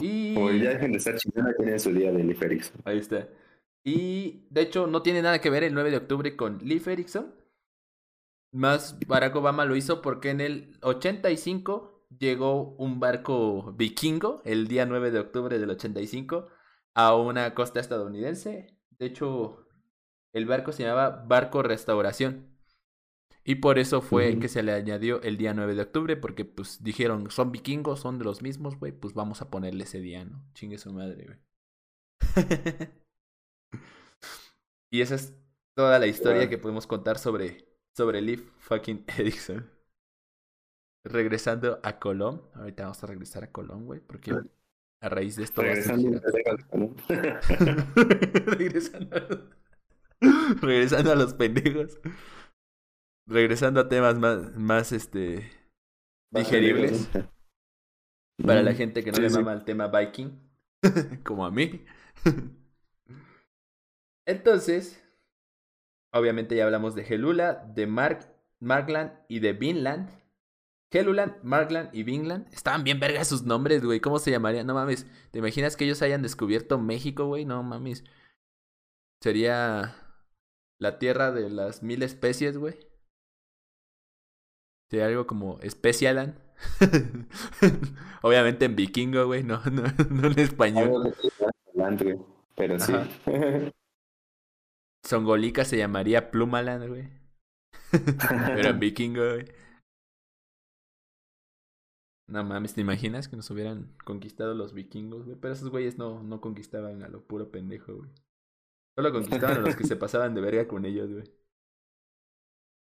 Y... Ya dejen de estar chingando tiene su día de Leif Erikson.
Ahí está. Y de hecho no tiene nada que ver el 9 de octubre con Leif Erikson. Más Barack Obama lo hizo porque en el 85 llegó un barco vikingo el día 9 de octubre del 85 a una costa estadounidense. De hecho, el barco se llamaba Barco Restauración. Y por eso fue que se le añadió el día 9 de octubre, porque pues dijeron, son vikingos, son de los mismos, güey, pues vamos a ponerle ese día, ¿no? Chingue su madre, güey. y esa es toda la historia que podemos contar sobre, sobre Leaf fucking Edison regresando a Colón. Ahorita vamos a regresar a Colón, güey, porque a raíz de esto. Regresando, regresando, a... regresando a los pendejos. Regresando a temas más, más este digeribles. Para la gente que no le mama el tema Viking, como a mí. Entonces, obviamente ya hablamos de Gelula, de Mark, Markland y de Vinland. Helluland, Markland y Vinland. Estaban bien vergas sus nombres, güey. ¿Cómo se llamarían? No mames. ¿Te imaginas que ellos hayan descubierto México, güey? No mames. Sería la tierra de las mil especies, güey. Sería algo como Specialand. Obviamente en vikingo, güey, no, no, no en español.
Pero sí.
Songolica se llamaría Plumaland, güey. Eran vikingos, güey. No mames, ¿te imaginas que nos hubieran conquistado los vikingos, güey? Pero esos güeyes no, no conquistaban a lo puro pendejo, güey. Solo conquistaban a los que se pasaban de verga con ellos, güey.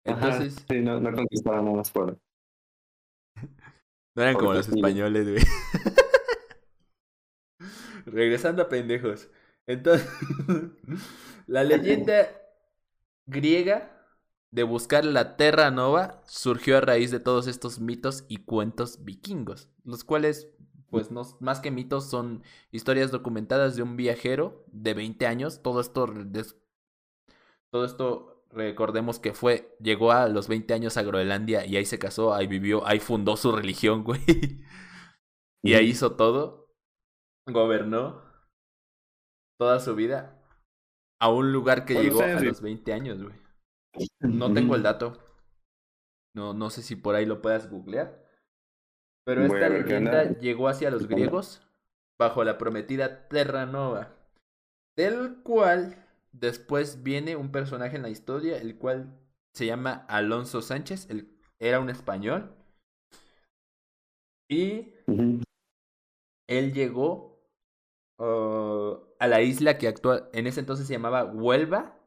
Entonces.
sí, no, no conquistaban nada más por.
No eran como los españoles, güey. Regresando a pendejos. Entonces, la leyenda griega de buscar la Terra Nova surgió a raíz de todos estos mitos y cuentos vikingos, los cuales, pues no, más que mitos, son historias documentadas de un viajero de 20 años. Todo esto, todo esto, recordemos que fue, llegó a los 20 años a Groenlandia y ahí se casó, ahí vivió, ahí fundó su religión, güey. y ahí hizo todo. Gobernó toda su vida a un lugar que llegó a los 20 años, güey. No tengo el dato. No, no sé si por ahí lo puedas googlear. Pero esta leyenda llegó hacia los griegos bajo la prometida Terra Nova, del cual después viene un personaje en la historia, el cual se llama Alonso Sánchez, el, era un español. Y él llegó uh, a la isla que actúa, en ese entonces se llamaba Huelva,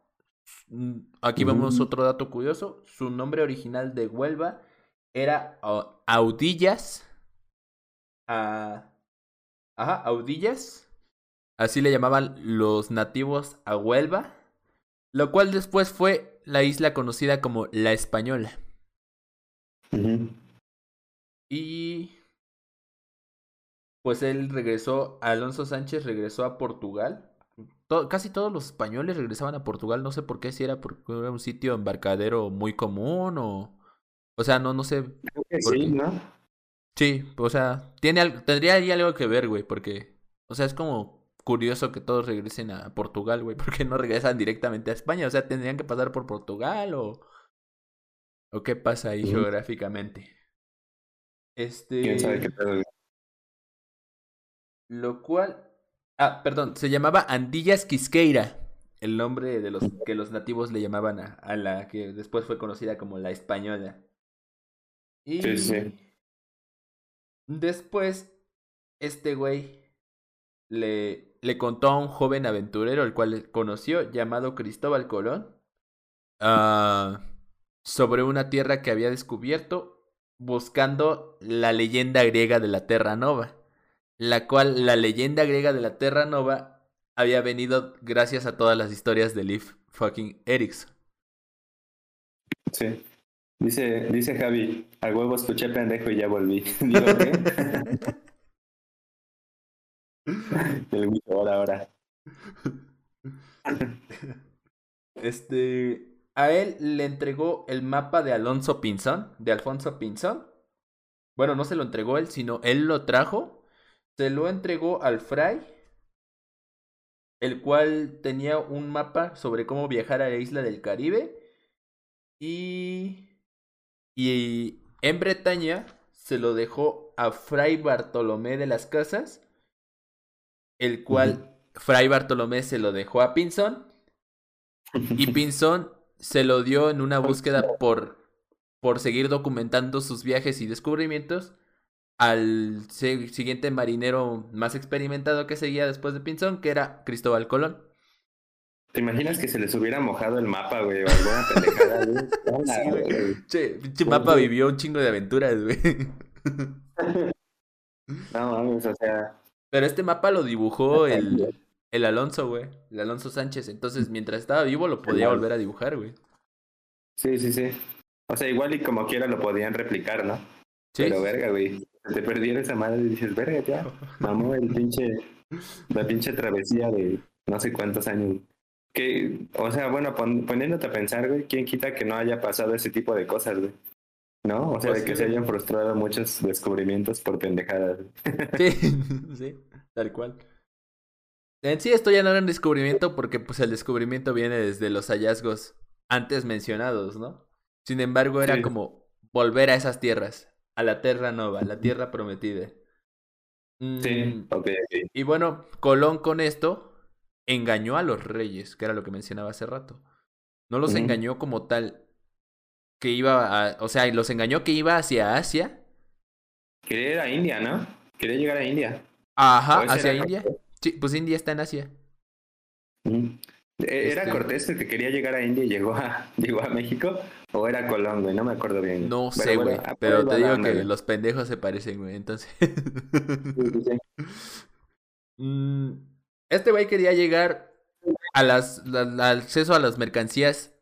aquí vemos otro dato curioso. Su nombre original de Huelva era Audillas. ajá, Audillas. Así le llamaban los nativos a Huelva. Lo cual después fue la isla conocida como La Española. Y pues él regresó, Alonso Sánchez regresó a Portugal casi todos los españoles regresaban a Portugal, no sé por qué, si era porque era un sitio embarcadero muy común o... O sea, no, no sé.
sí, ¿no?
Sí, o sea, tiene, tendría ahí algo que ver, güey, porque... O sea, es como curioso que todos regresen a Portugal, güey, porque no regresan directamente a España, o sea, tendrían que pasar por Portugal o... ¿O qué pasa ahí geográficamente? Este...
¿Quién sabe qué
Lo cual Ah, perdón, se llamaba Andillas Quisqueira, el nombre de los que los nativos le llamaban a, la que después fue conocida como la española. Y sí, sí. después, este güey le, le contó a un joven aventurero, el cual conoció, llamado Cristóbal Colón, uh, sobre una tierra que había descubierto buscando la leyenda griega de la Terra Nova la cual la leyenda griega de la Terra Nova había venido gracias a todas las historias de Leif fucking Erickson.
Sí. Dice, dice Javi, al huevo escuché pendejo y ya volví. Digo, ¿qué? El ahora, ahora.
Este, a él le entregó el mapa de Alonso Pinzón, de Alfonso Pinzón. Bueno, no se lo entregó él, sino él lo trajo se lo entregó al Fray, el cual tenía un mapa sobre cómo viajar a la isla del Caribe. Y, y en Bretaña se lo dejó a Fray Bartolomé de las Casas, el cual Fray Bartolomé se lo dejó a Pinzón. Y Pinzón se lo dio en una búsqueda por, por seguir documentando sus viajes y descubrimientos al siguiente marinero más experimentado que seguía después de Pinzón, que era Cristóbal Colón.
¿Te imaginas que se les hubiera mojado el mapa, güey? O alguna pendejada, güey.
sí, güey. Che, pinche mapa vivió un chingo de aventuras, güey.
No mames, o sea.
Pero este mapa lo dibujó el, el Alonso, güey. El Alonso Sánchez. Entonces, mientras estaba vivo, lo podía volver a dibujar, güey.
Sí, sí, sí. O sea, igual y como quiera lo podían replicar, ¿no? Sí. Pero verga, güey te perdiera esa madre y dices, verga, ya, mamó el pinche, la pinche travesía de no sé cuántos años. Que, o sea, bueno, poniéndote a pensar, güey, ¿quién quita que no haya pasado ese tipo de cosas, güey? ¿No? O sea, pues de que se hayan frustrado muchos descubrimientos por pendejadas.
Sí, sí, tal cual. En sí esto ya no era un descubrimiento porque pues el descubrimiento viene desde los hallazgos antes mencionados, ¿no? Sin embargo, era como volver a esas tierras, a la Terra Nova, la Tierra Prometida.
Sí, mm, ok.
Y bueno, Colón con esto engañó a los reyes, que era lo que mencionaba hace rato. No los engañó como tal. que iba a, o sea, los engañó que iba hacia Asia.
Quería ir a India, ¿no? Quería llegar a India.
Ajá, hacia India. Sí, pues India está en Asia.
¿Era este Cortés el que quería llegar a India y llegó a, llegó a México? ¿O era Colón, güey? No me acuerdo bien.
No sé, güey. pero te digo que los pendejos se parecen, güey. Entonces. Mm, este güey quería llegar a las, al acceso a las mercancías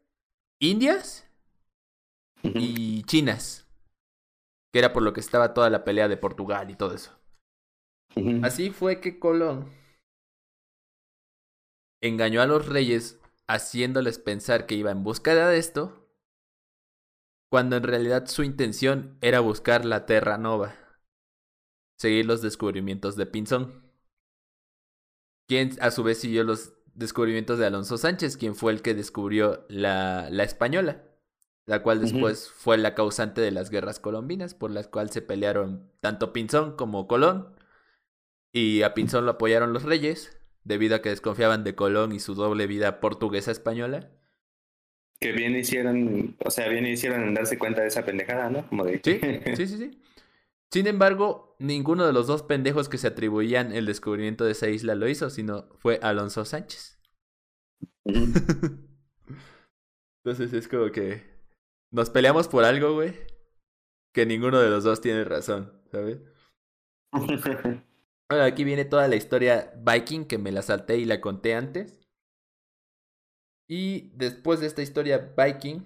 indias y chinas. Que era por lo que estaba toda la pelea de Portugal y todo eso. Así fue que Colón engañó a los reyes haciéndoles pensar que iba en búsqueda de esto, cuando en realidad su intención era buscar la Terra Nova, seguir los descubrimientos de Pinzón, quien a su vez siguió los descubrimientos de Alonso Sánchez, quien fue el que descubrió la, la española, la cual después fue la causante de las guerras colombinas, por las cuales se pelearon tanto Pinzón como Colón, y a Pinzón lo apoyaron los reyes, debido a que desconfiaban de Colón y su doble vida portuguesa-española.
Que bien hicieron, o sea, bien hicieron en darse cuenta de esa pendejada, ¿no? Como de...
Sí, sí, sí, sí. Sin embargo, ninguno de los dos pendejos que se atribuían el descubrimiento de esa isla lo hizo, sino fue Alonso Sánchez. Entonces es como que nos peleamos por algo, güey, que ninguno de los dos tiene razón, ¿sabes? Ahora aquí viene toda la historia Viking que me la salté y la conté antes. Y después de esta historia Viking,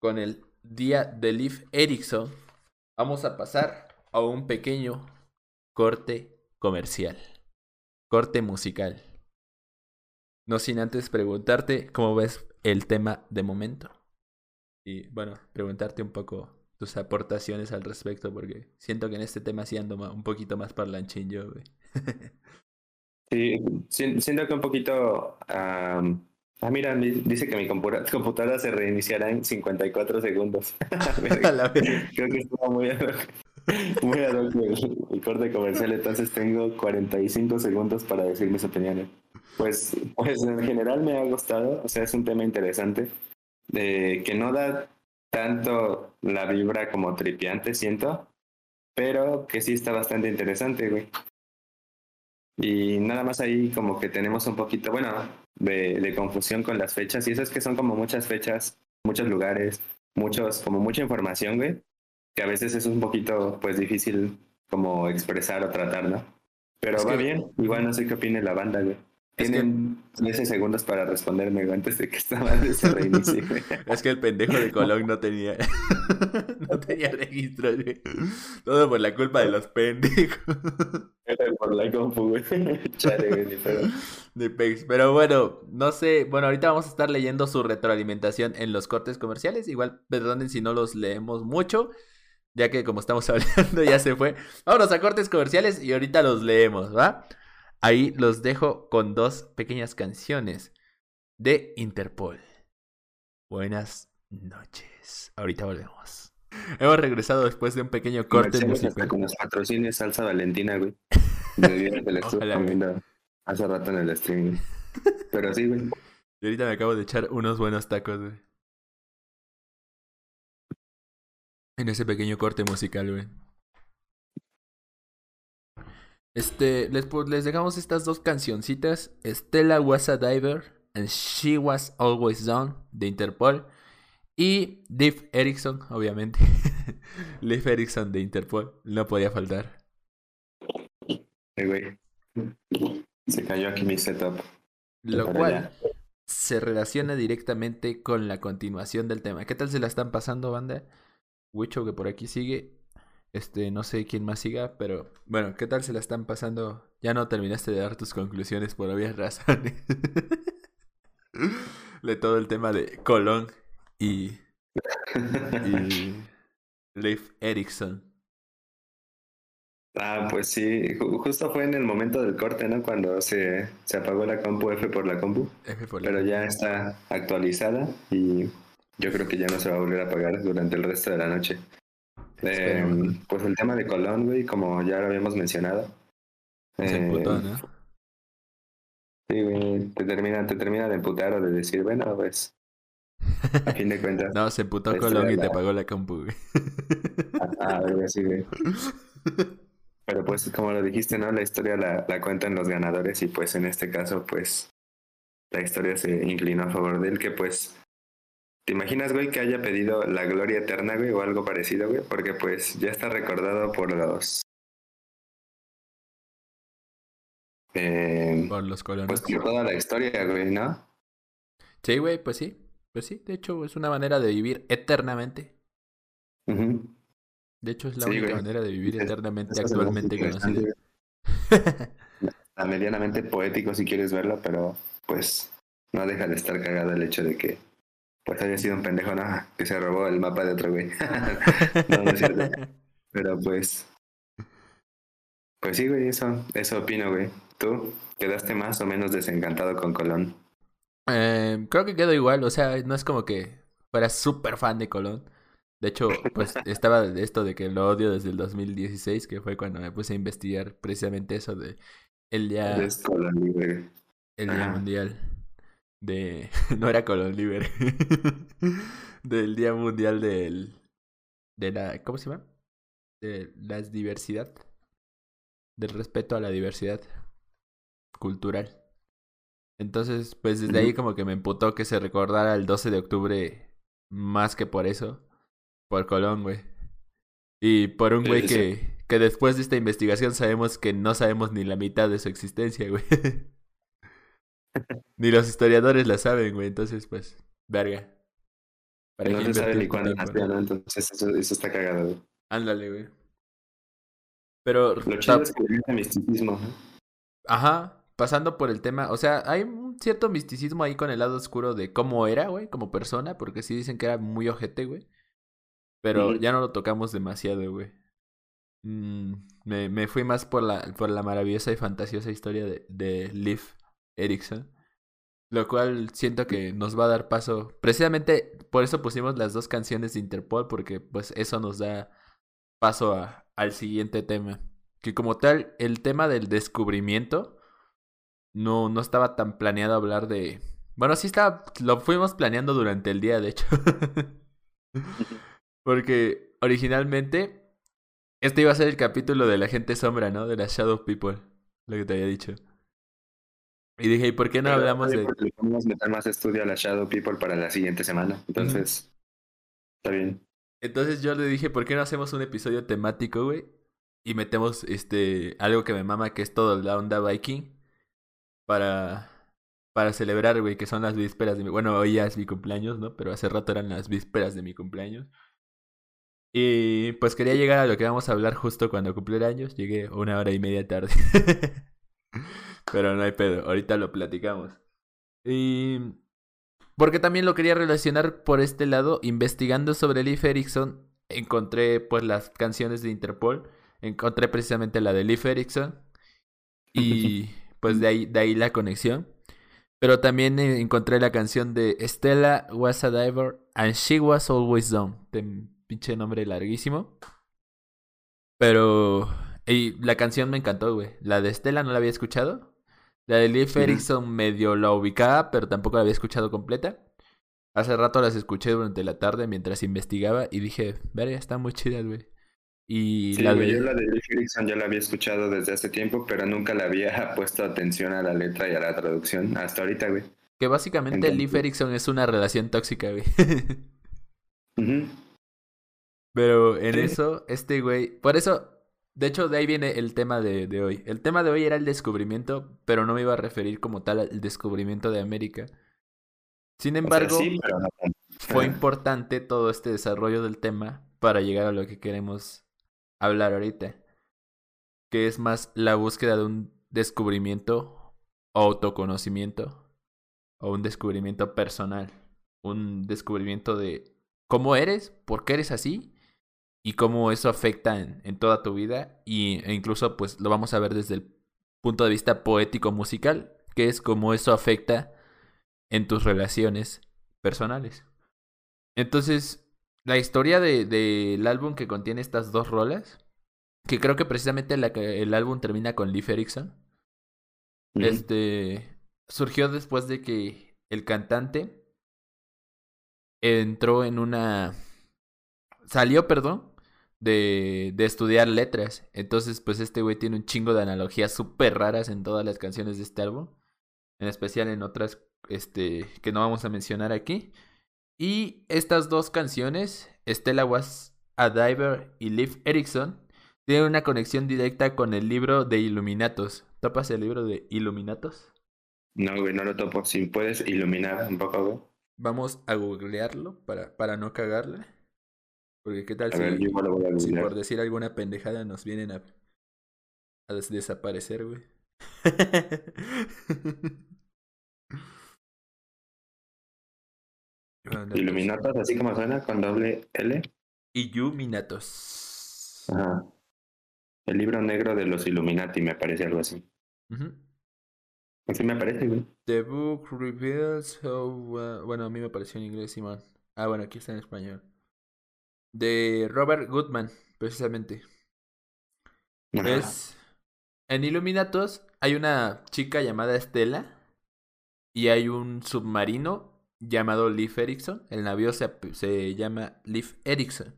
con el día de Leif Erikson, vamos a pasar a un pequeño corte comercial, corte musical. No sin antes preguntarte cómo ves el tema de momento. Y bueno, preguntarte un poco tus aportaciones al respecto, porque siento que en este tema sí ando un poquito más parlanchín yo, güey.
sí, siento que un poquito... ah, mira, dice que mi computadora se reiniciará en 54 segundos. Creo que estuvo muy ad muy el, corte comercial, entonces tengo 45 segundos para decir mis opiniones. Pues, pues en general me ha gustado, o sea, es un tema interesante, que no da tanto la vibra como tripiante, siento, pero que sí está bastante interesante, güey. Y nada más ahí como que tenemos un poquito, bueno, de, de confusión con las fechas, y eso es que son como muchas fechas, muchos lugares, muchos, como mucha información, güey, que a veces es un poquito, pues, difícil como expresar o tratar, ¿no? Pero va bien, igual no sé qué opine la banda, güey. Tienen 13 segundos para responderme antes de que esta se reinicie.
es que el pendejo de Colón no tenía no tenía registro. Todo por la culpa de los pendejos.
por la compu, güey. Chale,
pero... pero bueno, no sé. Bueno, ahorita vamos a estar leyendo su retroalimentación en los cortes comerciales. Igual, perdonen si no los leemos mucho. Ya que como estamos hablando ya se fue. Vámonos a cortes comerciales y ahorita los leemos, ¿va? Ahí los dejo con dos pequeñas canciones de Interpol. Buenas noches. Ahorita volvemos. Hemos regresado después de un pequeño corte
musical. Con los patrocinios Salsa Valentina, güey. hace rato en el streaming. Pero sí, güey.
Y ahorita me acabo de echar unos buenos tacos, güey. En ese pequeño corte musical, güey. Este, les, les dejamos estas dos cancioncitas. Stella was a diver and she was always down de Interpol. Y Liv Erickson, obviamente. Liv Erickson de Interpol. No podía faltar.
Se cayó aquí mi setup.
Lo cual se relaciona directamente con la continuación del tema. ¿Qué tal se la están pasando, banda? Wicho, que por aquí sigue. Este, no sé quién más siga, pero bueno, ¿qué tal se la están pasando? Ya no terminaste de dar tus conclusiones por obvias razones. de todo el tema de Colón y, y Leif Erikson.
Ah, pues sí, justo fue en el momento del corte, ¿no? Cuando se, se apagó la compu F por la compu. F por la pero ya está actualizada y yo creo que ya no se va a volver a apagar durante el resto de la noche. Eh, pues el tema de Colón, güey, como ya lo habíamos mencionado. Eh, Sí, güey, te termina, te termina de emputar o de decir, bueno, pues A fin de cuentas.
no, se emputó Colón y te pagó la compu, güey.
Ah, así, güey. Pero pues, como lo dijiste, ¿no? La historia la, la cuentan los ganadores y pues en este caso, pues, la historia se inclinó a favor de él, que pues ¿Te imaginas, güey, que haya pedido la gloria eterna, güey, o algo parecido, güey? Porque pues ya está recordado por los...
Eh, por los colonos.
Pues por toda la historia, güey, ¿no?
Sí, güey, pues sí. Pues sí, de hecho es una manera de vivir eternamente. De hecho es la única manera de vivir eternamente actualmente conocida.
Está medianamente poético si quieres verlo, pero pues no deja de estar cagado el hecho de que pues había sido un pendejo, ¿no? Que se robó el mapa de otro güey. no, no es cierto. Pero pues. Pues sí, güey, eso, eso opino, güey. ¿Tú quedaste más o menos desencantado con Colón?
Eh, creo que quedó igual, o sea, no es como que fuera súper fan de Colón. De hecho, pues estaba de esto de que lo odio desde el 2016, que fue cuando me puse a investigar precisamente eso de el día, el día mundial de... no era Colón Libre. del Día Mundial del... De la... ¿Cómo se llama? De la diversidad. Del respeto a la diversidad cultural. Entonces, pues desde ahí como que me emputó que se recordara el 12 de octubre más que por eso. Por Colón, güey. Y por un güey que, que después de esta investigación sabemos que no sabemos ni la mitad de su existencia, güey. Ni los historiadores la saben, güey. Entonces, pues, verga.
Para no se sabe ni cuándo nació, ¿no? Entonces, eso, eso está cagado, güey.
Ándale, güey. Pero.
Lo chido es que misticismo,
Ajá. Pasando por el tema. O sea, hay un cierto misticismo ahí con el lado oscuro de cómo era, güey, como persona. Porque sí dicen que era muy ojete, güey. Pero ya no lo tocamos demasiado, güey. Mm, me, me fui más por la, por la maravillosa y fantasiosa historia de, de Liv Erickson. Lo cual siento que nos va a dar paso. Precisamente por eso pusimos las dos canciones de Interpol, porque pues eso nos da paso a, al siguiente tema. Que como tal, el tema del descubrimiento no, no estaba tan planeado hablar de. Bueno, sí estaba. Lo fuimos planeando durante el día, de hecho. porque originalmente. Este iba a ser el capítulo de la gente sombra, ¿no? De la Shadow People. Lo que te había dicho. Y dije, ¿y por qué no hablamos de...?
Porque podemos meter más estudio a la Shadow People para la siguiente semana. Entonces, está bien.
Entonces yo le dije, ¿por qué no hacemos un episodio temático, güey? Y metemos este algo que me mama, que es todo la onda Viking. Para, para celebrar, güey, que son las vísperas de mi... Bueno, hoy ya es mi cumpleaños, ¿no? Pero hace rato eran las vísperas de mi cumpleaños. Y pues quería llegar a lo que vamos a hablar justo cuando cumpliera años. Llegué una hora y media tarde. Pero no hay pedo, ahorita lo platicamos. Y... Porque también lo quería relacionar por este lado, investigando sobre Leif Erikson, encontré pues las canciones de Interpol, encontré precisamente la de Leif Erikson y pues de ahí, de ahí la conexión. Pero también encontré la canción de Stella was a diver and she was always dumb. pinche nombre larguísimo. Pero y la canción me encantó, güey. La de Stella no la había escuchado. La de Leif Erikson medio la ubicaba, pero tampoco la había escuchado completa. Hace rato las escuché durante la tarde mientras investigaba y dije, verga, está muy chida, güey. Y
sí, la de... yo la de Leif Erikson ya la había escuchado desde hace tiempo, pero nunca la había puesto atención a la letra y a la traducción hasta ahorita, güey.
Que básicamente Leif Erikson es una relación tóxica, güey. Pero en eso, este güey. Por eso, de hecho, de ahí viene el tema de, de, hoy. El tema de hoy era el descubrimiento, pero no me iba a referir como tal al descubrimiento de América. Sin embargo, fue importante todo este desarrollo del tema para llegar a lo que queremos hablar ahorita. Que es más la búsqueda de un descubrimiento o autoconocimiento o un descubrimiento personal. Un descubrimiento de cómo eres, por qué eres así y cómo eso afecta en, toda tu vida y, e incluso pues lo vamos a ver desde el punto de vista poético musical, que es cómo eso afecta en tus relaciones personales. Entonces, la historia del de, álbum que contiene estas dos rolas, que creo que precisamente la, el álbum termina con Leif Erikson, este, surgió después de que el cantante entró en una... Salió, perdón, de, de estudiar letras. Entonces, pues este güey tiene un chingo de analogías súper raras en todas las canciones de este álbum. En especial en otras este, que no vamos a mencionar aquí. Y estas dos canciones, Stella Was a Diver y Liv Erickson, tienen una conexión directa con el libro de Illuminatos. ¿Topas el libro de Illuminatos?
No, güey, no lo topo. Si puedes iluminar un poco, güey.
Vamos a googlearlo para, para no cagarle. Porque qué tal si,
ver, yo igual lo voy a
si
googlear.
por decir alguna pendejada nos vienen a, a des- desaparecer, güey. Pues,
Iluminatos, así como suena, con doble L.
Illuminatos.
Ajá. El libro negro de los Illuminati, me parece algo así.
Ujú.
Así me parece, güey.
The book reveals how... uh, bueno, a mí me pareció en inglés, Simón. Ah, bueno, aquí está en español. De Robert Goodman, precisamente.
Ajá.
Es... En Illuminatos hay una chica llamada Estela y hay un submarino llamado Leif Erikson. El navío se, se llama Leif Erikson.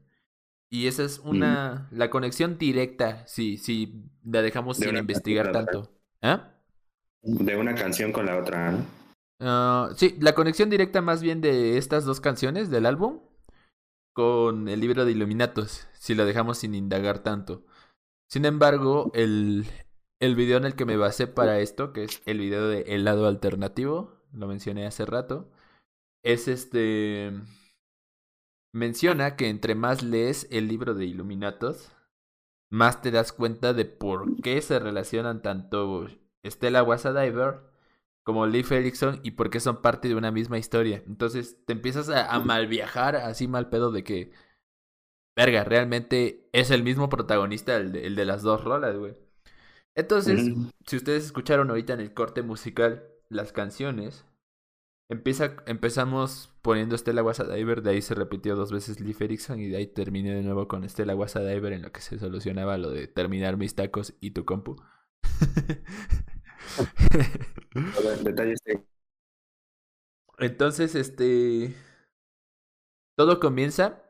Y esa es una... La conexión directa, si, si la dejamos
De
sin investigar tanto. ¿Ah?
De una canción con la otra, ¿no?
Ah, sí, la conexión directa más bien de estas dos canciones del álbum con el libro de Illuminatos, si lo dejamos sin indagar tanto. Sin embargo, el, el video en el que me basé para esto, que es el video de El lado alternativo, lo mencioné hace rato, es este... Menciona que entre más lees el libro de Illuminatos, más te das cuenta de por qué se relacionan tanto Stella Wasadiver como Leif Erikson y por qué son parte de una misma historia. Entonces te empiezas a, a mal viajar, así mal pedo de que, verga, realmente es el mismo protagonista el de, el de las dos rolas, güey. Entonces, si ustedes escucharon ahorita en el corte musical las canciones, empieza, empezamos poniendo Stella Wasadiver, de ahí se repitió dos veces Leif Erikson y de ahí terminé de nuevo con Stella Wasadiver en lo que se solucionaba lo de terminar mis tacos y tu compu.
Detalles de...
Entonces, este. Todo comienza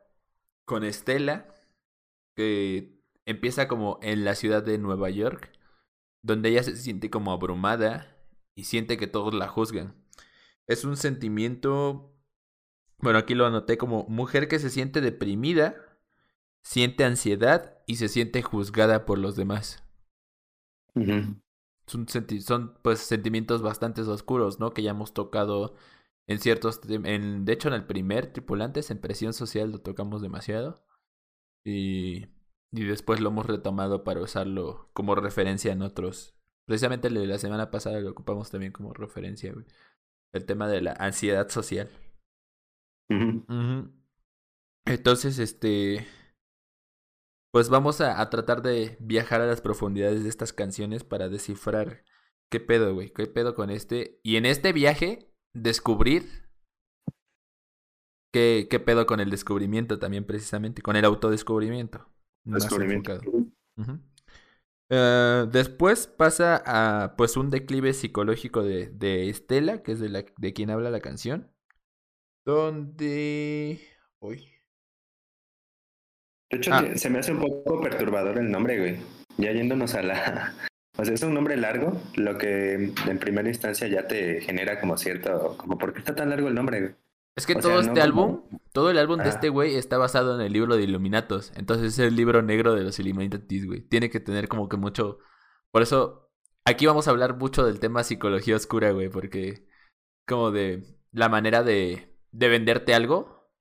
con Estela, que empieza como en la ciudad de Nueva York, donde ella se siente como abrumada y siente que todos la juzgan. Es un sentimiento. Bueno, aquí lo anoté como mujer que se siente deprimida, siente ansiedad y se siente juzgada por los demás. Son, senti- son pues sentimientos bastante oscuros, ¿no? Que ya hemos tocado en ciertos, en, de hecho en el primer Tripulantes, en Presión Social lo tocamos demasiado y, y después lo hemos retomado para usarlo como referencia en otros. Precisamente la semana pasada lo ocupamos también como referencia, güey. El tema de la ansiedad social. Entonces, este. Pues vamos a, a tratar de viajar a las profundidades de estas canciones para descifrar qué pedo, güey, qué pedo con este. Y en este viaje, descubrir qué, qué pedo con el descubrimiento también, precisamente, con el autodescubrimiento.
Descubrimiento.
Eh, después pasa a pues un declive psicológico de, de Estela, que es de, la, de quien habla la canción. Donde. Uy.
De hecho,
Ah.
se me hace un poco perturbador el nombre, güey. Ya yéndonos a la... O sea, es un nombre largo, lo que en primera instancia ya te genera como cierto... Como, ¿por qué está tan largo el nombre, güey?
Es que
O
todo
sea,
este
no
álbum, todo el álbum de
Ah.
este güey está basado en el libro de Illuminatos. Entonces es el libro negro de los Illuminatis, güey. Tiene que tener como que mucho. Por eso, aquí vamos a hablar mucho del tema psicología oscura, güey. Porque como de la manera de, de venderte algo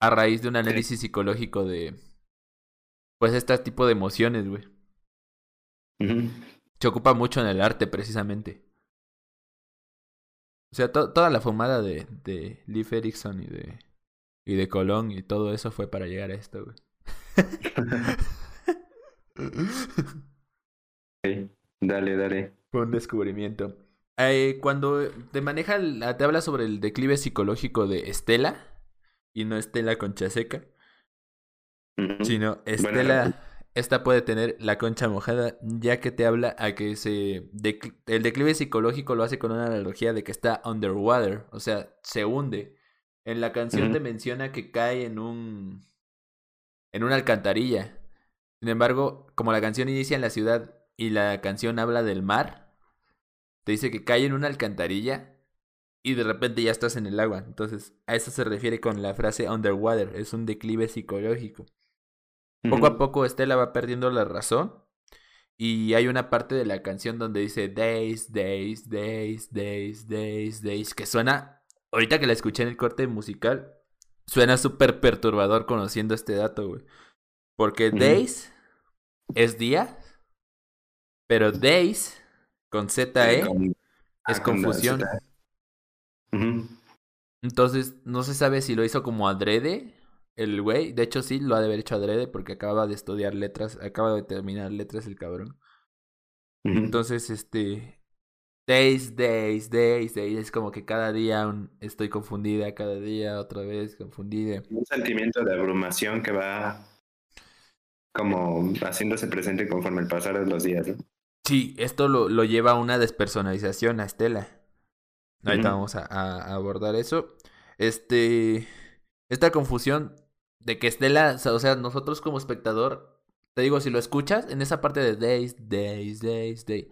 a raíz de un análisis psicológico de. Pues este tipo de emociones, güey. Se ocupa mucho en el arte, precisamente. O sea, to- toda la fumada de, de Leif Erikson y de, y de Colón y todo eso fue para llegar a esto, güey.
Dale, dale.
Fue un descubrimiento. Eh, cuando te maneja, te habla sobre el declive psicológico de Estela, y no Estela Concha Seca, Sino Estela, esta puede tener la concha mojada, ya que te habla a que se el declive psicológico lo hace con una analogía de que está underwater, o sea, se hunde. En la canción te menciona que cae en un. en una alcantarilla. Sin embargo, como la canción inicia en la ciudad y la canción habla del mar, te dice que cae en una alcantarilla y de repente ya estás en el agua. Entonces, a eso se refiere con la frase underwater, es un declive psicológico. Poco a poco Estela va perdiendo la razón y hay una parte de la canción donde dice days, days, days, days, days, days, que suena, ahorita que la escuché en el corte musical, suena súper perturbador conociendo este dato, güey. Porque days es día, pero days con ZE es confusión. Entonces, no se sabe si lo hizo como adrede el güey. De hecho, sí, lo ha de haber hecho adrede porque acaba de estudiar letras, acaba de terminar letras el cabrón. Entonces, este. Days, days, days, days. Es como que cada día estoy confundida, cada día otra vez confundida.
Un sentimiento de abrumación que va como haciéndose presente conforme el pasar de los días. ¿no?
Sí, esto lo, lo lleva a una despersonalización a Estela. Ahorita vamos a, a, abordar eso. Este. Esta confusión de que Estela, o sea, nosotros como espectador, te digo, si lo escuchas, en esa parte de days, days, days, days,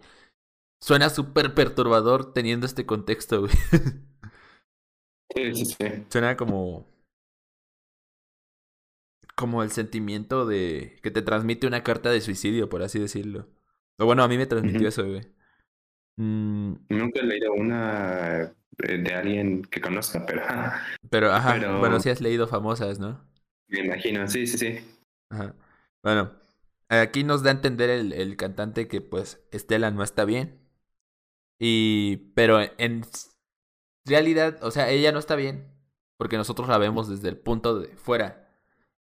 suena súper perturbador teniendo este contexto, güey.
Sí, sí, sí.
Suena como. Como el sentimiento de. que te transmite una carta de suicidio, por así decirlo. O bueno, a mí me transmitió eso, güey.
Mm. Nunca he leído una eh, de alguien que conozca, pero.
Pero, ajá. Bueno, sí has leído famosas, ¿no?
Me imagino, sí, sí, sí.
Ajá. Bueno, aquí nos da a entender el, el cantante que, pues, Estela no está bien. Y. Pero en realidad, o sea, ella no está bien. Porque nosotros la vemos desde el punto de fuera.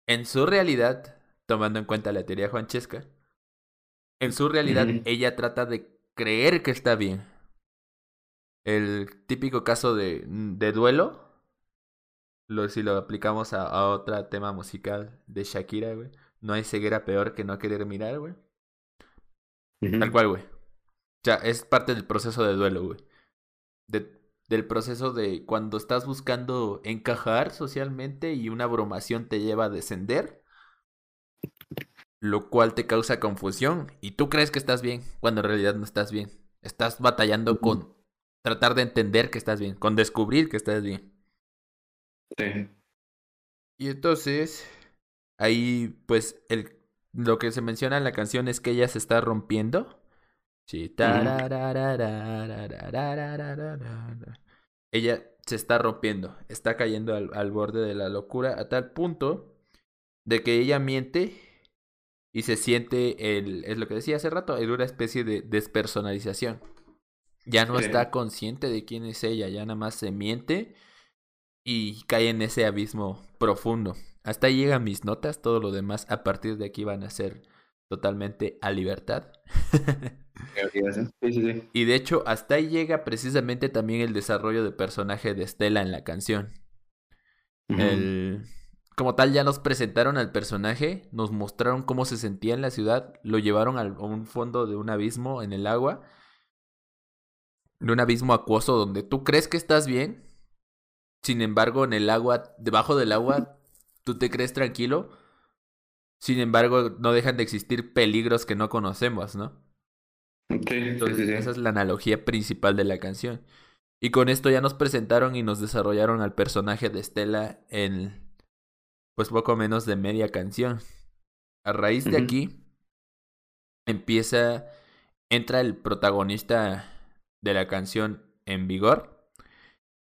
En su realidad, tomando en cuenta la teoría Juanchesca, en su realidad ella trata de creer que está bien. El típico caso de, de duelo, lo, si lo aplicamos a, a otro tema musical de Shakira, güey, no hay ceguera peor que no querer mirar, güey. Tal cual, güey. O sea, es parte del proceso de duelo, güey. De, del proceso de cuando estás buscando encajar socialmente y una abrumación te lleva a descender lo cual te causa confusión y tú crees que estás bien cuando en realidad no estás bien. Estás batallando con tratar de entender que estás bien, con descubrir que estás bien.
Sí.
Y entonces, ahí pues el, lo que se menciona en la canción es que ella se está rompiendo. Sí. Ella se está rompiendo, está cayendo al, al borde de la locura a tal punto de que ella miente y se siente, el, es lo que decía hace rato, en una especie de despersonalización. Ya no está consciente de quién es ella, ya nada más se miente y cae en ese abismo profundo. Hasta ahí llegan mis notas, todo lo demás a partir de aquí van a ser totalmente a libertad. Y de hecho, hasta ahí llega precisamente también el desarrollo de personaje de Estela en la canción. El como tal ya nos presentaron al personaje, nos mostraron cómo se sentía en la ciudad, lo llevaron a un fondo de un abismo en el agua, de un abismo acuoso donde tú crees que estás bien, sin embargo en el agua, debajo del agua, tú te crees tranquilo, sin embargo no dejan de existir peligros que no conocemos, ¿no?
Entonces,
esa es la analogía principal de la canción. Y con esto ya nos presentaron y nos desarrollaron al personaje de Estela en pues poco menos de media canción. A raíz de aquí empieza, entra el protagonista de la canción en vigor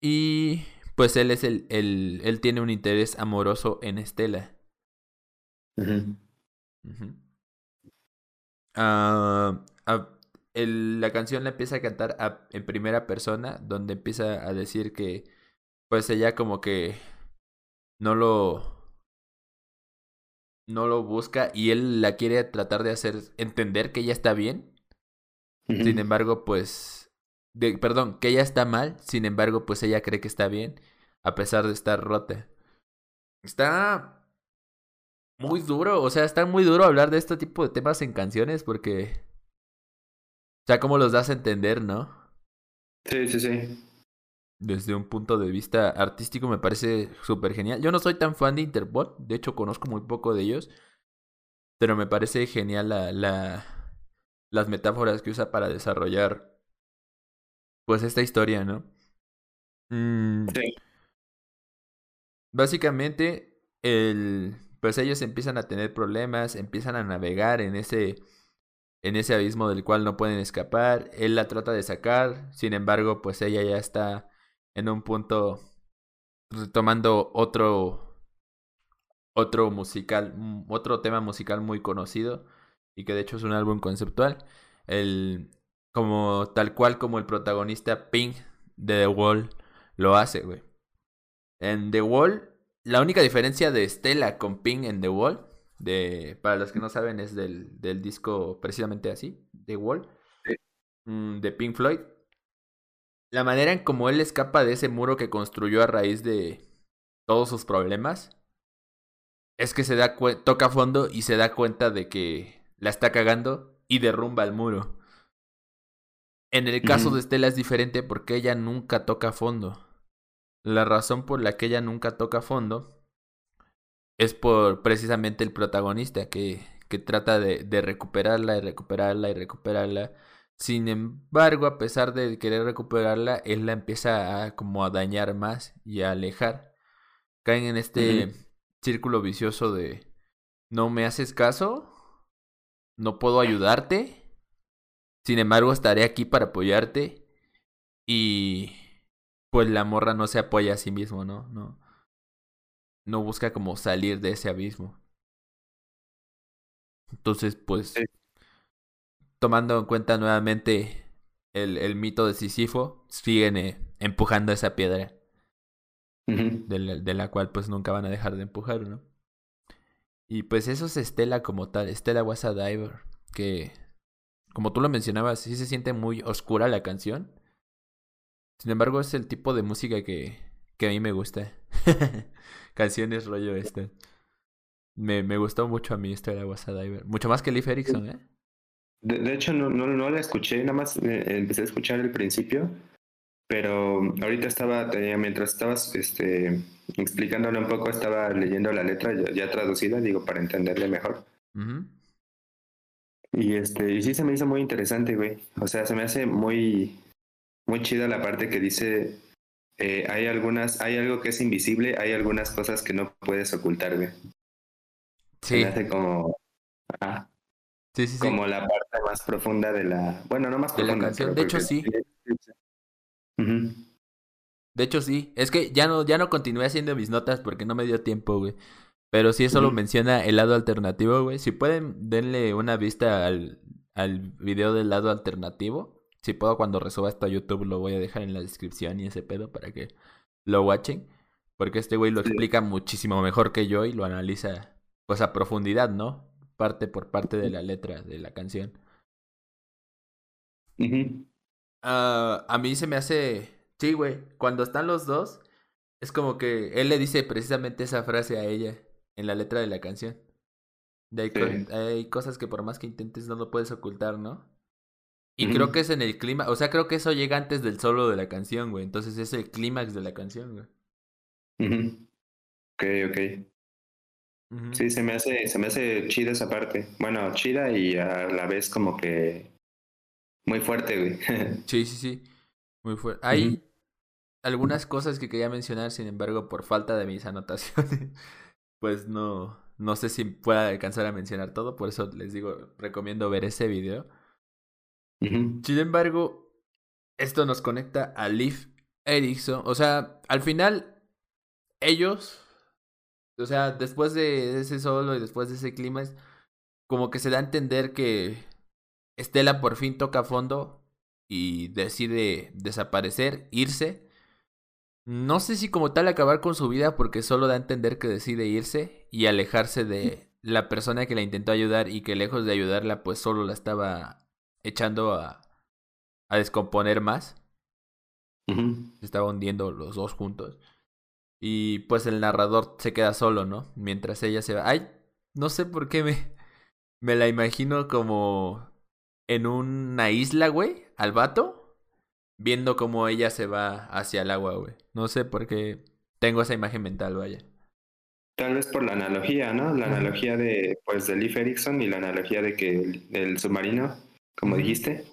y pues él es el, el él tiene un interés amoroso en Estela. Ah, la canción la empieza a cantar en primera persona, donde empieza a decir que pues ella como que no lo no lo busca y él la quiere tratar de hacer entender que ella está bien. Sin embargo, pues, de, perdón, que ella está mal. Sin embargo, pues ella cree que está bien a pesar de estar rota. Está muy duro, o sea, está muy duro hablar de este tipo de temas en canciones porque... O sea, cómo los das a entender, ¿no?
Sí, sí, sí.
desde un punto de vista artístico me parece súper genial. Yo no soy tan fan de Interpol, de hecho conozco muy poco de ellos, pero me parece genial la, la, las metáforas que usa para desarrollar pues esta historia, ¿no? Mm, sí. Básicamente, el, pues ellos empiezan a tener problemas, empiezan a navegar en ese, en ese abismo del cual no pueden escapar. Él la trata de sacar, sin embargo, pues ella ya está en un punto retomando otro, otro musical, mm, otro tema musical muy conocido y que de hecho es un álbum conceptual. El, como tal cual como el protagonista Pink de The Wall lo hace, güey. En The Wall, la única diferencia de Stella con Pink en The Wall, de, para los que no saben, es del, del disco precisamente así, The Wall, mm, de Pink Floyd. La manera en como él escapa de ese muro que construyó a raíz de todos sus problemas es que se da toca fondo y se da cuenta de que la está cagando y derrumba el muro. En el caso de Stella es diferente porque ella nunca toca fondo. La razón por la que ella nunca toca fondo es por precisamente el protagonista que, que trata de, de recuperarla y recuperarla y recuperarla. Sin embargo, a pesar de querer recuperarla, él la empieza a como a dañar más y a alejar. Caen en este círculo vicioso de no me haces caso, no puedo ayudarte sin embargo, estaré aquí para apoyarte. Y pues la morra no se apoya a sí mismo, ¿no? No, no busca como salir de ese abismo. Entonces, pues, tomando en cuenta nuevamente el, el mito de Sísifo, siguen eh, empujando esa piedra. de, la, de, la, cual pues nunca van a dejar de empujar, ¿no? Y pues eso es Estela como tal, Estela was a diver, que como tú lo mencionabas, sí se siente muy oscura la canción. Sin embargo, es el tipo de música que, que a mí me gusta. Canciones rollo este. Me, me gustó mucho a mí esto de Was Diver. Mucho más que Leif Erikson, ¿eh?
De, hecho, no, no, no la escuché, nada más eh, empecé a escuchar el principio. Pero ahorita estaba, mientras estabas este, explicándole un poco, estaba leyendo la letra ya, traducida, digo, para entenderle mejor. Y este, y sí se me hizo muy interesante, güey. O sea, se me hace muy, muy chida la parte que dice eh, hay algunas, hay algo que es invisible, hay algunas cosas que no puedes ocultar, güey. Sí. Se me hace como. Ah, sí, sí, como la parte más profunda de la. Bueno, no más profunda.
De la canción. De hecho, sí. De hecho, sí. Es que ya no, ya no continué haciendo mis notas porque no me dio tiempo, güey. Pero si eso lo menciona el lado alternativo, güey. Si pueden, denle una vista al, al video del lado alternativo. Si puedo, cuando resuba esto a YouTube, lo voy a dejar en la descripción y ese pedo para que lo watchen. Porque este güey lo explica muchísimo mejor que yo y lo analiza, pues a profundidad, ¿no? Parte por parte de la letra de la canción. Ah, a mí se me hace. Sí, güey. Cuando están los dos, es como que él le dice precisamente esa frase a ella en la letra de la canción. De hay, cosas que por más que intentes no lo puedes ocultar, ¿no? Y creo que es en el clima, o sea, creo que eso llega antes del solo de la canción, güey. Entonces es el clímax de la canción, güey.
Ok, ok. Sí, se me hace, se me hace chida esa parte. Bueno, chida y a la vez como que muy fuerte, güey.
sí, sí, sí. Muy fuerte. Hay algunas cosas que quería mencionar, sin embargo, por falta de mis anotaciones, pues no, no sé si pueda alcanzar a mencionar todo, por eso les digo, recomiendo ver ese video. Sin embargo, esto nos conecta a Leaf Erickson, o sea, al final, ellos, o sea, después de ese solo y después de ese clima, es como que se da a entender que Estela por fin toca fondo y decide desaparecer, irse no sé si como tal acabar con su vida porque solo da a entender que decide irse y alejarse de la persona que la intentó ayudar y que lejos de ayudarla pues solo la estaba echando a, a descomponer más. Se estaba hundiendo los dos juntos. Y pues el narrador se queda solo, ¿no? Mientras ella se va. Ay, no sé por qué me, me la imagino como en una isla, güey, al vato viendo cómo ella se va hacia el agua, güey. No sé por qué tengo esa imagen mental, vaya.
Tal vez por la analogía, ¿no? La analogía de, pues, de Leif Erikson y la analogía de que el, submarino, como dijiste.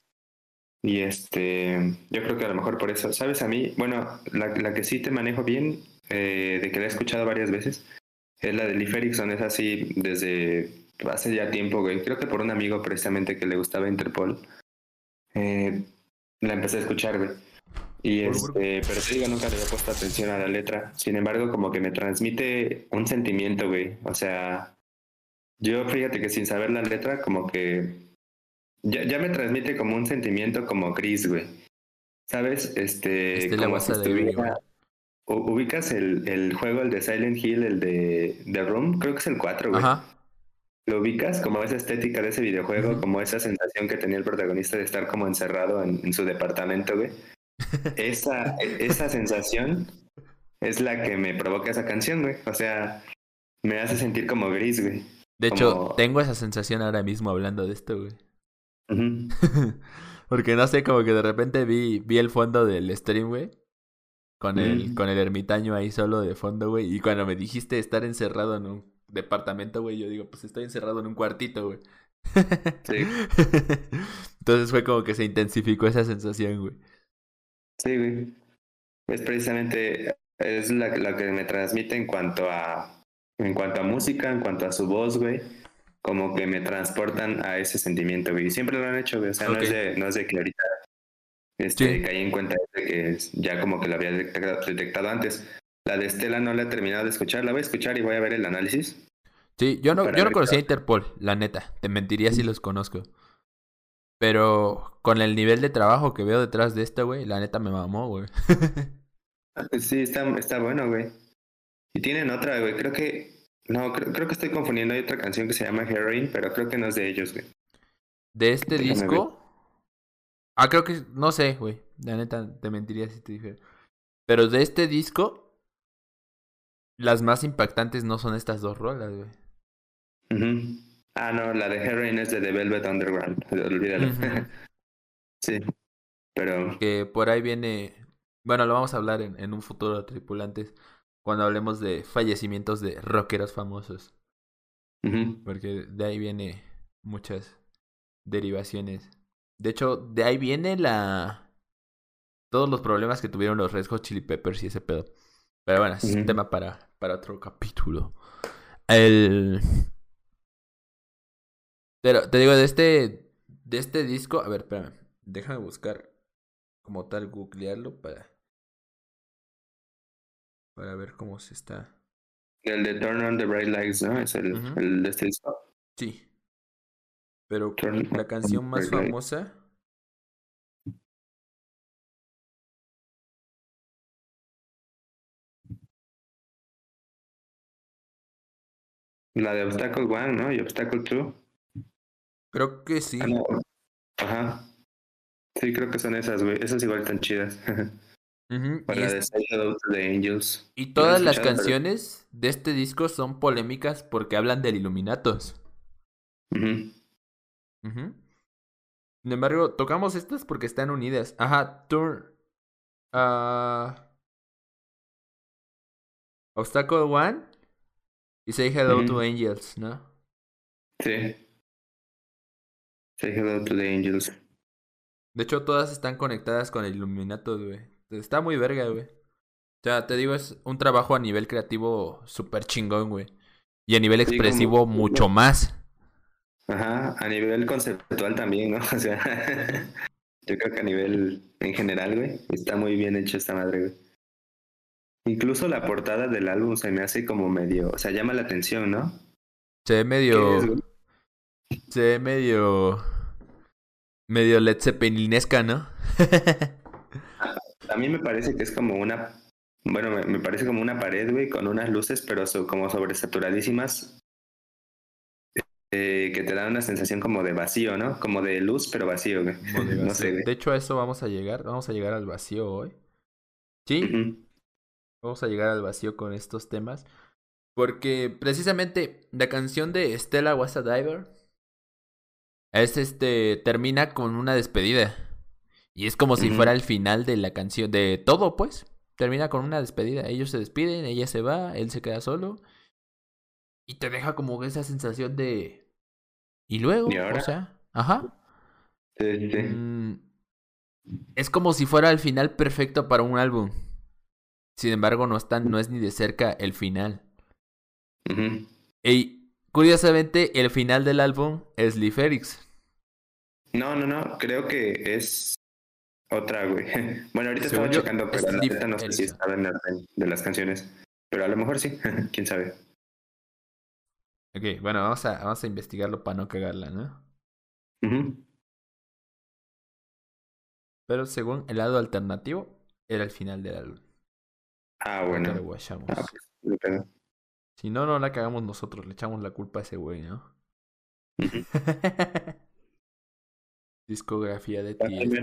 Y este, yo creo que a lo mejor por eso, ¿sabes? A mí, bueno, la, la que sí te manejo bien, eh, de que la he escuchado varias veces, es la de Leif Erikson, es así desde hace ya tiempo, güey. Creo que por un amigo precisamente que le gustaba Interpol. Eh, la empecé a escuchar, güey. Y este, pero te digo, nunca le había puesto atención a la letra. Sin embargo, como que me transmite un sentimiento, güey. O sea, yo fíjate que sin saber la letra, como que ya, ya me transmite como un sentimiento como gris, güey. ¿Sabes? Este,
este como si estuviera...
¿Ubicas el, el juego, el de Silent Hill, el de The Room? Creo que es el 4, güey. Ajá. ¿Lo ubicas? Como esa estética de ese videojuego, como esa sensación que tenía el protagonista de estar como encerrado en, en su departamento, güey. esa, esa sensación es la que me provoca esa canción, güey. O sea, me hace sentir como gris, güey.
De hecho, tengo esa sensación ahora mismo hablando de esto, güey. Porque no sé, como que de repente vi, vi el fondo del stream, güey. Con el, con el ermitaño ahí solo de fondo, güey. Y cuando me dijiste estar encerrado en un departamento, güey, yo digo, pues estoy encerrado en un cuartito, güey. Sí. Entonces fue como que se intensificó esa sensación, güey.
Sí, güey. Es precisamente, es la, la, que me transmite en cuanto a, en cuanto a música, en cuanto a su voz, güey. Como que me transportan a ese sentimiento, güey. Siempre lo han hecho, güey. O sea, no, es de, no es de que ahorita este, caí en cuenta de que ya como que lo había detectado, antes. La de Estela no la he terminado de escuchar. La voy a escuchar y voy a ver el análisis.
Sí, yo no, yo no conocía Interpol, la neta. Te mentiría si los conozco. Pero con el nivel de trabajo que veo detrás de esta, güey, la neta me mamó, güey.
sí, está, está bueno, güey. Y tienen otra, güey. Creo que. No, creo, creo, que estoy confundiendo. Hay otra canción que se llama Heroin, pero creo que no es de ellos, güey.
¿De este disco? Ah, creo que. No sé, güey. La neta, te mentiría si te dijera. Pero de este disco. Las más impactantes no son estas dos rolas, güey.
Ah, no, la de Heroin es de The Velvet Underground. Olvídalo. sí. Pero.
Que por ahí viene. Bueno, lo vamos a hablar en, en un futuro de tripulantes. Cuando hablemos de fallecimientos de rockeros famosos. Porque de ahí viene muchas derivaciones. De hecho, de ahí viene la. Todos los problemas que tuvieron los Red Hot Chili Peppers y ese pedo. Pero bueno, es un tema para, para otro capítulo. El. Pero te digo, de este, de este disco, a ver, espérame, déjame buscar como tal, googlearlo para, para ver cómo se está.
El de Turn on the Bright Lights, ¿no? Es el, el de este disco.
Sí. Pero la canción más famosa.
La de Obstacle One, ¿no? Y Obstacle Two.
Creo que sí.
Ajá. Sí, creo que son esas, güey. Esas igual están chidas. Para y, de Angels.
y todas las canciones de este disco son polémicas porque hablan del Illuminatos. Sin embargo, tocamos estas porque están unidas. Ajá, Tour. Uh... Obstacle One y Say Hello to Angels, ¿no?
Sí. Say hello to the angels.
De hecho, todas están conectadas con el Illuminato, güey. Está muy verga, güey. O sea, te digo, es un trabajo a nivel creativo súper chingón, güey. Y a nivel expresivo mucho más.
Ajá, a nivel conceptual también, ¿no? O sea, yo creo que a nivel en general, güey, está muy bien hecho esta madre, güey. Incluso la portada del álbum se me hace como medio, o sea, llama la atención, ¿no?
Se ve medio... Se ve medio medio Led Zeppelinesca, ¿no?
a mí me parece que es como una, bueno, me, parece como una pared, güey, con unas luces, pero como sobresaturadísimas, eh, que te dan una sensación como de vacío, ¿no? Como de luz, pero vacío, güey. No sé,
De hecho, a eso vamos a llegar, vamos a llegar al vacío hoy. ¿Sí? Vamos a llegar al vacío con estos temas. Porque precisamente la canción de Stella Was a Diver es este termina con una despedida Y es como si fuera el final de la canción, de todo, pues. Termina con una despedida. Ellos se despiden, ella se va, él se queda solo. Y te deja como esa sensación de. ¿Y luego?
¿Y ahora?
O sea, ajá. Mm, es como si fuera el final perfecto para un álbum. Sin embargo, no, no es ni de cerca el final. Y curiosamente, el final del álbum es Lee Ferix.
No, no, no, creo que es otra, güey. Bueno, ahorita
yo,
checando,
es
pero la neta no sé si estaba en orden de las canciones. Pero a lo mejor sí, quién sabe.
Ok, bueno, vamos a, vamos a investigarlo para no cagarla, ¿no? Pero según el lado alternativo, era el final del álbum.
Ah, bueno. Ah, pues.
Si no, no la cagamos nosotros, le echamos la culpa a ese güey, ¿no? Discografía de ti.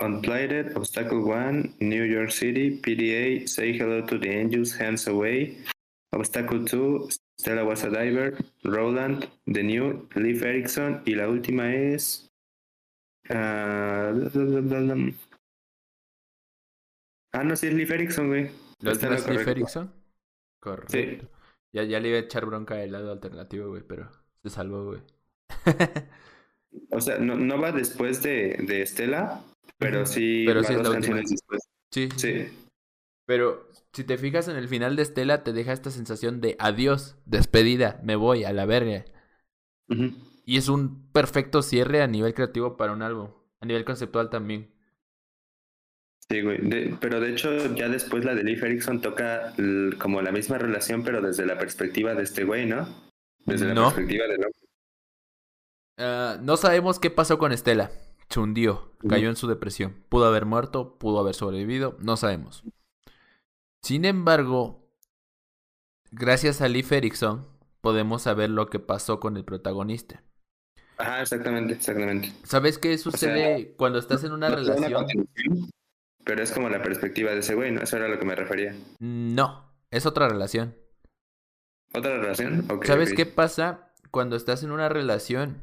Unplugged, Obstacle One, New York City, PDA, Say Hello to the Angels, Hands Away, Obstacle 2, Stella Was a Diver, Roland, The New, Leif Erikson y la última es. ah, ah, no, sí es Leif Erikson, güey.
¿Lo
lo
es
correcto.
Erikson? Correcto. Ya, ya le iba a echar bronca del lado alternativo, güey, pero se salvó, güey.
O sea, no, no va después de, de Estela, pero sí
Pero
va
sí es
dos canciones después.
sí, sí.
Sí.
Pero si te fijas en el final de Estela, te deja esta sensación de adiós, despedida, me voy a la verga. Y es un perfecto cierre a nivel creativo para un álbum. A nivel conceptual también.
Sí, güey. De- pero de hecho, ya después la de Leif Erikson toca como la misma relación, pero desde la perspectiva de este güey, ¿no? Desde la
No.
perspectiva del hombre.
Ah, no sabemos qué pasó con Estela. Se hundió, cayó en su depresión. Pudo haber muerto, pudo haber sobrevivido, no sabemos. Sin embargo, gracias a Lee Erickson, podemos saber lo que pasó con el protagonista.
Ajá, exactamente, exactamente.
¿Sabes qué sucede cuando estás en una
No
relación?
continuación, pero es como la perspectiva de ese güey, ¿no? Eso era a lo que me refería.
No, es otra relación.
¿Otra relación? Ok,
¿Sabes qué pasa cuando estás en una relación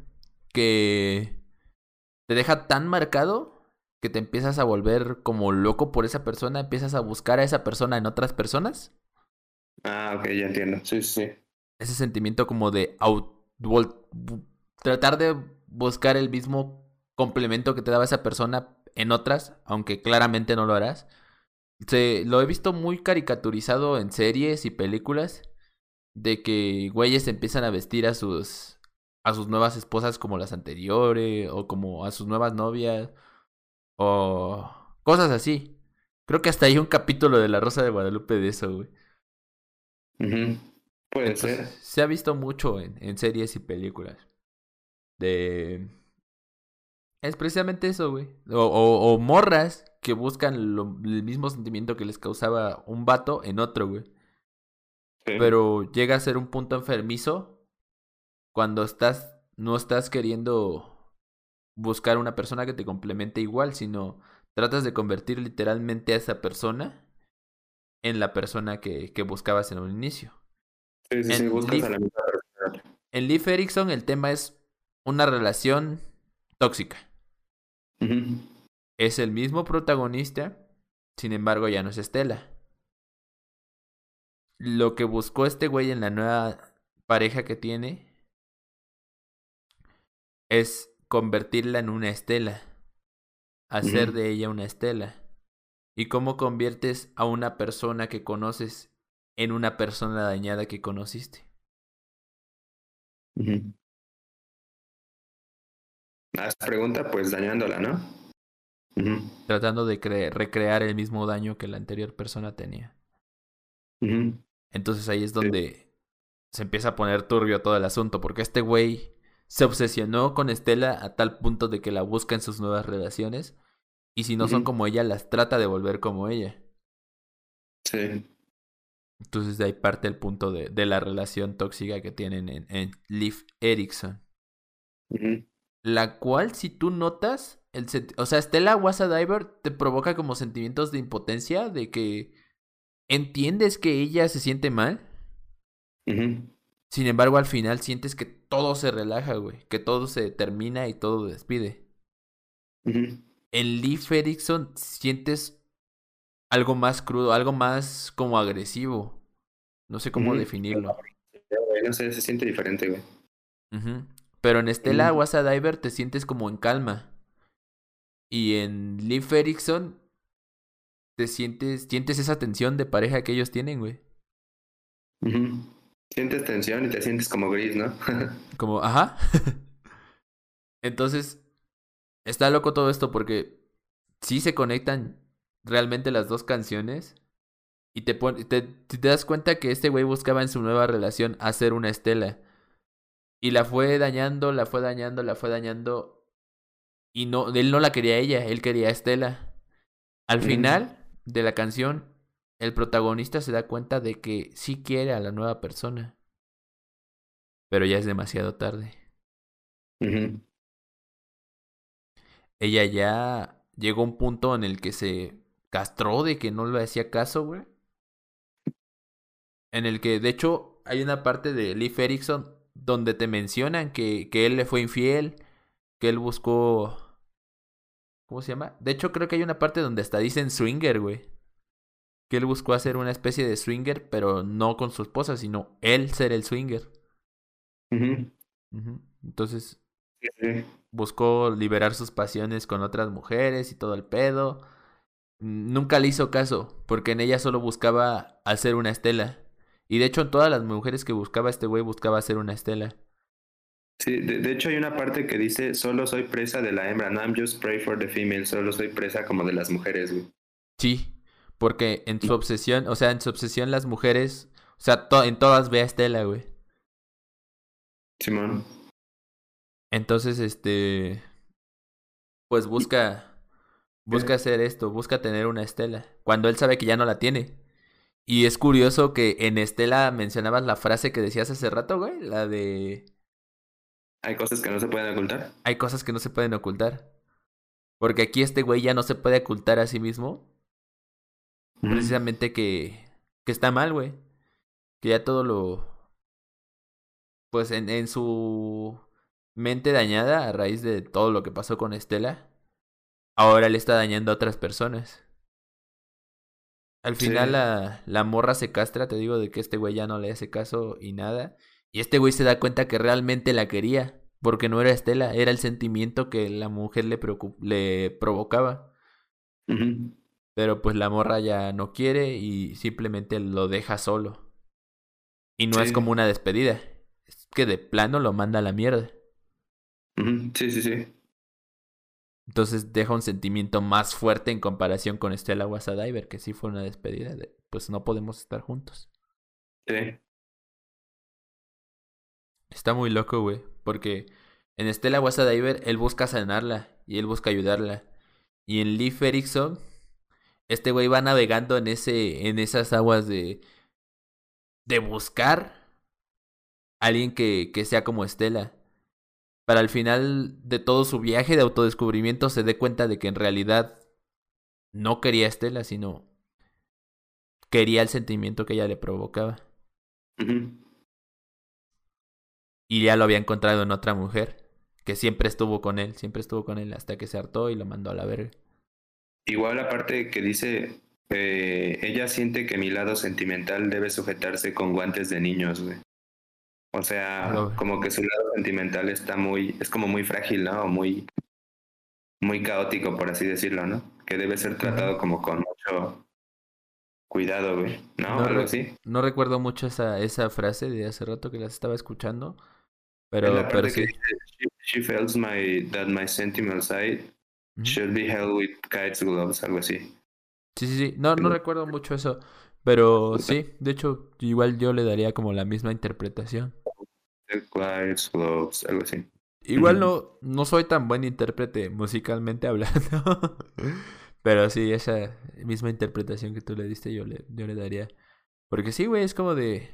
que te deja tan marcado que te empiezas a volver como loco por esa persona, empiezas a buscar a esa persona en otras personas?
Ah, ok, ya entiendo. Sí, sí, sí.
Ese sentimiento como de out- tratar de buscar el mismo complemento que te daba esa persona en otras, aunque claramente no lo harás. Se, lo he visto muy caricaturizado en series y películas de que güeyes empiezan a vestir a sus a sus nuevas esposas como las anteriores o como a sus nuevas novias o cosas así. Creo que hasta hay un capítulo de La Rosa de Guadalupe de eso, güey.
Puede
Entonces,
ser.
se ha visto mucho en, en series y películas. De. Es precisamente eso, güey. O, o, o morras que buscan lo- el mismo sentimiento que les causaba un vato en otro, güey.
Sí.
Pero llega a ser un punto enfermizo cuando estás. No estás queriendo buscar una persona que te complemente igual, sino tratas de convertir literalmente a esa persona en la persona que, que buscabas en un inicio.
Sí, sí, sí,
en
buscas
Leaf-
a la persona.
En Leif Erikson el tema es una relación tóxica. Es el mismo protagonista, sin embargo ya no es Estela. Lo que buscó este güey en la nueva pareja que tiene es convertirla en una Estela. Hacer de ella una Estela. ¿Y cómo conviertes a una persona que conoces en una persona dañada que conociste?
Ujú. Haz pregunta, pues dañándola, ¿no?
Tratando de cre- recrear el mismo daño que la anterior persona tenía. Entonces ahí es donde se empieza a poner turbio todo el asunto, porque este güey se obsesionó con Estela a tal punto de que la busca en sus nuevas relaciones, y si no son como ella, las trata de volver como ella.
Sí.
Entonces de ahí parte el punto de, de la relación tóxica que tienen en, en Leif Erikson.
Ujú.
La cual, si tú notas, el o sea, Stella Was a Diver te provoca como sentimientos de impotencia, de que entiendes que ella se siente mal. Sin embargo, al final sientes que todo se relaja, güey. Que todo se termina y todo despide. En Leaf Erickson sientes algo más crudo, algo más como agresivo. No sé cómo definirlo.
No sé, se siente diferente, güey.
Pero en Estela Wasa Diver te sientes como en calma. Y en Leaf Erickson te sientes, sientes esa tensión de pareja que ellos tienen, güey.
Sientes tensión y te sientes como gris, ¿no?
como, ajá. Entonces, está loco todo esto porque sí se conectan realmente las dos canciones. Y te, te, te das cuenta que este güey buscaba en su nueva relación hacer una estela. Y la fue dañando, la fue dañando, la fue dañando. Y no, él no la quería ella, él quería a Estela. Al final de la canción, el protagonista se da cuenta de que sí quiere a la nueva persona. Pero ya es demasiado tarde. Ella ya llegó a un punto en el que se castró de que no le hacía caso, güey. En el que, de hecho, hay una parte de Leif Erikson donde te mencionan que, que él le fue infiel, que él buscó... ¿Cómo se llama? De hecho, creo que hay una parte donde hasta dicen swinger, güey. Que él buscó hacer una especie de swinger, pero no con su esposa, sino él ser el swinger. Entonces, buscó liberar sus pasiones con otras mujeres y todo el pedo. Nunca le hizo caso, porque en ella solo buscaba hacer una estela. Y de hecho, en todas las mujeres que buscaba este güey, buscaba hacer una estela.
Sí, de, hecho hay una parte que dice, solo soy presa de la hembra, no I'm just prey for the female, solo soy presa como de las mujeres, güey.
Sí, porque en su obsesión, o sea, en su obsesión las mujeres, o sea, en todas ve a Estela, güey.
Simón.
Entonces, este, pues busca, busca hacer esto, busca tener una Estela, cuando él sabe que ya no la tiene. Y es curioso que en Estela mencionabas la frase que decías hace rato, güey, la de...
Hay cosas que no se pueden ocultar.
Hay cosas que no se pueden ocultar. Porque aquí este güey ya no se puede ocultar a sí mismo. Precisamente que, que está mal, güey. Que ya todo lo... Pues en, en su mente dañada a raíz de todo lo que pasó con Estela, ahora le está dañando a otras personas. Al final la, la morra se castra, te digo, de que este güey ya no le hace caso y nada. Y este güey se da cuenta que realmente la quería, porque no era Estela, era el sentimiento que la mujer le, le provocaba. Pero pues la morra ya no quiere y simplemente lo deja solo. Y no es como una despedida, es que de plano lo manda a la mierda.
Sí, sí, sí.
Entonces deja un sentimiento más fuerte en comparación con Stella Diver, que sí fue una despedida de, pues no podemos estar juntos.
Sí.
Está muy loco, güey, porque en Stella Diver él busca sanarla y él busca ayudarla. Y en Leaf Erickson, este güey va navegando en ese en esas aguas de de buscar a alguien que, que sea como Estela para al final de todo su viaje de autodescubrimiento se dé cuenta de que en realidad no quería a Estela, sino quería el sentimiento que ella le provocaba. Y ya lo había encontrado en otra mujer, que siempre estuvo con él, siempre estuvo con él hasta que se hartó y lo mandó a la verga.
Igual aparte que dice, eh, ella siente que mi lado sentimental debe sujetarse con guantes de niños, güey. O sea, como que su lado sentimental está muy, es como muy frágil, ¿no? Muy, muy caótico, por así decirlo, ¿no? Que debe ser tratado como con mucho cuidado, güey, ¿no? Algo así.
No recuerdo mucho esa, esa frase de hace rato que las estaba escuchando, pero, pero sí.
she, feels my, that my sentimental side should be held with kites gloves, algo así.
Sí, sí, sí. No, no recuerdo mucho eso. Pero sí, de hecho, igual yo le daría como la misma interpretación
algo así.
Igual no, no soy tan buen intérprete musicalmente hablando. Pero sí, esa misma interpretación que tú le diste, yo le, yo le daría. Porque sí, güey, es como de.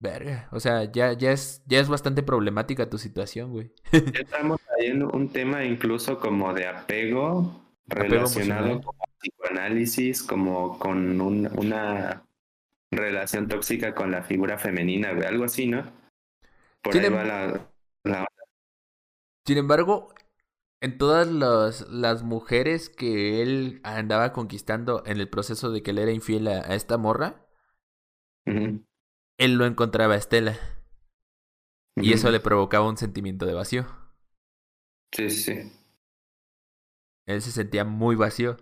Verga. O sea, ya, ya, es, ya es bastante problemática tu situación, güey.
ya estamos ahí en un tema incluso como de apego, relacionado con psicoanálisis, como con un, una relación tóxica con la figura femenina, güey, algo así, ¿no? Por
sin,
ahí em va la,
sin embargo, en todas las, las mujeres que él andaba conquistando en el proceso de que él era infiel a, esta morra, él lo encontraba a Estela. Y eso le provocaba un sentimiento de vacío.
Sí, sí.
Él se sentía muy vacío.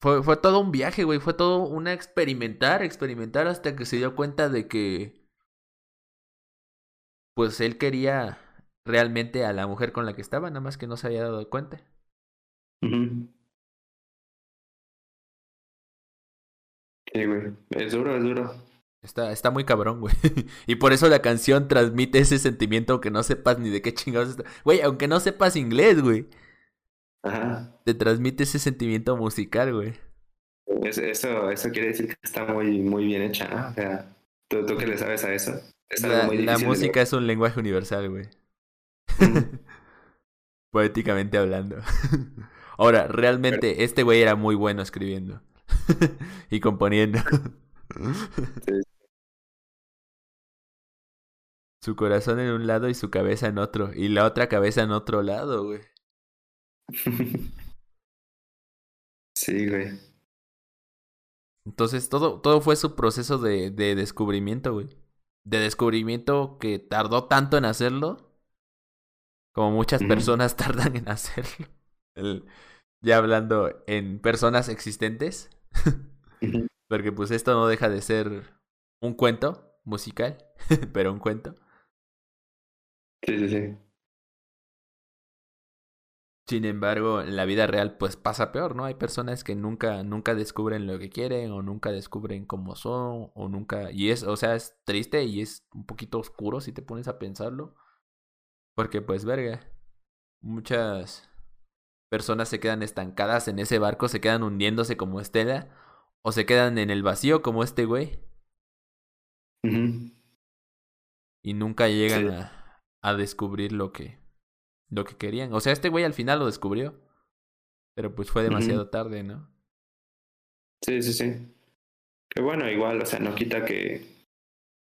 Fue, fue todo un viaje, güey. Fue todo una experimentar, experimentar hasta que se dio cuenta de que. Pues él quería realmente a la mujer con la que estaba, nada más que no se había dado cuenta.
Sí, güey. Es duro, es duro.
Está, está muy cabrón, güey. y por eso la canción transmite ese sentimiento aunque no sepas ni de qué chingados está. Güey, aunque no sepas inglés, güey.
Ajá.
Te transmite ese sentimiento musical, güey.
eso, eso quiere decir que está muy, muy bien hecha, ¿no? O sea, tú, tú que le sabes a eso.
La, la música es un lenguaje universal, güey. Poéticamente hablando. Ahora, realmente, este güey era muy bueno escribiendo y componiendo. Su corazón en un lado y su cabeza en otro. Y la otra cabeza en otro lado, güey.
Sí, güey.
Entonces todo, todo fue su proceso de, de descubrimiento, güey. De descubrimiento que tardó tanto en hacerlo. Como muchas personas tardan en hacerlo. ya hablando en personas existentes. Porque pues esto no deja de ser un cuento musical, pero un cuento.
Sí, sí, sí.
Sin embargo, en la vida real pues pasa peor, ¿no? Hay personas que nunca nunca descubren lo que quieren o nunca descubren cómo son o nunca y es, o sea, es triste y es un poquito oscuro si te pones a pensarlo. Porque pues verga, muchas personas se quedan estancadas en ese barco, se quedan hundiéndose como Estela o se quedan en el vacío como este güey. Y nunca llegan a, a descubrir lo que lo que querían. O sea, este güey al final lo descubrió. Pero pues fue demasiado tarde, ¿no?
Sí, sí, sí. Que bueno, igual, o sea, no quita que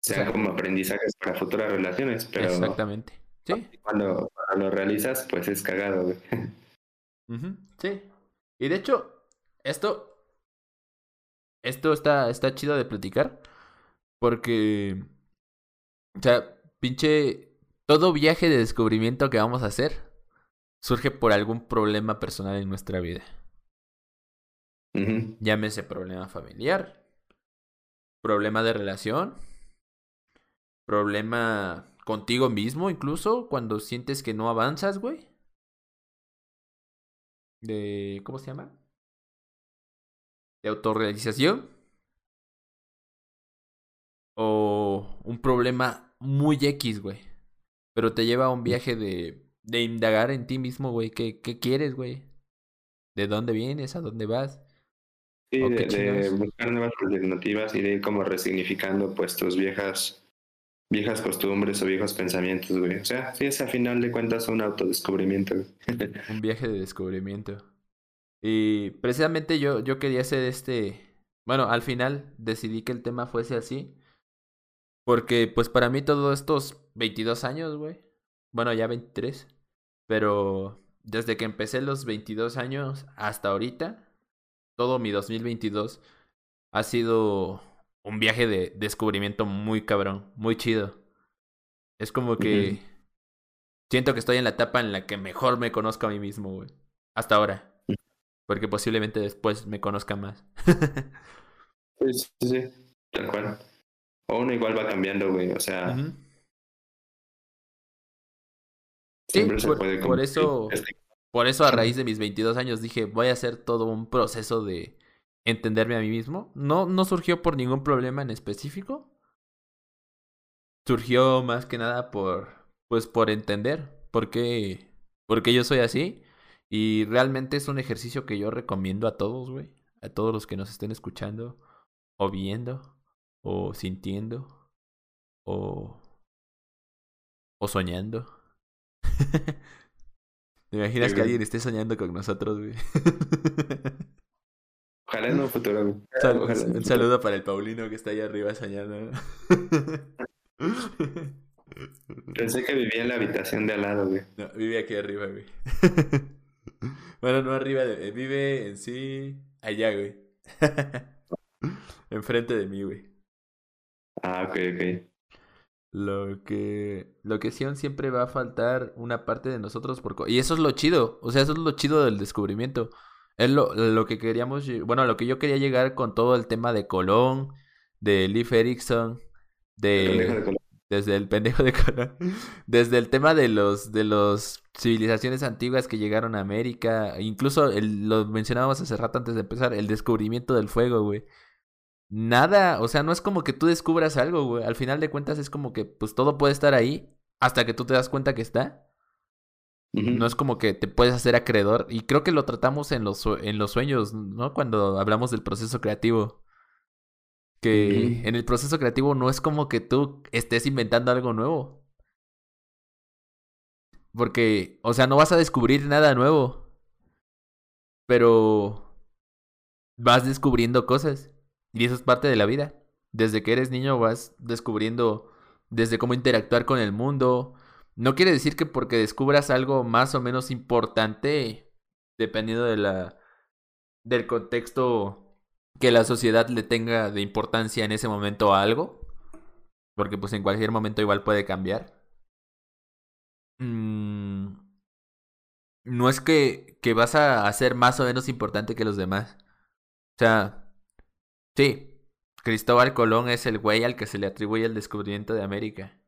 sea como aprendizajes para futuras relaciones, pero...
Exactamente. Sí.
Cuando, lo realizas, pues es cagado, güey.
Sí. Y de hecho, esto... Esto está, está chido de platicar. Porque... O sea, pinche todo viaje de descubrimiento que vamos a hacer surge por algún problema personal en nuestra vida. Llámese problema familiar, problema de relación, problema contigo mismo incluso cuando sientes que no avanzas, güey. De ¿cómo se llama? De autorrealización. O un problema muy X, güey. Pero te lleva a un viaje de, de indagar en ti mismo, güey. ¿Qué, ¿Qué quieres, güey? ¿De dónde vienes? ¿A dónde vas?
Sí, de, buscar nuevas alternativas y de ir como resignificando pues tus viejas, viejas costumbres o viejos pensamientos, güey. O sea, sí es a final de cuentas un autodescubrimiento.
un viaje de descubrimiento. Y precisamente yo, yo quería hacer este... Bueno, al final decidí que el tema fuese así. Porque pues para mí todos estos 22 años, güey. Bueno, ya 23. Pero desde que empecé los 22 años hasta ahorita, todo mi 2022 ha sido un viaje de descubrimiento muy cabrón, muy chido. Es como que siento que estoy en la etapa en la que mejor me conozco a mí mismo, güey. Hasta ahora. Porque posiblemente después me conozca más.
sí, sí, sí, tal cual. O uno igual va cambiando, güey. O sea,
Sí, por, eso, por eso a raíz de mis 22 años dije, voy a hacer todo un proceso de entenderme a mí mismo. No, no surgió por ningún problema en específico. Surgió más que nada por, pues por entender por qué, por qué yo soy así. Y realmente es un ejercicio que yo recomiendo a todos, güey. A todos los que nos estén escuchando, o viendo, o sintiendo, o, o soñando. ¿Te imaginas que alguien esté soñando con nosotros, güey?
Ojalá en un futuro,
un saludo para el Paulino que está ahí arriba soñando.
Pensé que vivía en la habitación de al lado, güey.
No, vive aquí arriba, güey. bueno, no arriba, de, vive en sí allá, güey. Enfrente de mí, güey.
Ah, ok, ok.
Lo que, lo que sí siempre va a faltar una parte de nosotros por... Y eso es lo chido, o sea, eso es lo chido del descubrimiento. Es lo, lo que queríamos, bueno, lo que yo quería llegar con todo el tema de Colón, de Leif Erikson, de, desde el pendejo de Colón, desde el tema de los de los civilizaciones antiguas que llegaron a América, incluso el, lo mencionábamos hace rato antes de empezar, el descubrimiento del fuego, güey. Nada, o sea, no es como que tú descubras algo, güey. Al final de cuentas es como que pues todo puede estar ahí hasta que tú te das cuenta que está. No es como que te puedes hacer acreedor. Y creo que lo tratamos en los, en los sueños, ¿no? Cuando hablamos del proceso creativo. Que en el proceso creativo no es como que tú estés inventando algo nuevo. Porque, o sea, no vas a descubrir nada nuevo. Pero vas descubriendo cosas. Y eso es parte de la vida. Desde que eres niño vas descubriendo desde cómo interactuar con el mundo, no quiere decir que porque descubras algo más o menos importante, dependiendo de la del contexto que la sociedad le tenga de importancia en ese momento a algo, porque pues en cualquier momento igual puede cambiar. Mm, no es que, que vas a ser más o menos importante que los demás. O sea, sí, Cristóbal Colón es el güey al que se le atribuye el descubrimiento de América.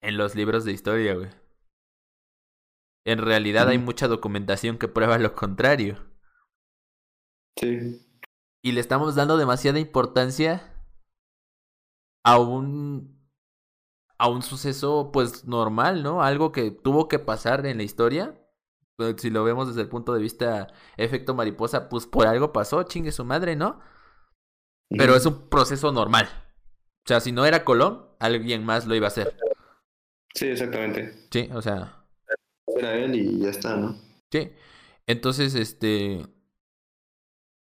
En los libros de historia, güey. En realidad hay mucha documentación que prueba lo contrario.
Sí.
Y le estamos dando demasiada importancia a un a un suceso pues normal, ¿no? Algo que tuvo que pasar en la historia. Si lo vemos desde el punto de vista efecto mariposa, pues por algo pasó, chingue su madre, ¿no? Pero es un proceso normal. O sea, si no era Colón, alguien más lo iba a hacer.
Sí, exactamente.
Sí, o sea.
Era él y ya está, ¿no?
Sí. Entonces, este.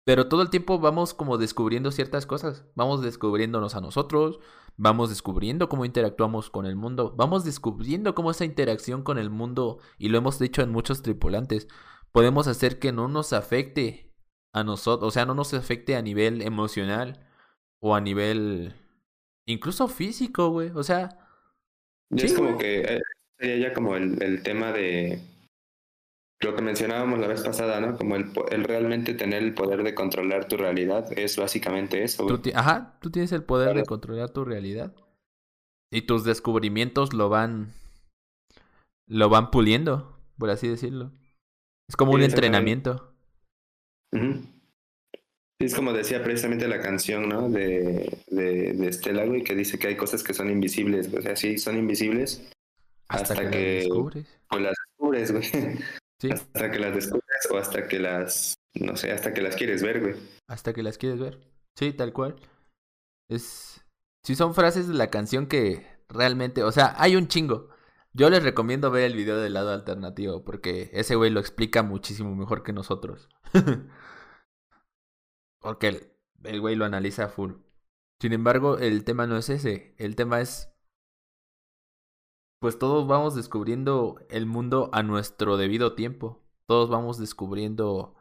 Pero todo el tiempo vamos como descubriendo ciertas cosas. Vamos descubriéndonos a nosotros. Vamos descubriendo cómo interactuamos con el mundo. Vamos descubriendo cómo esa interacción con el mundo, y lo hemos dicho en muchos tripulantes, podemos hacer que no nos afecte a nosotros. O sea, no nos afecte a nivel emocional o a nivel incluso físico, güey. O sea,
es como que eh, sería ya como el, el, tema de lo que mencionábamos la vez pasada, ¿no? Como el, el, realmente tener el poder de controlar tu realidad es básicamente eso.
ajá, tú tienes el poder de controlar tu realidad. Y tus descubrimientos lo van lo van puliendo, por así decirlo. Es como un entrenamiento.
es como decía precisamente la canción, ¿no? De, de, de Estela, güey, que dice que hay cosas que son invisibles. O sea, sí, son invisibles hasta, que, que las descubres. O las descubres, güey. ¿Sí? Hasta que las descubres o hasta que las, no sé, hasta que las quieres ver, güey.
Hasta que las quieres ver. Sí, tal cual. Es... Sí, son frases de la canción que realmente, o sea, hay un chingo. Yo les recomiendo ver el video del lado alternativo porque ese güey lo explica muchísimo mejor que nosotros. Porque el, güey lo analiza full. Sin embargo, el tema no es ese. El tema es. Pues todos vamos descubriendo el mundo a nuestro debido tiempo. Todos vamos descubriendo.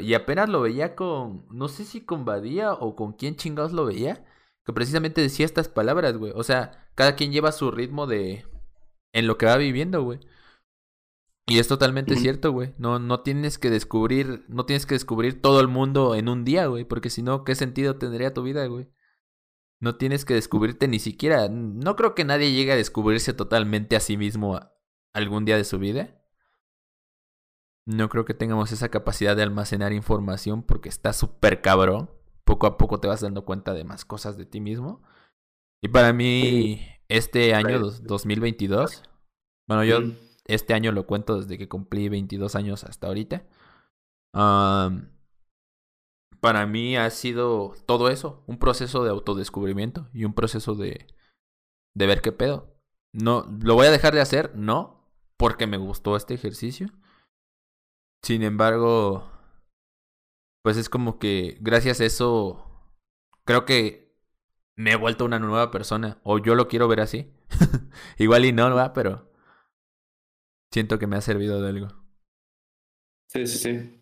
Y apenas lo veía con. No sé si con Badía o con quién chingados lo veía. Que precisamente decía estas palabras, güey. O sea, cada quien lleva su ritmo de. En lo que va viviendo, güey. Y es totalmente cierto, güey. No, no tienes que descubrir, no tienes que descubrir todo el mundo en un día, güey. Porque si no, ¿qué sentido tendría tu vida, güey? No tienes que descubrirte ni siquiera. No creo que nadie llegue a descubrirse totalmente a sí mismo algún día de su vida. No creo que tengamos esa capacidad de almacenar información porque está súper cabrón. Poco a poco te vas dando cuenta de más cosas de ti mismo. Y para mí, este año 2022, bueno, yo este año lo cuento desde que cumplí 22 años hasta ahorita. Para mí ha sido todo eso, un proceso de autodescubrimiento y un proceso de, de ver qué pedo. No, ¿Lo voy a dejar de hacer? No, porque me gustó este ejercicio. Sin embargo, pues es como que gracias a eso, creo que me he vuelto una nueva persona. O yo lo quiero ver así. Igual y no, va, pero siento que me ha servido de algo.
Sí, sí, sí.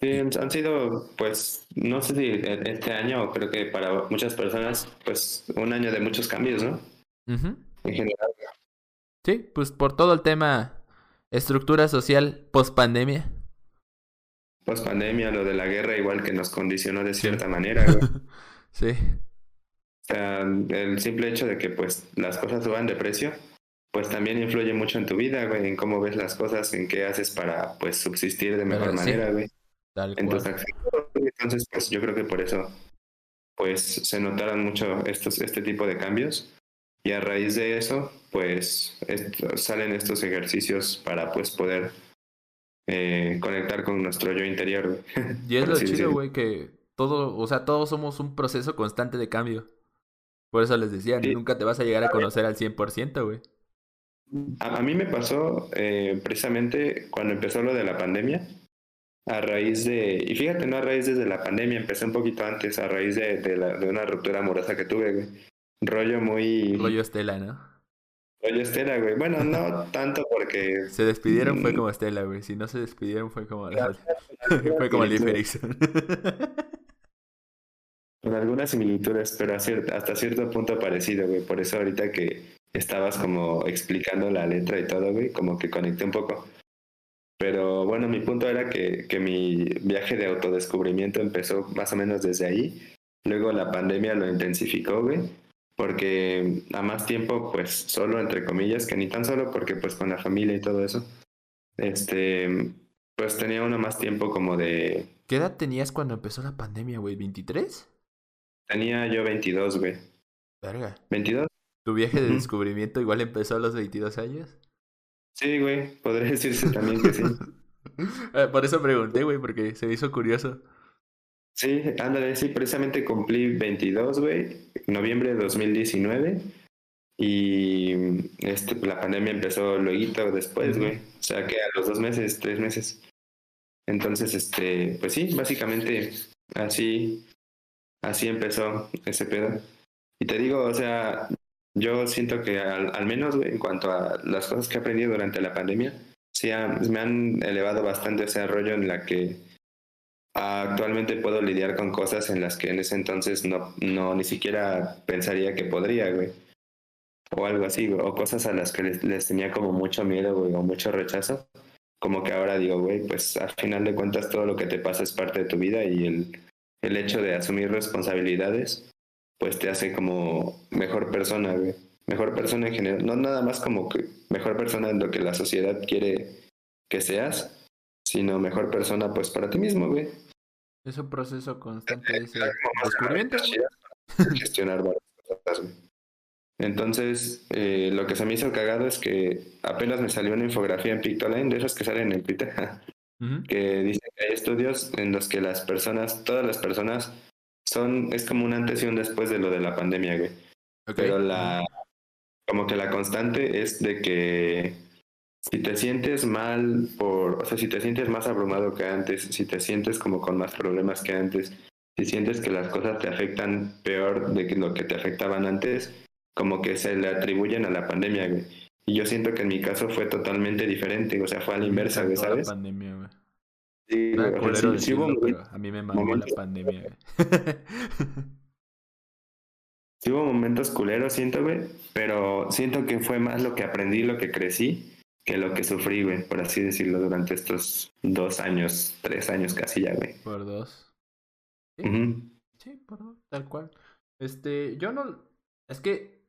Sí, han sido, pues, no sé si este año, creo que para muchas personas, pues, un año de muchos cambios, ¿no? En general.
Sí, pues por todo el tema estructura social post pandemia.
Post pandemia, lo de la guerra igual que nos condicionó de cierta manera.
sí.
O sea, el simple hecho de que pues las cosas suban de precio, pues también influye mucho en tu vida, güey, en cómo ves las cosas, en qué haces para pues subsistir de mejor manera, güey. Entonces, entonces, pues yo creo que por eso, pues se notaron mucho estos, este tipo de cambios. Y a raíz de eso, pues salen estos ejercicios para pues poder eh, conectar con nuestro yo interior, güey.
Y es lo chido, güey, que todo, o sea, todos somos un proceso constante de cambio. Por eso les decía, nunca te vas a llegar a conocer al 100%, güey.
A, a, mí me pasó eh, precisamente cuando empezó lo de la pandemia a raíz de, y fíjate, no a raíz desde la pandemia, empecé un poquito antes, a raíz de, de, la, de una ruptura amorosa que tuve, güey. Rollo muy...
Rollo Estela, ¿no?
Rollo Estela, güey. Bueno, no tanto porque...
Se despidieron, fue mm. como Estela, güey. Si no se despidieron, fue como... fue como Lee
Con algunas similitudes, pero hasta cierto punto parecido, güey. Por eso ahorita que estabas como explicando la letra y todo, güey, como que conecté un poco. Pero bueno, mi punto era que, que mi viaje de autodescubrimiento empezó más o menos desde ahí. Luego la pandemia lo intensificó, güey. Porque a más tiempo, pues solo, entre comillas, que ni tan solo, porque pues con la familia y todo eso. Este, pues tenía uno más tiempo como de...
¿Qué edad tenías cuando empezó la pandemia, güey? ¿23?
Tenía yo 22, güey.
Verga.
¿22?
¿Tu viaje de descubrimiento igual empezó a los 22 años?
Sí, güey, podría decirse también que sí.
Eh, por eso pregunté, güey, porque se me hizo curioso.
Sí, ándale, sí, precisamente cumplí 22, güey, noviembre de 2019. Y este, la pandemia empezó luego después, güey. O sea que a los dos meses, tres meses. Entonces, este, pues sí, básicamente así, así empezó ese pedo. Y te digo, o sea, yo siento que al, menos, en cuanto a las cosas que he aprendido durante la pandemia, sí me han elevado bastante ese rollo en la que actualmente puedo lidiar con cosas en las que en ese entonces no, no ni siquiera pensaría que podría, güey. O algo así, güey. O cosas a las que les, tenía como mucho miedo, güey, o mucho rechazo. Como que ahora digo, güey, pues al final de cuentas todo lo que te pasa es parte de tu vida y el, el hecho de asumir responsabilidades pues te hace como mejor persona, güey. Mejor persona en general. No nada más como que mejor persona en lo que la sociedad quiere que seas, sino mejor persona pues para ti mismo, güey.
Es un proceso constante de descubrimiento.
Gestionar varias cosas, güey. Entonces, eh, lo que se me hizo cagado es que apenas me salió una infografía en Pictoline, de esas que salen en Twitter, que dice que hay estudios en los que las personas, todas las personas son, es como un antes y un después de lo de la pandemia, güey. Pero la, como que la constante es de que si te sientes mal por, o sea, si te sientes más abrumado que antes, si te sientes como con más problemas que antes, si sientes que las cosas te afectan peor de lo que te afectaban antes, como que se le atribuyen a la pandemia, güey. Y yo siento que en mi caso fue totalmente diferente, o sea, fue a la inversa, güey, ¿sabes?
La pandemia, güey.
Sí,
a mí me mamó la pandemia.
sí hubo momentos culeros, siento, güey, pero siento que fue más lo que aprendí, lo que crecí, que lo que sufrí, güey, por así decirlo, durante estos dos años, tres años casi ya, güey.
Por dos. ¿Sí? por dos, tal cual. Este, yo no... Es que,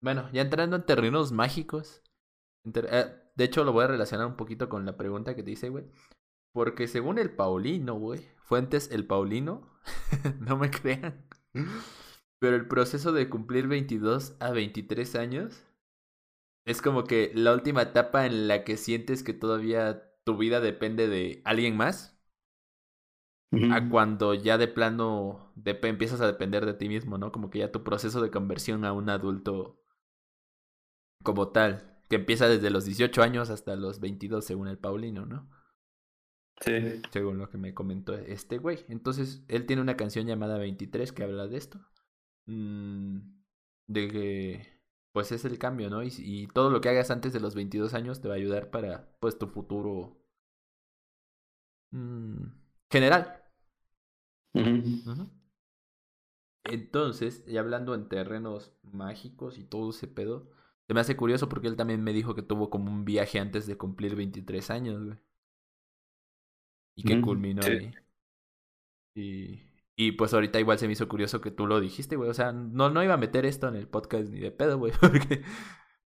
bueno, ya entrando en terrenos mágicos, eh, de hecho lo voy a relacionar un poquito con la pregunta que te hice, güey. Porque según el Paulino, güey, Fuentes el Paulino, no me crean, pero el proceso de cumplir 22 a 23 años es como que la última etapa en la que sientes que todavía tu vida depende de alguien más. A cuando ya de plano empiezas a depender de ti mismo, ¿no? Como que ya tu proceso de conversión a un adulto como tal, que empieza desde los 18 años hasta los 22 según el Paulino, ¿no?
Sí.
Según lo que me comentó este güey. Entonces, él tiene una canción llamada 23 que habla de esto. Mm, de que, pues es el cambio, ¿no? Y, y, todo lo que hagas antes de los 22 años te va a ayudar para, pues, tu futuro mm, general. Entonces, y hablando en terrenos mágicos y todo ese pedo, se me hace curioso porque él también me dijo que tuvo como un viaje antes de cumplir 23 años, güey. Y que culminó ahí. Y, y pues ahorita igual se me hizo curioso que tú lo dijiste, güey. O sea, no, no iba a meter esto en el podcast ni de pedo, güey, porque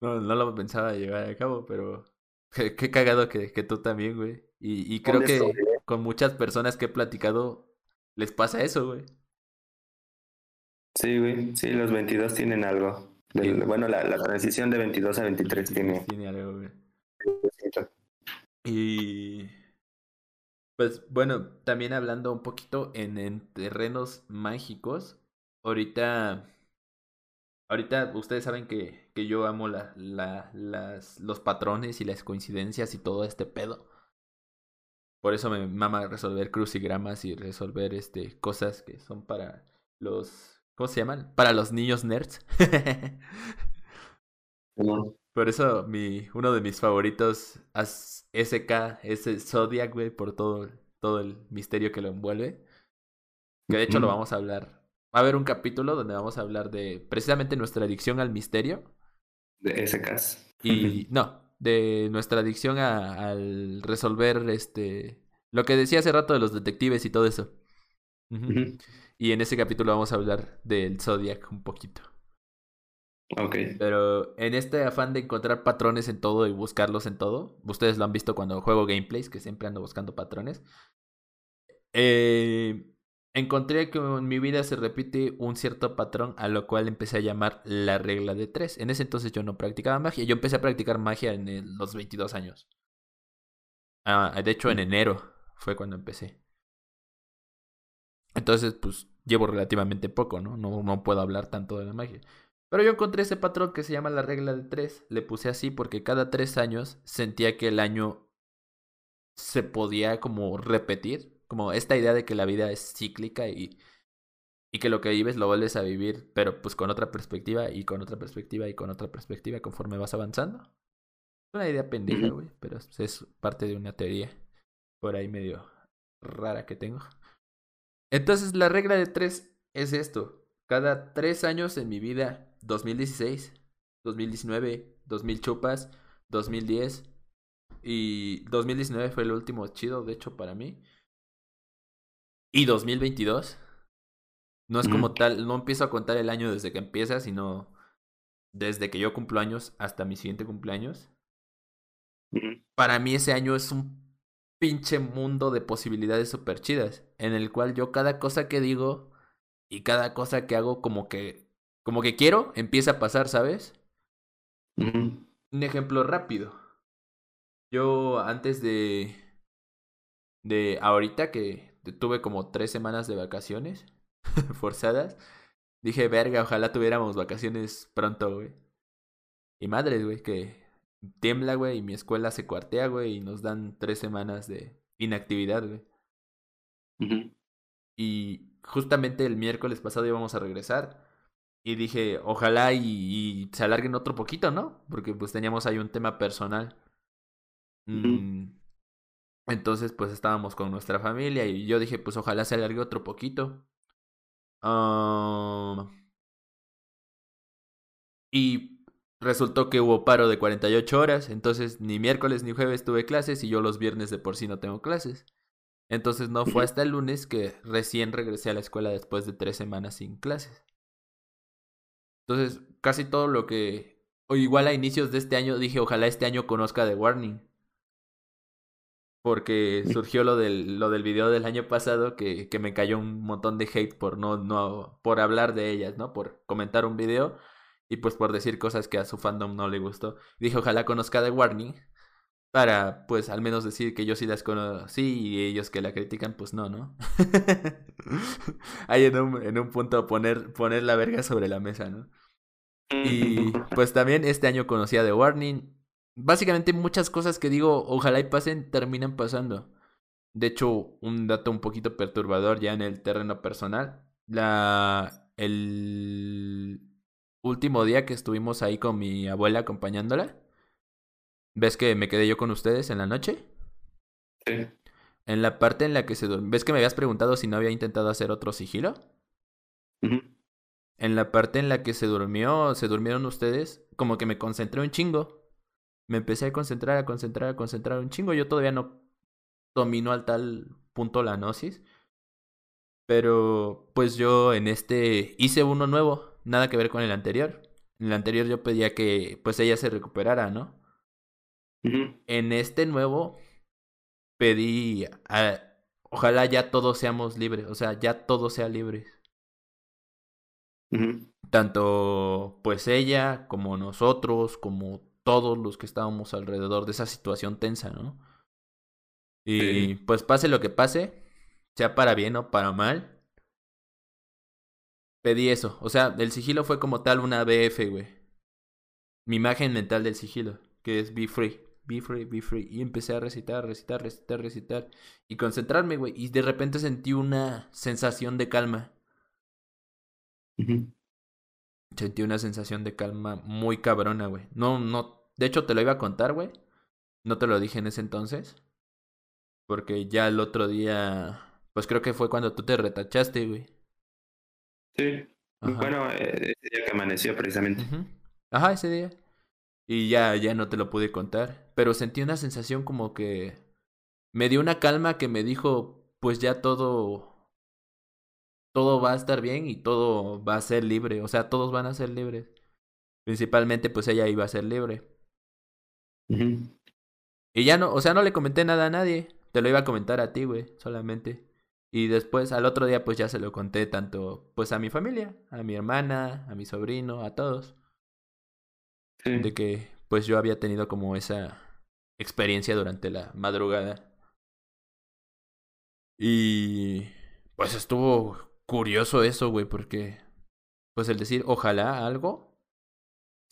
no, no lo pensaba llevar a cabo, pero qué, cagado que, que tú también, güey. Y, y creo que con muchas personas que he platicado les pasa eso, güey.
Sí, güey. Sí, los 22 tienen algo. Bueno, la, la, transición de 22 a 23 tiene...
Tiene algo, güey. Y... Pues bueno, también hablando un poquito en, en terrenos mágicos, ahorita... Ahorita ustedes saben que, que yo amo la, la, las, los patrones y las coincidencias y todo este pedo. Por eso me mama resolver crucigramas y resolver este cosas que son para los ¿Cómo se llaman? Para los niños nerds. Por eso mi, uno de mis favoritos es SK es Zodiac, güey, por todo, todo el misterio que lo envuelve. Que de hecho lo vamos a hablar. Va a haber un capítulo donde vamos a hablar de precisamente nuestra adicción al misterio.
De SKs.
Y no, de nuestra adicción a, al resolver este lo que decía hace rato de los detectives y todo eso. Y en ese capítulo vamos a hablar del Zodiac un poquito.
Ok.
Pero en este afán de encontrar patrones en todo y buscarlos en todo, ustedes lo han visto cuando juego gameplays, que siempre ando buscando patrones. Eh, encontré que en mi vida se repite un cierto patrón, a lo cual empecé a llamar la regla de tres. En ese entonces yo no practicaba magia, yo empecé a practicar magia en los 22 años. Ah, de hecho, en enero fue cuando empecé. Entonces, pues llevo relativamente poco, ¿no? ¿no? No puedo hablar tanto de la magia. Pero yo encontré ese patrón que se llama la regla de tres. Le puse así porque cada tres años sentía que el año se podía como repetir. Como esta idea de que la vida es cíclica y, y que lo que vives lo vuelves a vivir, pero pues con otra perspectiva y con otra perspectiva y con otra perspectiva conforme vas avanzando. Es una idea pendeja, güey, pero es parte de una teoría por ahí medio rara que tengo. Entonces la regla de tres es esto. Cada tres años en mi vida, 2016, 2019, 2000 chupas, 2010 y 2019 fue el último chido, de hecho, para mí. Y 2022. No es como tal, no empiezo a contar el año desde que empieza, sino desde que yo cumplo años hasta mi siguiente cumpleaños. Para mí ese año es un pinche mundo de posibilidades super chidas, en el cual yo cada cosa que digo y cada cosa que hago como que como que quiero empieza a pasar, ¿sabes? Un ejemplo rápido. Yo antes de de ahorita que tuve como tres semanas de vacaciones forzadas, dije, verga, ojalá tuviéramos vacaciones pronto, güey. Y madres, güey, que tiembla, güey, y mi escuela se cuartea, güey, y nos dan tres semanas de inactividad, güey. Y justamente el miércoles pasado íbamos a regresar. Y dije, ojalá y, se alarguen otro poquito, ¿no? Porque pues teníamos ahí un tema personal. Mm, entonces, pues estábamos con nuestra familia y yo dije, pues ojalá se alargue otro poquito. Ah, y Resultó que hubo paro de 48 horas, entonces ni miércoles ni jueves tuve clases y yo los viernes de por sí no tengo clases. Entonces no fue hasta el lunes que recién regresé a la escuela después de tres semanas sin clases. Entonces, casi todo lo que... O igual a inicios de este año dije, ojalá este año conozca The Warning. Porque surgió lo del, lo del video del año pasado que, que me cayó un montón de hate por no, no, por hablar de ellas, ¿no? Por comentar un video y pues por decir cosas que a su fandom no le gustó. Dije, ojalá conozca The Warning para pues al menos decir que yo sí las conocí y ellos que la critican, pues no, ¿no? Ahí en un, en un punto poner, poner la verga sobre la mesa, ¿no? Y pues también este año conocí a The Warning. Básicamente muchas cosas que digo, ojalá y pasen, terminan pasando. De hecho, un dato un poquito perturbador ya en el terreno personal. La. El último día que estuvimos ahí con mi abuela acompañándola. ¿Ves que me quedé yo con ustedes en la noche?
Sí.
En la parte en la que se durmió. ¿Ves que me habías preguntado si no había intentado hacer otro sigilo? En la parte en la que se durmió, se durmieron ustedes, como que me concentré un chingo. Me empecé a concentrar, a concentrar, a concentrar un chingo. Yo todavía no domino al tal punto la gnosis. Pero pues yo en este hice uno nuevo, nada que ver con el anterior. En el anterior yo pedía que pues ella se recuperara, ¿no? En este nuevo pedí a, ojalá ya todos seamos libres, o sea, ya todos sean libres. Tanto pues ella como nosotros, como todos los que estábamos alrededor de esa situación tensa, ¿no? Y pues pase lo que pase, sea para bien o para mal, pedí eso. O sea, el sigilo fue como tal una BF, güey. Mi imagen mental del sigilo, que es Be Free, Be Free, Be Free. Y empecé a recitar, recitar, recitar, recitar. Y concentrarme, güey. Y de repente sentí una sensación de calma. Sentí una sensación de calma muy cabrona, güey. No, no. De hecho, te lo iba a contar, güey. No te lo dije en ese entonces. Porque ya el otro día, pues creo que fue cuando tú te retachaste, güey.
Sí. Bueno, eh, ese día que amaneció precisamente.
Ajá, ese día. Y ya, ya no te lo pude contar. Pero sentí una sensación como que me dio una calma que me dijo, pues ya todo, todo va a estar bien y todo va a ser libre. O sea, todos van a ser libres. Principalmente, pues ella iba a ser libre. Y ya no, o sea, no le comenté nada a nadie. Te lo iba a comentar a ti, güey, solamente. Y después al otro día pues ya se lo conté tanto pues a mi familia, a mi hermana, a mi sobrino, a todos. De que pues yo había tenido como esa experiencia durante la madrugada. Y pues estuvo curioso eso, güey, porque pues el decir ojalá algo,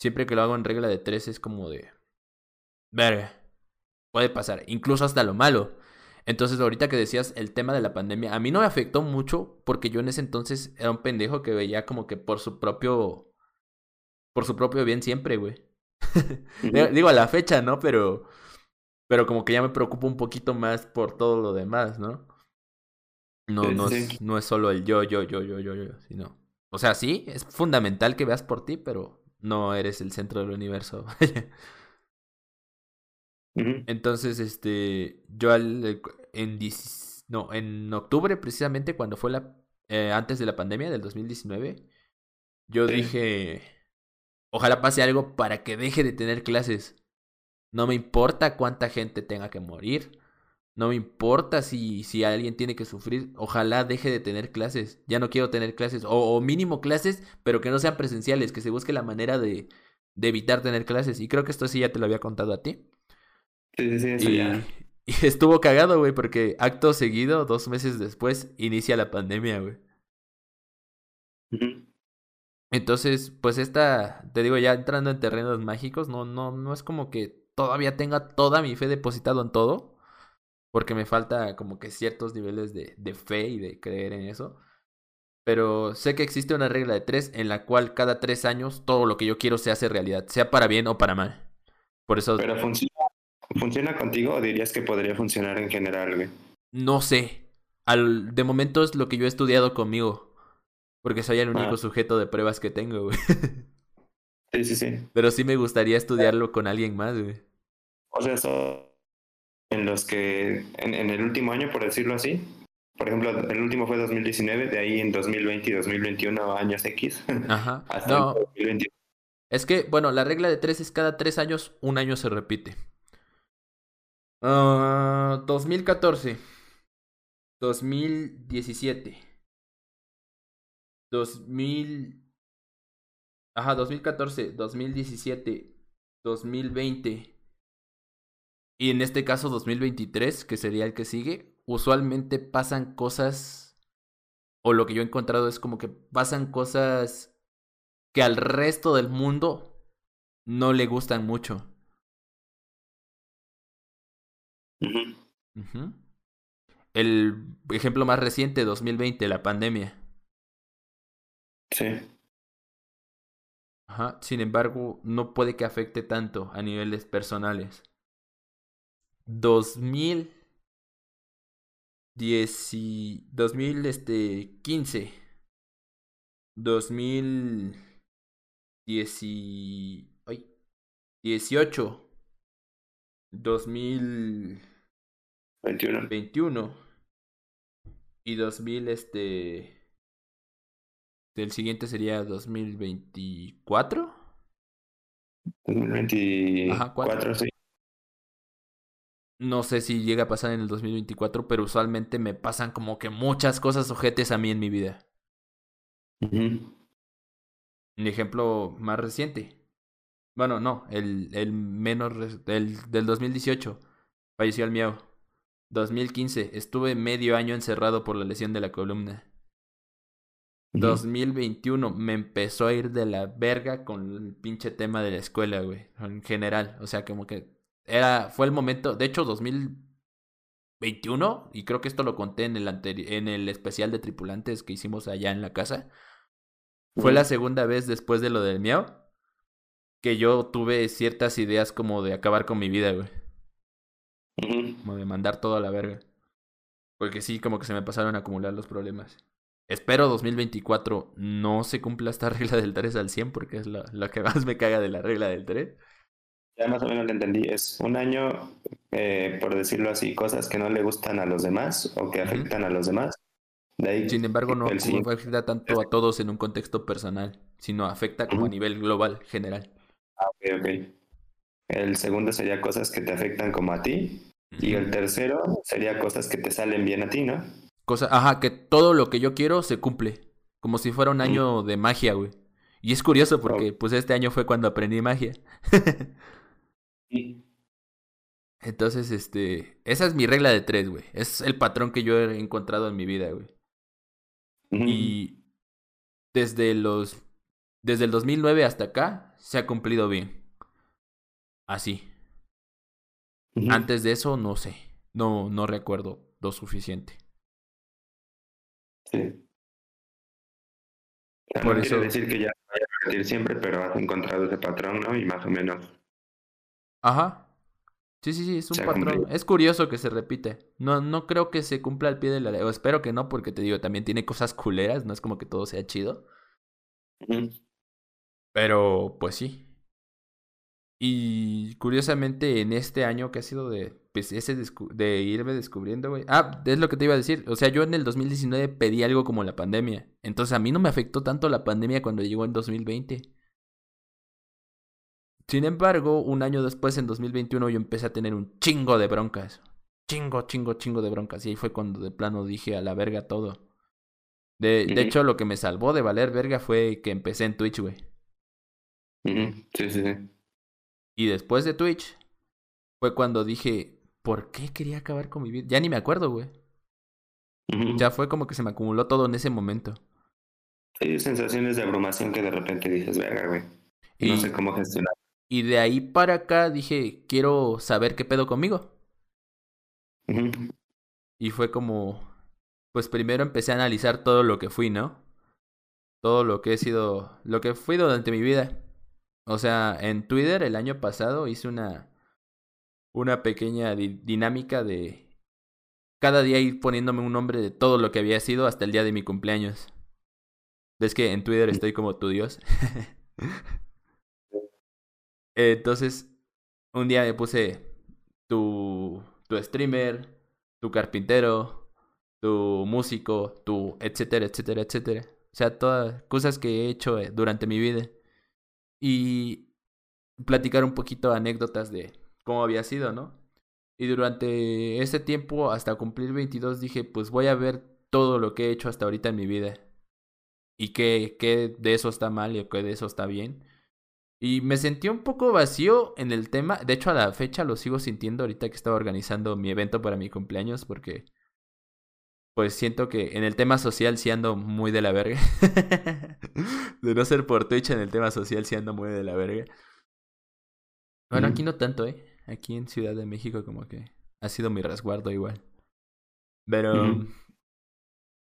siempre que lo hago en regla de tres es como de... Ver, puede pasar, incluso hasta lo malo. Entonces, ahorita que decías el tema de la pandemia, a mí no me afectó mucho porque yo en ese entonces era un pendejo que veía como que por su propio. Por su propio bien siempre, güey. Digo a la fecha, ¿no? Pero. Pero como que ya me preocupo un poquito más por todo lo demás, ¿no? No, no, es, no es solo el yo, yo, yo, yo, yo, yo, sino. O sea, sí, es fundamental que veas por ti, pero no eres el centro del universo. Entonces, este, yo al, en, no, en octubre precisamente, cuando fue la, eh, antes de la pandemia del 2019, yo dije, ojalá pase algo para que deje de tener clases. No me importa cuánta gente tenga que morir. No me importa si, si alguien tiene que sufrir. Ojalá deje de tener clases. Ya no quiero tener clases. O, o mínimo clases, pero que no sean presenciales. Que se busque la manera de, de evitar tener clases. Y creo que esto sí ya te lo había contado a ti.
Sí, sí, sí,
y, estuvo cagado, güey, porque acto seguido, dos meses después, inicia la pandemia, güey. Entonces, pues esta, te digo, ya entrando en terrenos mágicos, no, no, no es como que todavía tenga toda mi fe depositado en todo, porque me falta como que ciertos niveles de, de fe y de creer en eso. Pero sé que existe una regla de tres en la cual cada tres años todo lo que yo quiero se hace realidad, sea para bien o para mal. Por eso.
Pero funciona ¿Funciona contigo o dirías que podría funcionar en general, güey?
No sé. Al, de momento es lo que yo he estudiado conmigo. Porque soy el único ah. sujeto de pruebas que tengo, güey.
Sí, sí, sí.
Pero sí me gustaría estudiarlo con alguien más, güey.
O sea, eso en los que, en, en, el último año, por decirlo así. Por ejemplo, el último fue 2019, de ahí en 2020 y 2021, años X.
Ajá. Hasta no. Es que, bueno, la regla de tres es cada tres años, un año se repite. 2014. 2017. 2000. Ajá, 2014, 2017, 2020. Y en este caso 2023, que sería el que sigue, usualmente pasan cosas, o lo que yo he encontrado es como que pasan cosas que al resto del mundo no le gustan mucho. el ejemplo más reciente, 2020, la pandemia.
Sí.
Ajá. Sin embargo, no puede que afecte tanto a niveles personales. 2000 10, 2015 2018 2021 y 2000 este el siguiente sería 2024
2024 sí
no sé si llega a pasar en el 2024, pero usualmente me pasan como que muchas cosas ojetes a mí en mi vida. Un ejemplo más reciente. Bueno, no, el, el menos. El del 2018. Falleció el miau. 2015. Estuve medio año encerrado por la lesión de la columna. 2021 me empezó a ir de la verga con el pinche tema de la escuela, güey. En general. O sea, como que era, fue el momento, de hecho 2021, y creo que esto lo conté en el, en el especial de tripulantes que hicimos allá en la casa, fue la segunda vez después de lo del miau que yo tuve ciertas ideas como de acabar con mi vida, güey. Como de mandar todo a la verga. Porque sí, como que se me pasaron a acumular los problemas. Espero 2024 no se cumpla esta regla del 3 al 100 porque es lo, lo que más me caga de la regla del 3.
Ya más o menos lo entendí. Es un año, eh, por decirlo así, cosas que no le gustan a los demás o que afectan a los demás.
Sin embargo, no afecta tanto a todos en un contexto personal, sino afecta como a nivel global, general.
Ah, ok, ok. El segundo sería cosas que te afectan como a ti. Y el tercero sería cosas que te salen bien a ti, ¿no?
Cosa, ajá, que todo lo que yo quiero se cumple. Como si fuera un año de magia, güey. Y es curioso porque, pues, este año fue cuando aprendí magia. Entonces, este, esa es mi regla de tres, güey. Es el patrón que yo he encontrado en mi vida, güey. Y desde los, desde el 2009 hasta acá, se ha cumplido bien. Así. Antes de eso, no sé. No, no recuerdo lo suficiente.
Sí. Por eso... decir que ya vaya a repetir siempre, pero has encontrado ese patrón, ¿no? Y más o menos
Ajá. Sí, sí, sí, es un patrón. Es curioso que se repite. No, no creo que se cumpla al pie de la ley. O espero que no, porque te digo, también tiene cosas culeras. No es como que todo sea chido. Pero, pues sí. Y curiosamente, en este año que ha sido de, pues, ese de irme descubriendo, güey. Ah, es lo que te iba a decir. O sea, yo en el 2019 pedí algo como la pandemia. Entonces a mí no me afectó tanto la pandemia cuando llegó en 2020. Sin embargo, un año después, en 2021, yo empecé a tener un chingo de broncas. Chingo, chingo, chingo de broncas. Y ahí fue cuando de plano dije a la verga todo. De, de hecho, lo que me salvó de valer verga fue que empecé en Twitch, güey.
Sí, sí, sí.
Y después de Twitch, fue cuando dije, ¿por qué quería acabar con mi vida? Ya ni me acuerdo, güey. Ya fue como que se me acumuló todo en ese momento.
Hay sensaciones de abrumación que de repente dices, verga, güey. No sé cómo gestionar.
Y de ahí para acá dije, quiero saber qué pedo conmigo. Y fue como, pues primero empecé a analizar todo lo que fui, ¿no? Todo lo que he sido, lo que fui durante mi vida. O sea, en Twitter el año pasado hice una, una pequeña dinámica de cada día ir poniéndome un nombre de todo lo que había sido hasta el día de mi cumpleaños. ¿Ves que en Twitter estoy como tu Dios? Entonces, un día me puse tu, tu streamer, tu carpintero, tu músico, tu etcétera, etcétera, etcétera. O sea, todas cosas que he hecho eh, durante mi vida. Y platicar un poquito anécdotas de cómo había sido, ¿no? Y durante ese tiempo, hasta cumplir 22, dije, pues voy a ver todo lo que he hecho hasta ahorita en mi vida. Y qué, qué de eso está mal y qué de eso está bien. Y me sentí un poco vacío en el tema. De hecho, a la fecha lo sigo sintiendo ahorita que estaba organizando mi evento para mi cumpleaños porque pues siento que en el tema social sí ando muy de la verga. de no ser por Twitch en el tema social sí ando muy de la verga. Bueno, aquí no tanto, ¿eh? Aquí en Ciudad de México como que ha sido mi resguardo igual. Pero,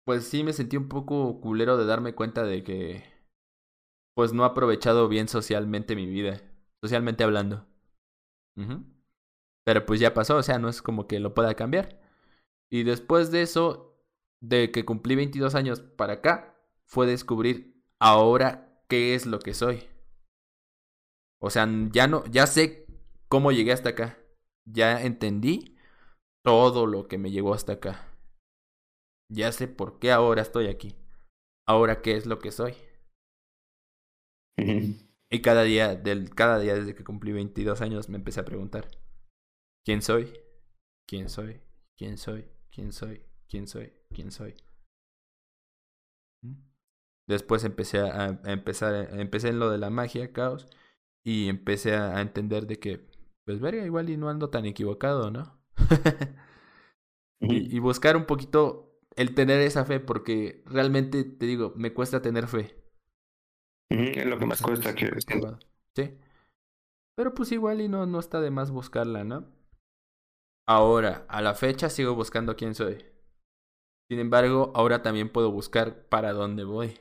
pues sí me sentí un poco culero de darme cuenta de que, pues no he aprovechado bien socialmente mi vida, socialmente hablando. Pero pues ya pasó, o sea, no es como que lo pueda cambiar. Y después de eso, de que cumplí 22 años para acá, fue descubrir ahora qué es lo que soy. O sea, ya no, ya sé cómo llegué hasta acá. Ya entendí todo lo que me llevó hasta acá. Ya sé por qué ahora estoy aquí. Ahora qué es lo que soy. Y cada día, del, cada día desde que cumplí 22 años me empecé a preguntar, ¿quién soy? ¿Quién soy? ¿Quién soy? ¿Quién soy? ¿Quién soy? ¿Quién soy? Después empecé a, empezar, empecé en lo de la magia, caos, y empecé a, entender de que, pues verga, igual y no ando tan equivocado, ¿no? y, buscar un poquito el tener esa fe, porque realmente, te digo, me cuesta tener fe.
Es lo que más cuesta que...
Sí. Pero pues igual y no, no está de más buscarla, ¿no? Ahora, a la fecha sigo buscando quién soy. Sin embargo, ahora también puedo buscar para dónde voy.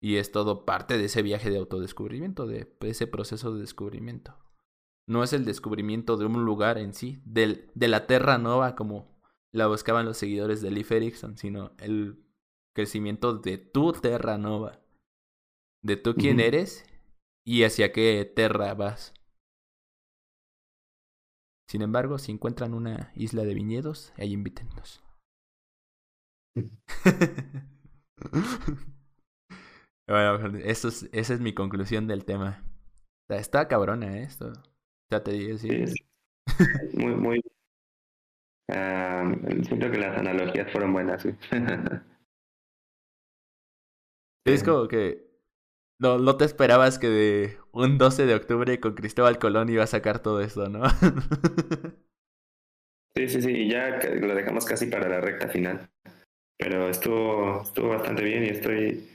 Y es todo parte de ese viaje de autodescubrimiento, de ese proceso de descubrimiento. No es el descubrimiento de un lugar en sí, del, de la Terra Nova como la buscaban los seguidores de Leif Erikson, sino el crecimiento de tu Terra Nova, de tú quién eres y hacia qué Terra vas. Sin embargo, si encuentran una isla de viñedos, ahí invítennos. Bueno, eso es, esa es mi conclusión del tema. Está, cabrona ¿eh? esto. Ya te digo, sí.
muy, muy. siento que las analogías fueron buenas, sí.
es como que no, no te esperabas que de un 12 de octubre con Cristóbal Colón iba a sacar todo esto, ¿no?
sí, sí, sí, ya lo dejamos casi para la recta final. Pero estuvo, estuvo bastante bien y estoy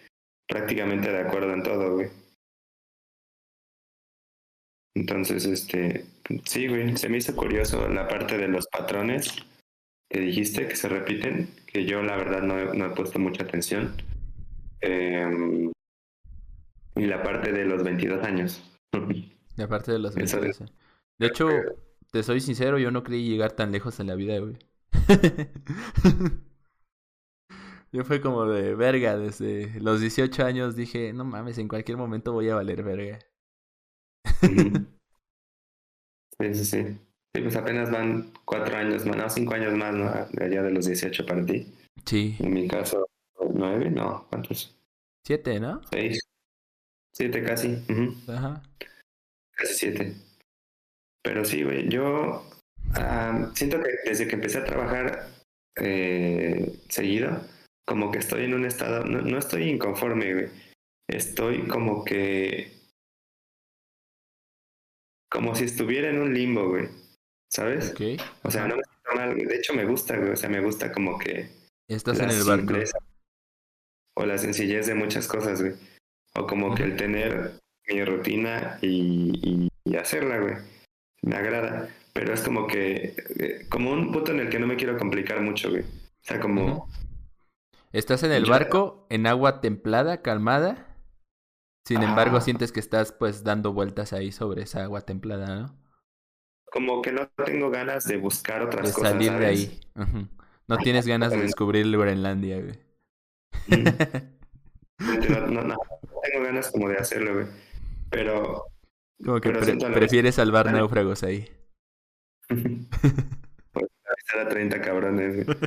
prácticamente de acuerdo en todo, güey. Entonces, este, sí, güey, se me hizo curioso la parte de los patrones que dijiste, que se repiten, que yo la verdad no he, no he puesto mucha atención. Eh, y la parte de los 22 años.
La parte de los 22 años. De hecho, te soy sincero, yo no creí llegar tan lejos en la vida, güey. Yo fue como de verga, desde los 18 años dije, no mames, en cualquier momento voy a valer verga.
Sí, sí, sí. Sí, pues apenas van cuatro años más, no, cinco años más, ¿no? De allá de los 18 para ti.
Sí.
En mi caso, nueve, no, ¿cuántos?
Siete, ¿no?
Seis. Siete casi. Ajá. Casi siete. Pero sí, güey, yo ah, siento que desde que empecé a trabajar eh, seguido, como que estoy en un estado, no, no estoy inconforme, güey. Estoy como que... Como si estuviera en un limbo, güey. ¿Sabes? O sea, no me siento mal, de hecho me gusta, güey. O sea, me gusta como que...
Estás en el barco.
O la sencillez de muchas cosas, güey. O como que el tener mi rutina y, y, hacerla, güey. Me agrada. Pero es como que... Eh, como un punto en el que no me quiero complicar mucho, güey. O sea, como...
Estás en el barco, en agua templada, calmada. Sin embargo, sientes que estás pues dando vueltas ahí sobre esa agua templada, ¿no?
Como que no tengo ganas de buscar otras
cosas. De salir de ahí. No tienes ganas de descubrir Groenlandia, güey.
no, no, no, tengo ganas como de hacerlo, güey. Pero.
Como que prefieres salvar náufragos ahí.
pues a 30 cabrones, güey.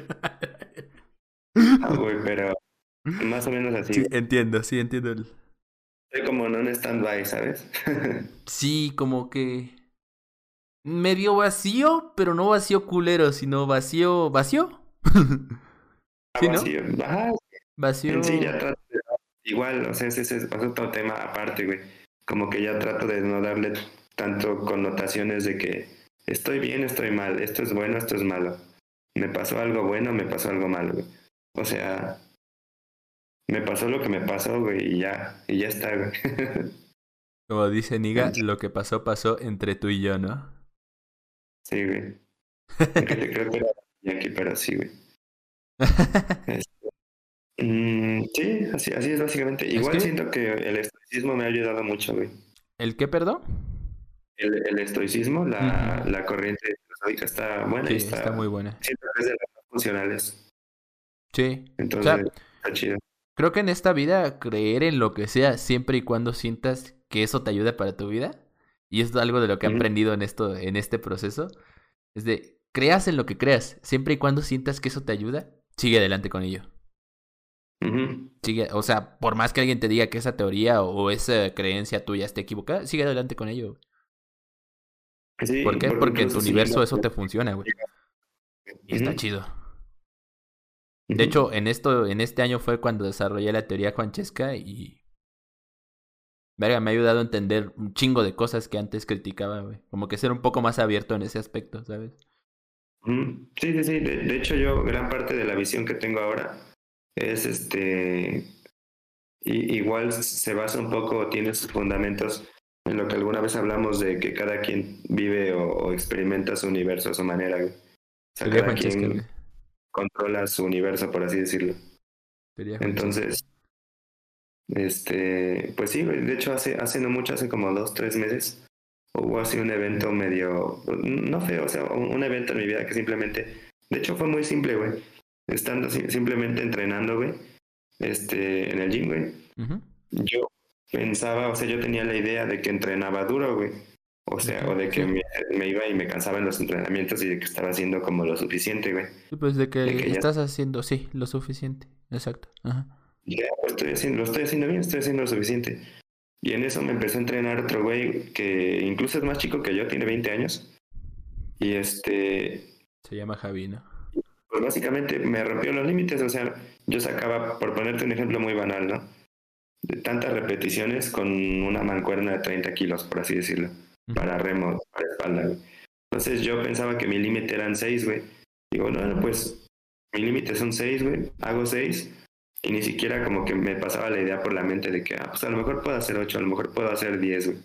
Ah, güey, pero más o menos así.
Sí, entiendo, sí, entiendo. El...
Estoy como en un stand-by, ¿sabes?
sí, como que medio vacío, pero no vacío culero, sino vacío, vacío.
¿Sí, vacío,
no? vacío.
Sí, ya trato. Igual, o sea, ese es otro tema aparte, güey. Como que ya trato de no darle tanto connotaciones de que estoy bien, estoy mal, esto es bueno, esto es malo. Me pasó algo bueno, me pasó algo malo, güey. O sea, me pasó lo que me pasó, güey, y ya, y ya está, güey.
Como dice Niga, lo que pasó, pasó entre tú y yo, ¿no?
Sí, güey. creo que era aquí, pero sí, güey. Mm, sí, así, así es básicamente. Igual siento que el estoicismo me ha ayudado mucho, güey.
¿El qué, perdón?
El, estoicismo, la, la corriente filosófica está buena.
Sí,
está,
está, muy buena.
Siento que es de las más funcionales.
Sí.
Entonces, está chido.
Creo que en esta vida creer en lo que sea siempre y cuando sientas que eso te ayuda para tu vida. Y es algo de lo que he aprendido en esto, en este proceso. Es de creas en lo que creas, siempre y cuando sientas que eso te ayuda, sigue adelante con ello. Sigue, o sea, por más que alguien te diga que esa teoría o esa creencia tuya esté equivocada, sigue adelante con ello. ¿Por qué? Porque en tu universo eso te funciona, güey. Y está chido. De hecho, en esto, en este año fue cuando desarrollé la teoría Juanchesca y. Verga, me ha ayudado a entender un chingo de cosas que antes criticaba, güey. Como que ser un poco más abierto en ese aspecto, ¿sabes?
Sí, sí, sí. De, hecho, yo, gran parte de la visión que tengo ahora es este. igual se basa un poco, tiene sus fundamentos en lo que alguna vez hablamos de que cada quien vive o, experimenta su universo a su manera, güey. O sea, cada quien controla su universo, por así decirlo. Entonces, este, pues sí, de hecho hace, hace no mucho, hace como dos, tres meses, hubo así un evento medio, no feo, o sea, un, evento en mi vida que simplemente, de hecho fue muy simple, güey, estando simplemente entrenando, güey, este, en el gym, güey. Yo pensaba, o sea, yo tenía la idea de que entrenaba duro, güey. O sea, o de que me, iba y me cansaba en los entrenamientos y de que estaba haciendo como lo suficiente, güey.
Pues de que, estás haciendo, sí, lo suficiente. Exacto. Ajá.
Ya, pues estoy haciendo, lo estoy haciendo bien, estoy haciendo lo suficiente. Y en eso me empezó a entrenar otro güey que incluso es más chico que yo, tiene 20 años. Y este...
Se llama Javi, ¿no?
Pues básicamente me rompió los límites, o sea, yo sacaba, por ponerte un ejemplo muy banal, ¿no? De tantas repeticiones con una mancuerna de 30 kilos, por así decirlo para remo, para espalda, Entonces yo pensaba que mi límite eran seis, güey. Digo, no, pues mi límite son seis, güey. Hago seis. Y ni siquiera como que me pasaba la idea por la mente de que, ah, pues a lo mejor puedo hacer ocho, a lo mejor puedo hacer diez, güey.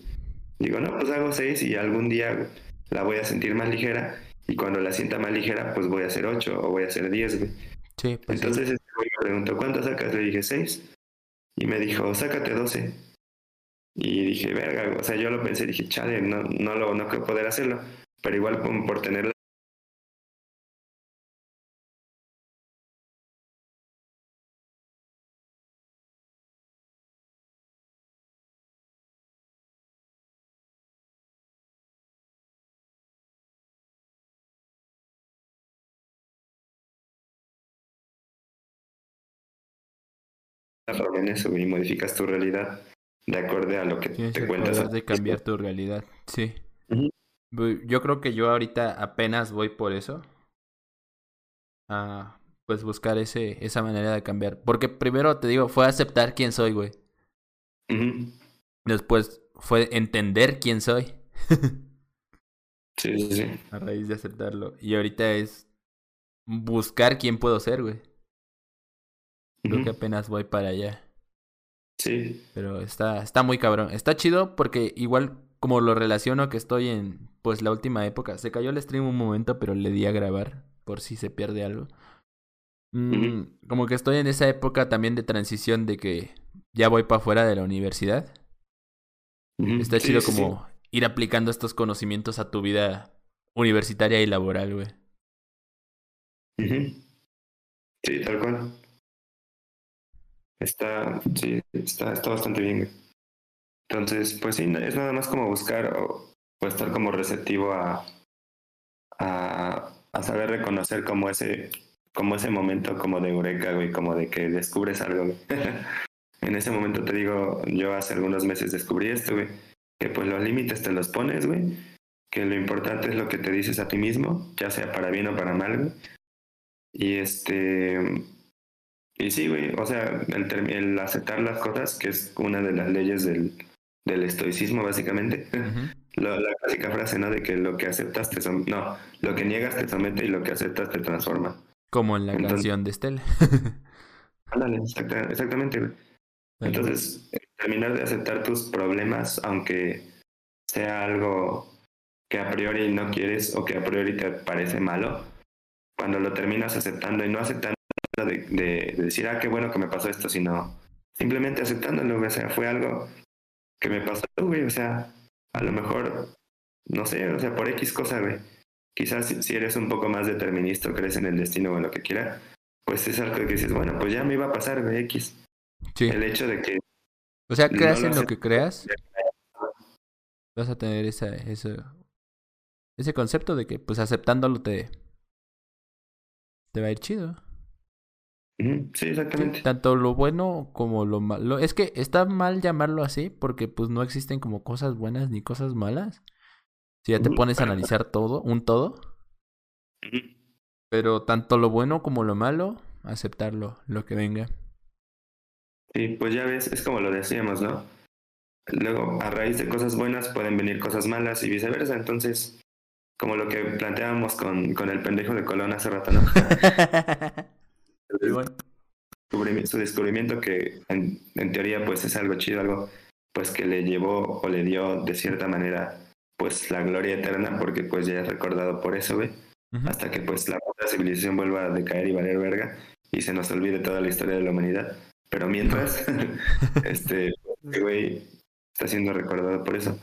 Digo, no, pues hago seis y algún día la voy a sentir más ligera. Y cuando la sienta más ligera, pues voy a hacer ocho o voy a hacer diez, güey.
Sí,
pues Entonces este güey me preguntó, ¿cuánto sacas? Le dije, seis. Y me dijo, sácate doce. Y dije, verga, o sea, yo lo pensé, dije, chale, no, no, lo, no creo poder hacerlo. Pero igual por, por tener en eso y modificas tu realidad de acuerdo a lo que te cuentas.
de cambiar tu realidad, sí. Yo creo que yo ahorita apenas voy por eso. A pues buscar ese, esa manera de cambiar. Porque primero te digo, fue aceptar quién soy, güey. Después fue entender quién soy.
sí, sí, sí.
A raíz de aceptarlo. Y ahorita es buscar quién puedo ser, güey. Creo que apenas voy para allá.
Sí.
Pero está, está muy cabrón. Está chido porque igual como lo relaciono que estoy en pues la última época. Se cayó el stream un momento, pero le di a grabar por si se pierde algo. Mm, como que estoy en esa época también de transición de que ya voy para afuera de la universidad. Está chido como ir aplicando estos conocimientos a tu vida universitaria y laboral, güey.
Sí, tal cual. Está, sí, está, está bastante bien. Entonces, pues sí, es nada más como buscar o, estar como receptivo a, a, a, saber reconocer como ese, como ese momento como de eureka, güey, como de que descubres algo, en ese momento te digo, yo hace algunos meses descubrí esto, güey, que pues los límites te los pones, güey, que lo importante es lo que te dices a ti mismo, ya sea para bien o para mal, güey. Y este, y sí, güey, o sea, el, aceptar las cosas, que es una de las leyes del, del estoicismo, básicamente. la, clásica frase, ¿no? De que lo que aceptas te somete. No, lo que niegas te somete y lo que aceptas te transforma.
Como en la canción de Estela.
ándale, exactamente, güey. Entonces, terminar de aceptar tus problemas, aunque sea algo que a priori no quieres o que a priori te parece malo, cuando lo terminas aceptando y no aceptando de, de, decir, ah, qué bueno que me pasó esto, sino simplemente aceptándolo, o sea, fue algo que me pasó, güey, o sea, a lo mejor, no sé, o sea, por X cosa, güey. Quizás si eres un poco más determinista, crees en el destino o en lo que quiera, pues es algo que dices, bueno, pues ya me iba a pasar, güey, X. Sí. El hecho de que...
O sea, creas en lo que creas, vas a tener esa, ese, ese concepto de que, pues aceptándolo te, te va a ir chido.
Sí, exactamente.
tanto lo bueno como lo malo. Es que está mal llamarlo así porque pues no existen como cosas buenas ni cosas malas. Si ya te pones a analizar todo, un todo. Pero tanto lo bueno como lo malo, aceptarlo, lo que venga.
Sí, pues ya ves, es como lo decíamos, ¿no? Luego, a raíz de cosas buenas pueden venir cosas malas y viceversa. Entonces, como lo que planteábamos con, con el pendejo de Colón hace rato, ¿no? Su descubrimiento que en, teoría pues es algo chido, algo pues que le llevó o le dio de cierta manera pues la gloria eterna porque pues ya es recordado por eso, güey. Hasta que pues la civilización vuelva a decaer y valer verga y se nos olvide toda la historia de la humanidad. Pero mientras, este, güey está siendo recordado por eso.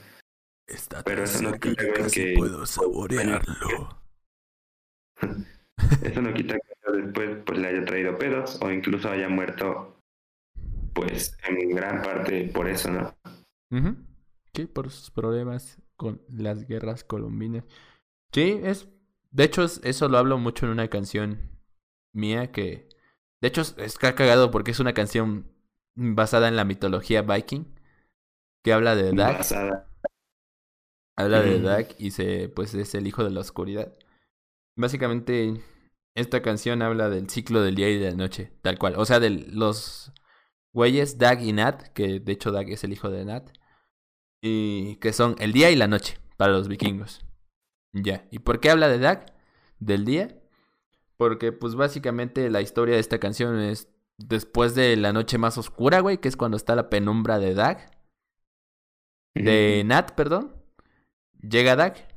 Pero eso no quita que, que puedo saborearlo. eso no quita que después pues le haya traído pedos o incluso haya muerto pues en gran parte por eso, ¿no?
Sí, por sus problemas con las guerras colombinas. Sí, es... De hecho, eso lo hablo mucho en una canción mía que... De hecho, es cagado porque es una canción basada en la mitología viking que habla de Dag. Habla de. Dag y se, pues es el hijo de la oscuridad. Básicamente esta canción habla del ciclo del día y de la noche, tal cual. O sea, de los güeyes Dag y Nat, que de hecho Dag es el hijo de Nat, y que son el día y la noche para los vikingos. Ya. ¿Y por qué habla de Dag? Del día. Porque pues básicamente la historia de esta canción es después de la noche más oscura, güey, que es cuando está la penumbra de Dag. De Nat, perdón. Llega Dag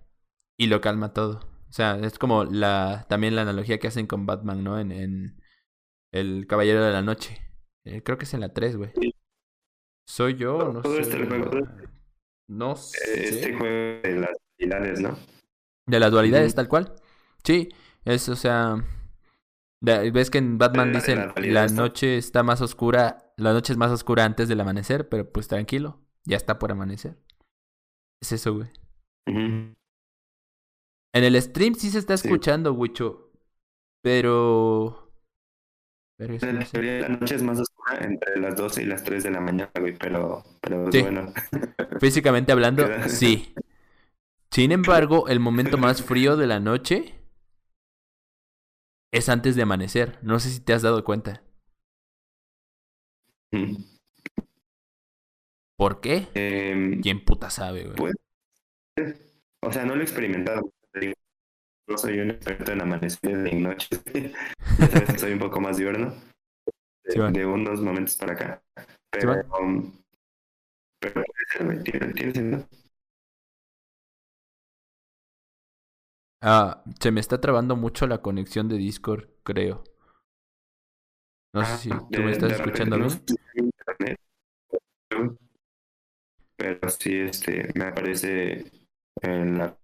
y lo calma todo. O sea, es como la también la analogía que hacen con Batman, ¿no? En, en El Caballero de la Noche. Eh, creo que es en la 3, güey. ¿Soy yo? No sé. Este juego, no
eh, sé. Este juego de las dualidades, ¿no?
De las dualidades, tal cual. Sí, es, o sea... Ves que en Batman dicen la, noche está más oscura, la noche es más oscura antes del amanecer, pero pues tranquilo, ya está por amanecer. Es eso, güey. En el stream sí se está escuchando, Wicho. Pero.
pero en la noche es más oscura entre las 12 y las 3 de la mañana, güey, pero, pero bueno.
Físicamente hablando, sí. Sin embargo, el momento más frío de la noche es antes de amanecer. No sé si te has dado cuenta. ¿Por qué? Eh, ¿Quién puta sabe, güey? Pues,
o sea, no lo he experimentado no soy un experto en amanecer y noches. soy un poco más diurno. De, unos momentos para acá. Pero, um, pero tiene,
Ah, se me está trabando mucho la conexión de Discord, creo. No sé si tú me estás escuchando bien.
Pero sí, este, me aparece en la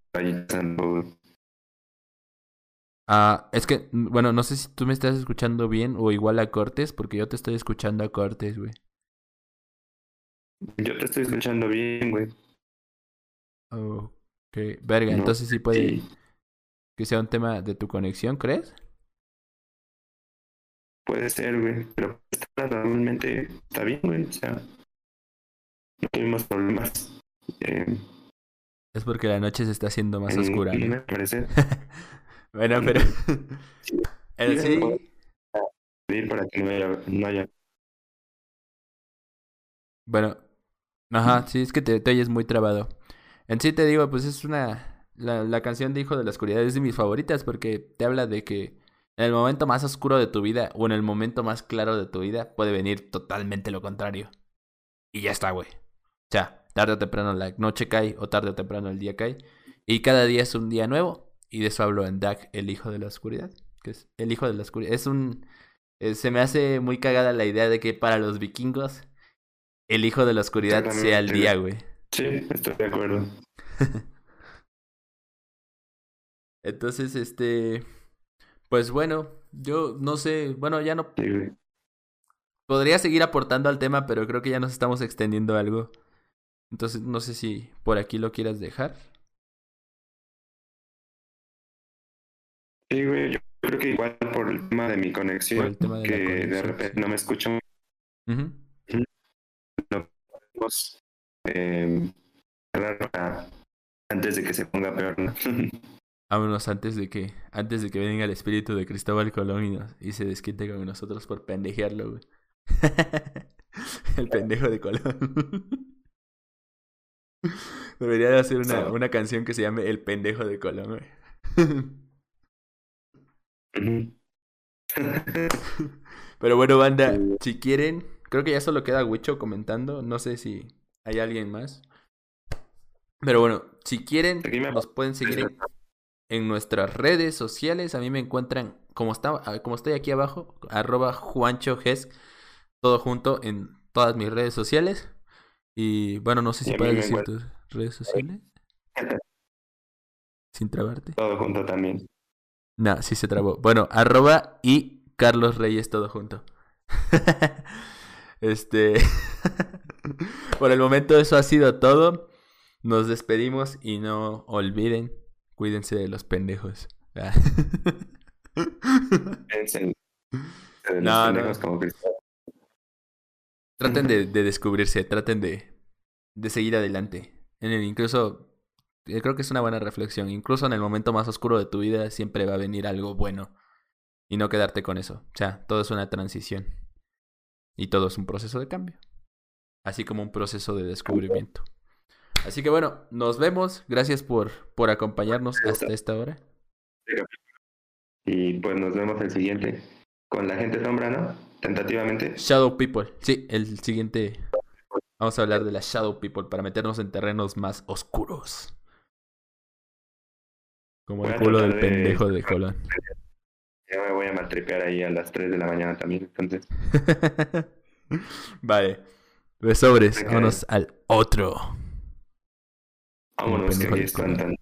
Ah, es que, bueno, no sé si tú me estás escuchando bien o igual a Cortes, porque yo te estoy escuchando a Cortes, güey.
Yo te estoy escuchando bien, güey.
Ok, verga, entonces sí puede que sea un tema de tu conexión, ¿crees?
Puede ser, güey, pero normalmente está bien, güey, o sea, no tuvimos problemas. Eh,
es porque la noche se está haciendo más oscura.
Me parece.
bueno, pero.
el sí. Para que no haya,
Bueno, ajá, sí, es que te, te oyes muy trabado. En sí te digo, pues es una. La, la canción de Hijo de la Oscuridad es de mis favoritas porque te habla de que en el momento más oscuro de tu vida o en el momento más claro de tu vida puede venir totalmente lo contrario. Y ya está, güey. O sea, tarde o temprano la noche cae o tarde o temprano el día cae. Y cada día es un día nuevo. Y de eso hablo en Dag, el hijo de la oscuridad. Que es el hijo de la oscuridad. Es un. eh, se me hace muy cagada la idea de que para los vikingos el hijo de la oscuridad sea el día, güey.
Sí, estoy de acuerdo.
Entonces, este. Pues bueno, yo no sé. Bueno, ya no.
Sí, güey.
Podría seguir aportando al tema, pero creo que ya nos estamos extendiendo algo. Entonces, no sé si por aquí lo quieras dejar.
Sí, güey, yo creo que igual por el tema de mi
Por
conexión,
el tema de
que de
conexión,
repente
sí.
no me escucho muy
Ujú.
pues, eh, antes de que se ponga peor, ¿no?
Vámonos antes de que, antes de que venga el espíritu de Cristóbal Colón y, nos- y se desquite con nosotros por pendejearlo, güey. el pendejo de Colón. Debería de hacer una, una canción que se llame El pendejo de Colón, güey. Pero bueno, banda, si quieren, creo que ya solo queda Wicho comentando. No sé si hay alguien más. Pero bueno, si quieren, nos pueden seguir en, en nuestras redes sociales. A mí me encuentran, como, está, ah, como estoy aquí abajo, arroba Juancho Ges, todo junto en todas mis redes sociales. Y bueno, no sé si puedes decir tus redes sociales. Sin trabarte.
Todo junto también.
No, sí se trabó. Bueno, arroba y Carlos Reyes todo junto. este. Por el momento eso ha sido todo. Nos despedimos y no olviden, cuídense de los pendejos.
Piensen de los
No, no.
como
traten de, de descubrirse, traten de, de seguir adelante. En el incluso, eh, creo que es una buena reflexión. Incluso en el momento más oscuro de tu vida siempre va a venir algo bueno. Y no quedarte con eso. O sea, todo es una transición. Y todo es un proceso de cambio. Así como un proceso de descubrimiento. Así que bueno, nos vemos. Gracias por, por acompañarnos hasta esta hora.
Y pues nos vemos el siguiente con la gente sombra, ¿no? Tentativamente.
Shadow People. Sí, el siguiente. Vamos a hablar de la Shadow People para meternos en terrenos más oscuros. Como el culo del
de-
pendejo de Colón.
Ya me voy a maltripear ahí a las 3 de la mañana también. Entonces,
vale. Besobres.
Ok.
Vámonos al otro.
vámonos que
pendejo
aquí
de
están
Colón.
tan